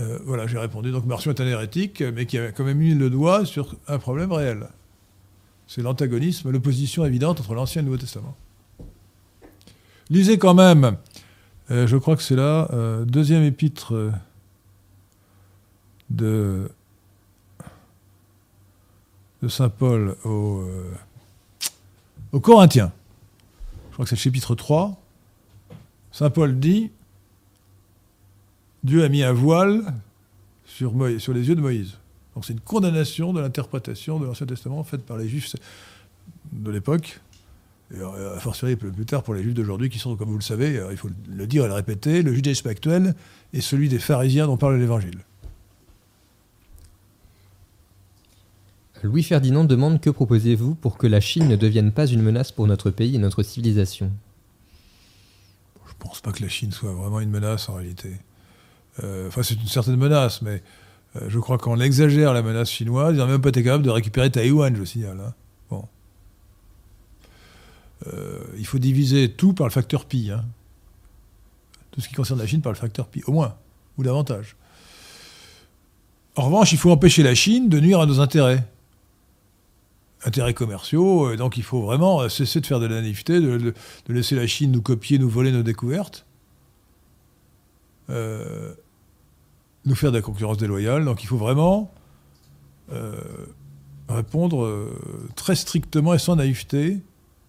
Euh, voilà, j'ai répondu. Donc Marcion est un hérétique, mais qui a quand même mis le doigt sur un problème réel. C'est l'antagonisme, l'opposition évidente entre l'Ancien et le Nouveau Testament. Lisez quand même, euh, je crois que c'est la euh, deuxième épître de, Saint Paul aux Corinthiens. Je crois que c'est le chapitre 3. Saint Paul dit Dieu a mis un voile sur, Moïse, sur les yeux de Moïse. Donc c'est une condamnation de l'interprétation de l'Ancien Testament faite par les Juifs de l'époque et a fortiori plus tard pour les juifs d'aujourd'hui qui sont, comme vous le savez, il faut le dire et le répéter, le judaïsme actuel est celui des pharisiens dont parle l'Évangile. Louis Ferdinand demande que proposez-vous pour que la Chine ne devienne pas une menace pour notre pays et notre civilisation? Je ne pense pas que la Chine soit vraiment une menace en réalité. Euh, enfin, c'est une certaine menace, mais euh, je crois qu'on exagère la menace chinoise. Ils n'ont même pas été capables de récupérer Taïwan, je signale. Bon. Euh, il faut diviser tout par le facteur pi. Hein. Tout ce qui concerne la Chine par le facteur pi, au moins, ou davantage. En revanche, il faut empêcher la Chine de nuire à nos intérêts. Intérêts commerciaux, euh, donc il faut vraiment cesser de faire de la naïveté, de, de, de laisser la Chine nous copier, nous voler nos découvertes, euh, nous faire de la concurrence déloyale. Donc il faut vraiment euh, répondre euh, très strictement et sans naïveté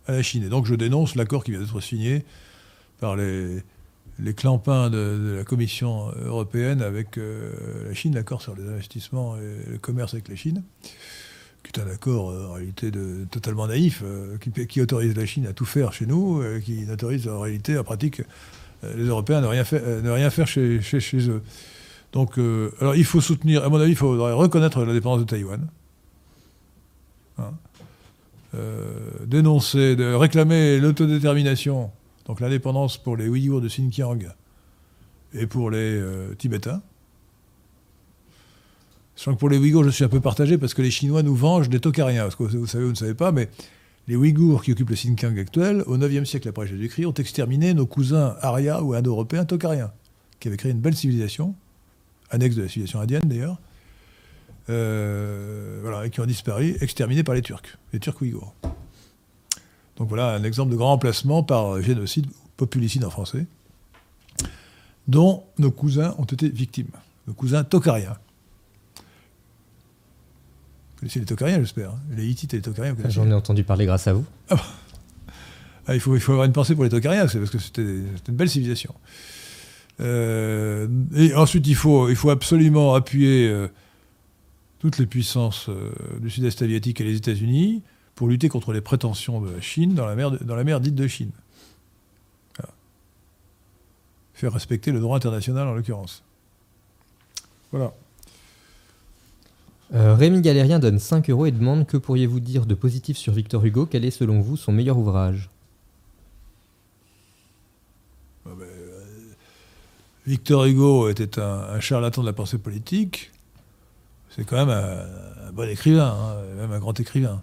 à la Chine. Et donc je dénonce l'accord qui vient d'être signé par les, clampins de, la Commission européenne avec euh, la Chine, l'accord sur les investissements et le commerce avec la Chine, qui est un accord en réalité totalement naïf, qui, autorise la Chine à tout faire chez nous, qui n'autorise en réalité, en pratique, les Européens à ne rien, faire, ne rien faire chez eux. Donc, alors il faut soutenir, à mon avis, il faudrait reconnaître l'indépendance de Taïwan. Hein euh, dénoncer, réclamer l'autodétermination, donc l'indépendance pour les Ouïghours de Xinjiang et pour les euh, Tibétains. Sachant que pour les Ouïghours, je suis un peu partagé parce que les Chinois nous vengent des Tokariens. Parce que vous savez, vous ne savez pas, mais les Ouïghours qui occupent le Xinjiang actuel, au 9e siècle après Jésus-Christ, ont exterminé nos cousins Arya ou Indo-Européens Tokariens, qui avaient créé une belle civilisation, annexe de la civilisation indienne d'ailleurs, euh, voilà, et qui ont disparu, exterminés par les Turcs, les Turcs ouïghours. Donc voilà un exemple de grand emplacement par génocide, populicide en français, dont nos cousins ont été victimes, nos cousins tokariens. Vous connaissez les tokariens, j'espère hein Les Hittites et les tokariens J'en ai entendu parler grâce à vous. Ah, ah, il, faut, il faut avoir une pensée pour les tokariens, c'est parce que c'était une belle civilisation. Euh, et ensuite, il faut, il faut absolument appuyer euh, toutes les puissances euh, du sud-est asiatique et les États-Unis pour lutter contre les prétentions de la Chine dans la mer, de, dans la mer dite de Chine. Voilà. Faire respecter le droit international en l'occurrence. Voilà. Euh, Rémi Galérien donne 5 euros et demande Que pourriez-vous dire de positif sur Victor Hugo? Quel est selon vous son meilleur ouvrage? Ah ben, Victor Hugo était un, charlatan de la pensée politique c'est quand même un, bon écrivain, hein, même un grand écrivain.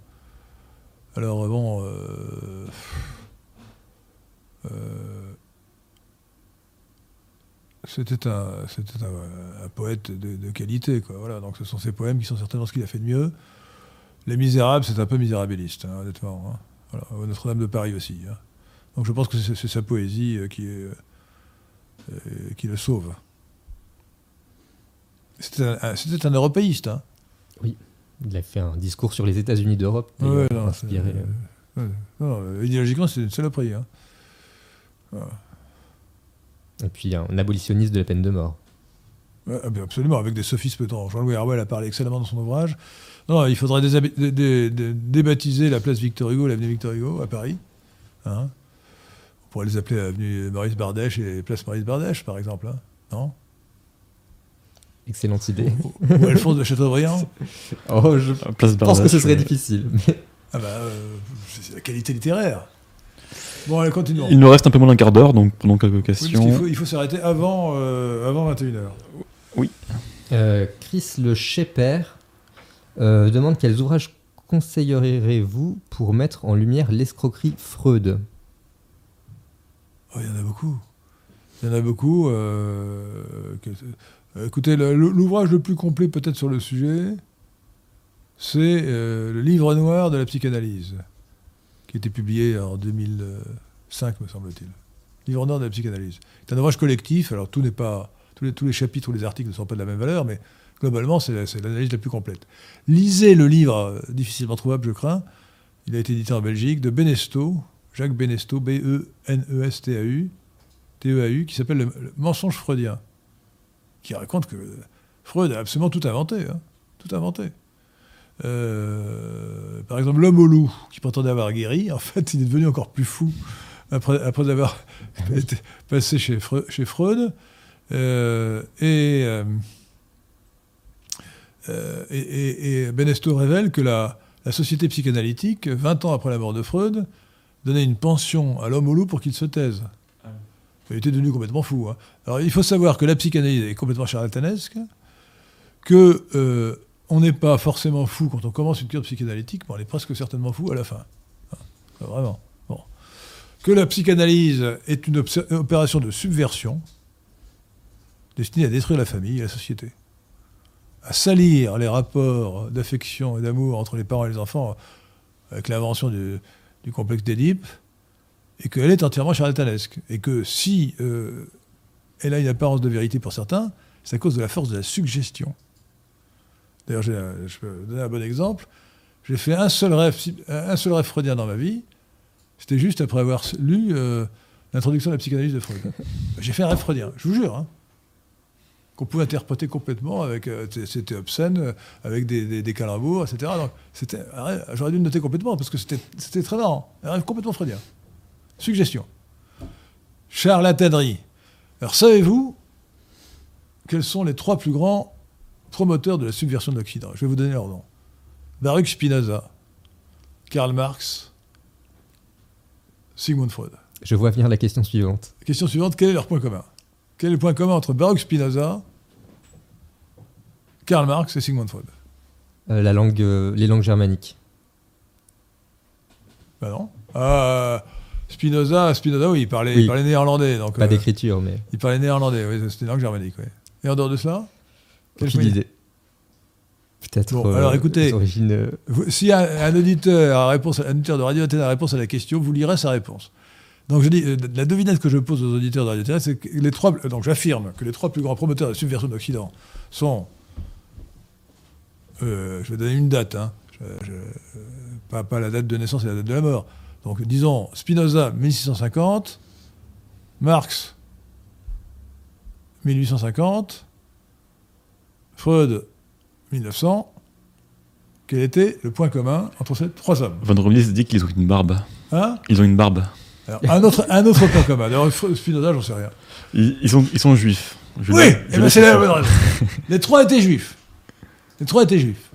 Alors bon, euh, euh, c'était un, poète de, qualité, quoi. Voilà, donc ce sont ses poèmes qui sont certainement ce qu'il a fait de mieux. Les Misérables, c'est un peu misérabiliste, hein, honnêtement. hein. Notre-Dame de Paris aussi. Donc je pense que c'est sa poésie euh, qui, est, euh, qui le sauve. C'était un, européiste. Hein. Il a fait un discours sur les États-Unis d'Europe. Ouais, d'ailleurs, non, inspiré, c'est- euh. Non, euh, idéologiquement, c'est une saloperie. Hein. Et puis un abolitionniste de la peine de mort. Ouais, ah ben absolument, avec des sophismes. Jean-Louis Harwell a parlé excellemment dans son ouvrage. Non, il faudrait déshabi- dé- dé- dé- débaptiser la place Victor Hugo, l'avenue Victor Hugo à Paris. Hein pourrait les appeler avenue Maurice Bardèche et place Maurice Bardèche, par exemple. hein. non? Excellente idée. Ou Alphonse de Chateaubriand? Oh, je À Place pense que ce serait difficile. mais- Ah bah, euh, c'est la qualité littéraire. Bon, allez, continuons. Il nous reste un peu moins d'un quart d'heure, donc pendant quelques Oui, parce questions. il faut s'arrêter avant, euh, avant 21h. Euh, Chris Le Sheper euh, demande quels ouvrages conseillerez-vous pour mettre en lumière l'escroquerie Freud? Oh, il y en a beaucoup. Il y en a beaucoup. euh, euh, écoutez, l'ouvrage le plus complet peut-être sur le sujet, c'est euh, le livre noir de la psychanalyse, qui a été publié en 2005, me semble-t-il. Livre noir de la psychanalyse. C'est un ouvrage collectif, alors tout n'est pas, tous les, tous les chapitres ou les articles ne sont pas de la même valeur, mais globalement, c'est la- c'est l'analyse la plus complète. Lisez le livre, difficilement trouvable, je crains, il a été édité en Belgique, de Benesto, Jacques Benesto, E B-E-N-E-S-T-A-U, T-E-A-U, qui s'appelle le, mensonge freudien, qui raconte que Freud a absolument tout inventé, hein, tout inventé. Euh, par exemple, l'homme au loup, qui prétendait avoir guéri, en fait, il est devenu encore plus fou après, après avoir passé chez, Fre- chez Freud. Euh, et, euh, euh, révèle que la, la société psychanalytique, 20 ans après la mort de Freud, donnait une pension à l'homme au loup pour qu'il se taise. Il était devenu complètement fou. hein. Alors il faut savoir que la psychanalyse est complètement charlatanesque, que euh, on n'est pas forcément fou quand on commence une cure psychanalytique, mais on est presque certainement fou à la fin. Hein. Vraiment. Bon. Que la psychanalyse est une opération de subversion destinée à détruire la famille et la société, à salir les rapports d'affection et d'amour entre les parents et les enfants avec l'invention du, du complexe d'Édipe, et qu'elle est entièrement charlatanesque. Et que si euh, elle a une apparence de vérité pour certains, c'est à cause de la force de la suggestion. D'ailleurs, je peux donner un bon exemple. J'ai fait un seul rêve, un seul rêve freudien dans ma vie. C'était juste après avoir lu euh, l'introduction de la psychanalyse de Freud. J'ai fait un rêve freudien, je vous jure. hein. Qu'on pouvait interpréter complètement avec euh, c'était- obscène euh, avec des, des, des calembours etc donc c'était rêve- j'aurais dû le noter complètement parce que c'était c'était très marrant. Un rêve complètement freudien suggestion. Charlatanerie alors savez-vous quels sont les trois plus grands promoteurs de la subversion de l'Occident? Je vais vous donner leur nom. Baruch Spinoza Karl Marx Sigmund Freud. Je vois venir la question suivante. Question suivante, quel est leur point commun? Quel est le point commun entre Baruch Spinoza, Karl Marx et Sigmund Freud? Euh, la langue, euh, les langues germaniques. Ben non. Ah, Spinoza, Spinoza, oui, il parlait, Oui. il parlait néerlandais. Donc, Pas euh, d'écriture, mais il parlait néerlandais, oui, c'était une langue germanique. Oui. Et en dehors de cela aucune idée. Peut-être. Bon, alors, écoutez. les origines, euh, Vous- Si un, un auditeur, a réponse, un auditeur de Radio a réponse à la question, vous lirez sa réponse. Donc je dis, euh, la devinette que je pose aux auditeurs de Radio Internet, c'est que les trois, euh, donc j'affirme que les trois plus grands promoteurs de la subversion d'Occident sont, euh, je vais donner une date, hein, je- je- pas, pas la date de naissance et la date de la mort. Donc disons Spinoza 1650, Marx 1850, Freud 1900. Quel était le point commun entre ces trois hommes? Romlis dit qu'ils ont une barbe. Hein? Ils ont une barbe. Alors, un, autre, un autre point commun. Fre- Spinoza, j'en sais rien. Ils, ils sont, ils sont juifs. Je Oui, eh ben, c'est la ça. bonne raison. Les trois étaient juifs. Les trois étaient juifs.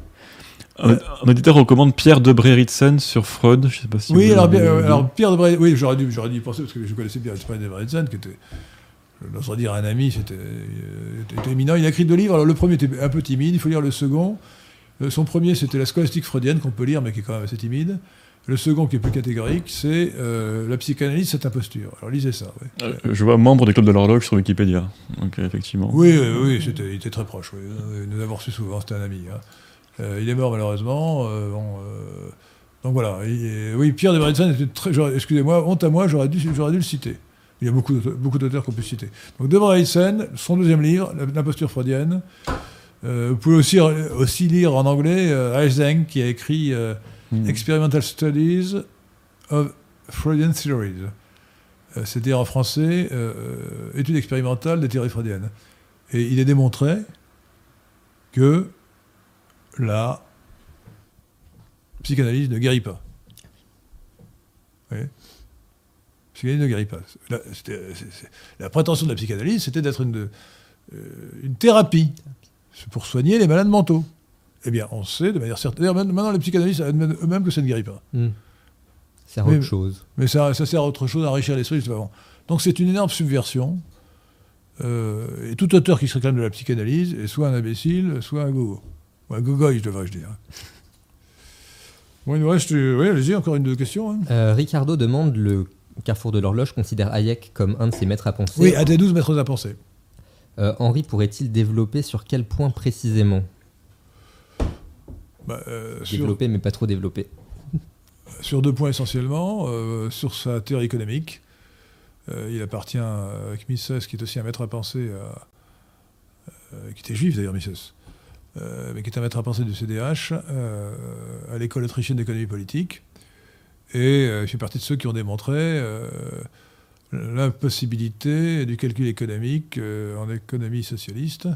Un, un auditeur recommande Pierre de Breritsen sur Freud. Je sais pas si oui, alors, euh, alors Pierre de oui, j'aurais dû, j'aurais dû y penser parce que je connaissais Pierre de Bredsen, qui était, je dire un ami, c'était, euh, éminent. Il a écrit deux livres. Alors le premier était un peu timide, il faut lire le second. Euh, Son premier, c'était la scolastique freudienne, qu'on peut lire, mais qui est quand même assez timide. Le second, qui est plus catégorique, c'est euh, la psychanalyse, cette imposture. Alors lisez ça. oui. Euh, Je vois membre du club de l'horloge sur Wikipédia. Donc euh, effectivement. Oui, oui, oui, c'était, il était très proche. oui. Nous avons reçu souvent, c'était un ami. hein. Il est mort malheureusement. bon, donc voilà. Et- oui, Pierre de Bredson était très. Excusez-moi, honte à moi, j'aurais dû, j'aurais dû le citer. Il y a beaucoup d'auteurs, beaucoup d'auteurs qu'on peut citer. Donc de Bredson, son deuxième livre, L'imposture freudienne. Vous pouvez aussi, aussi lire en anglais Eising, qui a écrit Hmm. Experimental Studies of Freudian Theories. Euh, C'est-à-dire en français, euh, euh, étude expérimentale des théories freudiennes. Et il est démontré que la psychanalyse ne guérit pas. Oui. La psychanalyse ne guérit pas. La, prétention de la psychanalyse, c'était d'être une, euh, une thérapie pour soigner les malades mentaux. Eh bien, on sait de manière certaine. D'ailleurs, Maintenant, les psychanalystes admettent eux-mêmes que ça ne guérit pas. Hmm. C'est Oui, autre chose. Mais ça, ça sert à autre chose, à enrichir l'esprit, bon. Donc c'est une énorme subversion. Euh, et tout auteur qui se réclame de la psychanalyse est soit un imbécile, soit un gogo. Ou un gogoï, devrais-je dire. Bon, il nous reste. euh, Oui, allez-y, encore une deux questions. hein. Euh, Ricardo demande le Carrefour de l'horloge considère Hayek comme un de ses maîtres à penser. Oui, à des 12 maîtres à penser. Euh, Henri pourrait-il développer sur quel point précisément? Bah, euh, sur, Développer, mais pas trop développer. sur deux points essentiellement. euh, sur sa théorie économique. Euh, il appartient, avec Mises, qui est aussi un maître à penser, à- qui était juif d'ailleurs, Mises, mais qui est un maître à penser du CDH, à l'école autrichienne d'économie politique. Et il fait partie de ceux qui ont démontré l'impossibilité du calcul économique en économie socialiste,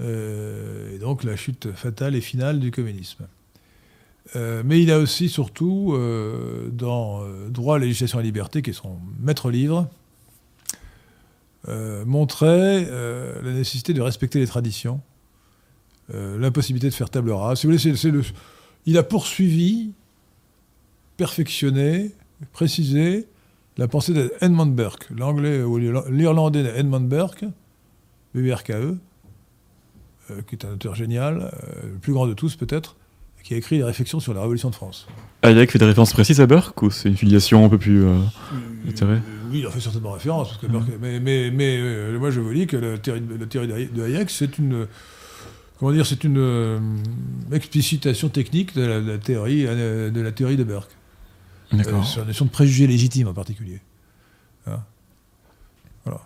et donc la chute fatale et finale du communisme. Euh, mais il a aussi, surtout, euh, dans euh, Droit, législation et liberté, qui est son maître livre, euh, montré euh, la nécessité de respecter les traditions, euh, l'impossibilité de faire table rase. Il a poursuivi, perfectionné, précisé la pensée d'Edmund Burke, l'anglais ou l'irlandais d'Edmund Burke, BBRKE, euh, qui est un auteur génial, euh, le plus grand de tous peut-être, qui a écrit les réflexions sur la Révolution de France. Hayek fait des références précises à Burke ou c'est une filiation un peu plus. euh. Euh, oui, il en fait certainement référence. Parce que Burke- mais mais, mais euh, moi, je vous dis que la théorie, de- la théorie de Hay- de Hayek, c'est une. Comment dire C'est une euh, explicitation technique de la, de la théorie, euh, de la théorie de Burke. Euh, D'accord. sur la notion de préjugés légitimes en particulier. Hein voilà.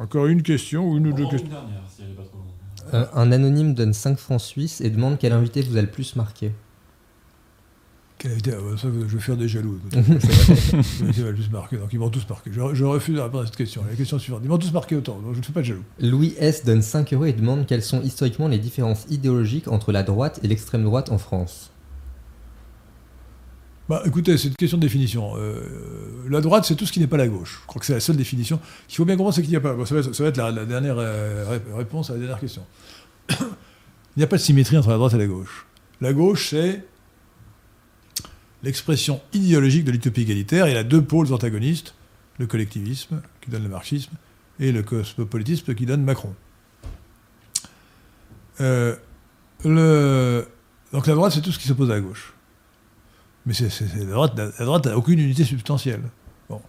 Encore une question ou une ou deux questions Euh, un anonyme donne 5 francs suisses et demande quel invité vous a le plus marqué. Quelle invité Ah, bah, ça, Je vais faire des jaloux. écoutez. Quel invité m'a le plus marqué Donc ils m'ont tous marqué. Je, je refuse de répondre à cette question. La question suivante. Ils m'ont tous marqué autant, donc je ne fais pas de jaloux. Louis S donne 5 euros et demande quelles sont historiquement les différences idéologiques entre la droite et l'extrême droite en France. Bah, écoutez, c'est une question de définition. Euh, la droite, c'est tout ce qui n'est pas la gauche. Je crois que c'est la seule définition. qu'il faut bien comprendre, c'est qu'il n'y a pas. ça, va être, la, dernière euh, ré- réponse à la dernière question. Il n'y a pas de symétrie entre la droite et la gauche. La gauche, c'est l'expression idéologique de l'utopie égalitaire. Il a deux pôles antagonistes le collectivisme, qui donne le marxisme, et le cosmopolitisme, qui donne Macron. Euh. Donc la droite, c'est tout ce qui s'oppose à la gauche. Mais la droite, n'a aucune unité substantielle. Bon.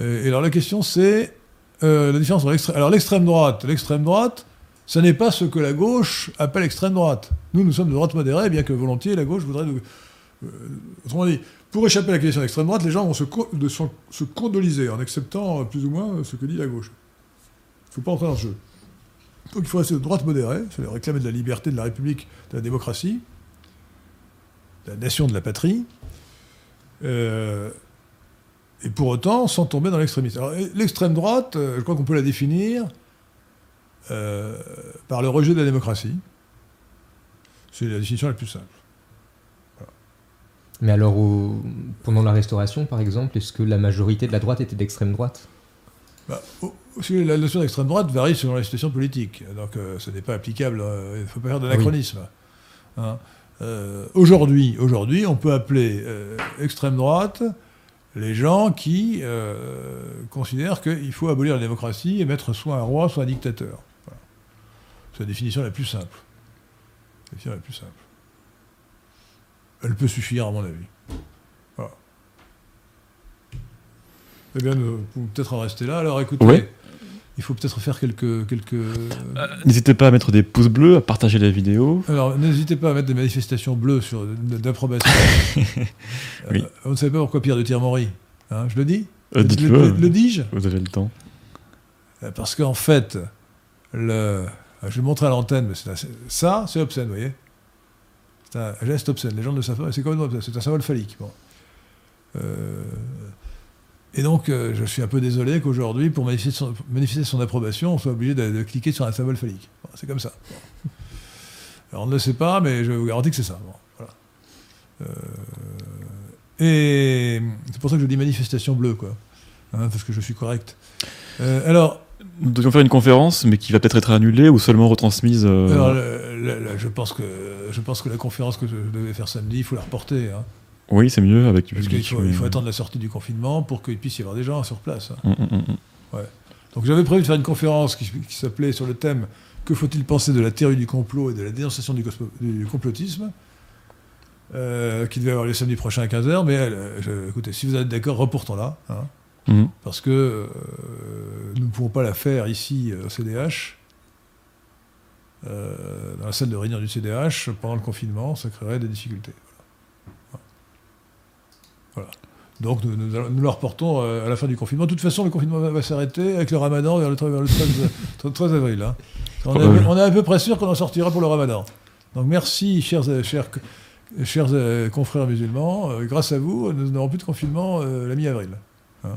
Et alors la question c'est euh, la différence entre l'extrême. Alors l'extrême droite, l'extrême droite, ce n'est pas ce que la gauche appelle extrême droite. Nous, nous sommes de droite modérée, bien que volontiers la gauche voudrait. euh, autrement dit, pour échapper à la question d'extrême droite, les gens vont se, co- se- se condoliser en acceptant euh, plus ou moins ce que dit la gauche. Il ne faut pas entrer dans le jeu. Donc il faut rester de droite modérée, c'est réclamer de la liberté, de la République, de la démocratie, la nation, de la patrie, euh, et pour autant sans tomber dans l'extrémisme. L'extrême droite, euh, je crois qu'on peut la définir euh, par le rejet de la démocratie. C'est la définition la plus simple. Mais alors, au- pendant la Restauration, par exemple, est-ce que la majorité de la droite était d'extrême droite? Bah, la notion d'extrême droite varie selon la situation politique, donc euh, ce n'est pas applicable, il ne faut pas faire d'anachronisme. Hein. Euh, aujourd'hui, on peut appeler euh, extrême droite les gens qui euh, considèrent qu'il faut abolir la démocratie et mettre soit un roi, soit un dictateur. C'est la définition la plus simple. Elle peut suffire, à mon avis. Voilà. Eh bien, nous pouvons peut-être en rester là. Alors écoutez. Il faut peut-être faire quelques. quelques... Euh, n'hésitez pas à mettre des pouces bleus, à partager la vidéo. Alors, n'hésitez pas à mettre des manifestations bleues sur, d'approbation. oui. on ne savait pas pourquoi Pierre de Tirmory. Hein, je le dis euh, Le, le, dis-je Vous avez le temps. Parce qu'en fait, le... je vais le montrer à l'antenne, mais ça, c'est obscène, vous voyez C'est un geste obscène. Les gens ne savent pas, c'est comme c'est un symbole phallique. Bon. Et donc, euh, je suis un peu désolé qu'aujourd'hui, pour manifester son, manifester son, approbation, on soit obligé de, cliquer sur un symbole phallique. c'est comme ça. Alors, on ne le sait pas, mais je vous garantis que c'est ça. voilà. euh, et c'est pour ça que je dis manifestation bleue, quoi. Hein, parce que je suis correct. Euh, alors. Nous devions faire une conférence, mais qui va peut-être être annulée ou seulement retransmise. Alors, je, pense que, je pense que la conférence que je devais faire samedi, il faut la reporter. Hein. Oui, c'est mieux avec du Parce qu'il faut, il faut attendre la sortie du confinement pour qu'il puisse y avoir des gens sur place. Hein. Hum, hum, ouais. Donc j'avais prévu de faire une conférence qui, s'appelait sur le thème Que faut-il penser de la théorie du complot et de la dénonciation du, du complotisme euh, qui devait avoir lieu samedi prochain à 15h. Mais euh, écoutez, si vous êtes d'accord, reportons-la. Hein, Parce que euh, nous ne pouvons pas la faire ici au CDH. dans la salle de réunion du CDH, pendant le confinement, ça créerait des difficultés. Voilà. Donc nous, nous, la reportons euh, à la fin du confinement. De toute façon, le confinement va, s'arrêter avec le ramadan vers le, 13, avril. Hein. On, est, à peu près sûr qu'on en sortira pour le ramadan. Donc merci, chers, chers, chers euh, confrères musulmans. Euh, grâce à vous, nous n'aurons plus de confinement la mi-avril. Hein.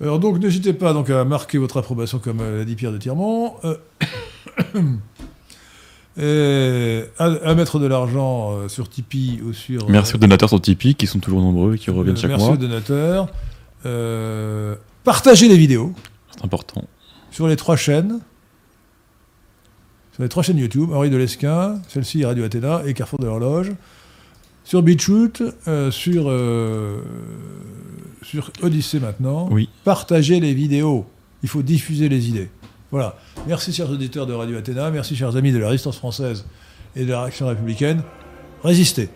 Alors donc n'hésitez pas donc, à marquer votre approbation comme l'a dit Pierre de Tirmont. Et à, mettre de l'argent euh, sur Tipeee ou sur. Merci aux donateurs sur Tipeee qui sont toujours nombreux et qui reviennent chaque merci mois. Merci aux donateurs. Euh, partagez les vidéos. C'est important. Sur les trois chaînes. Sur les trois chaînes YouTube, Henri de Lesquin, celle-ci Radio Athéna et Carrefour de l'Horloge. Sur BitChute, euh, sur, sur Odyssée maintenant. Oui. Partagez les vidéos. Il faut diffuser les idées. Voilà. Merci, chers auditeurs de Radio Athéna. Merci, chers amis de la résistance française et de la réaction républicaine. Résistez.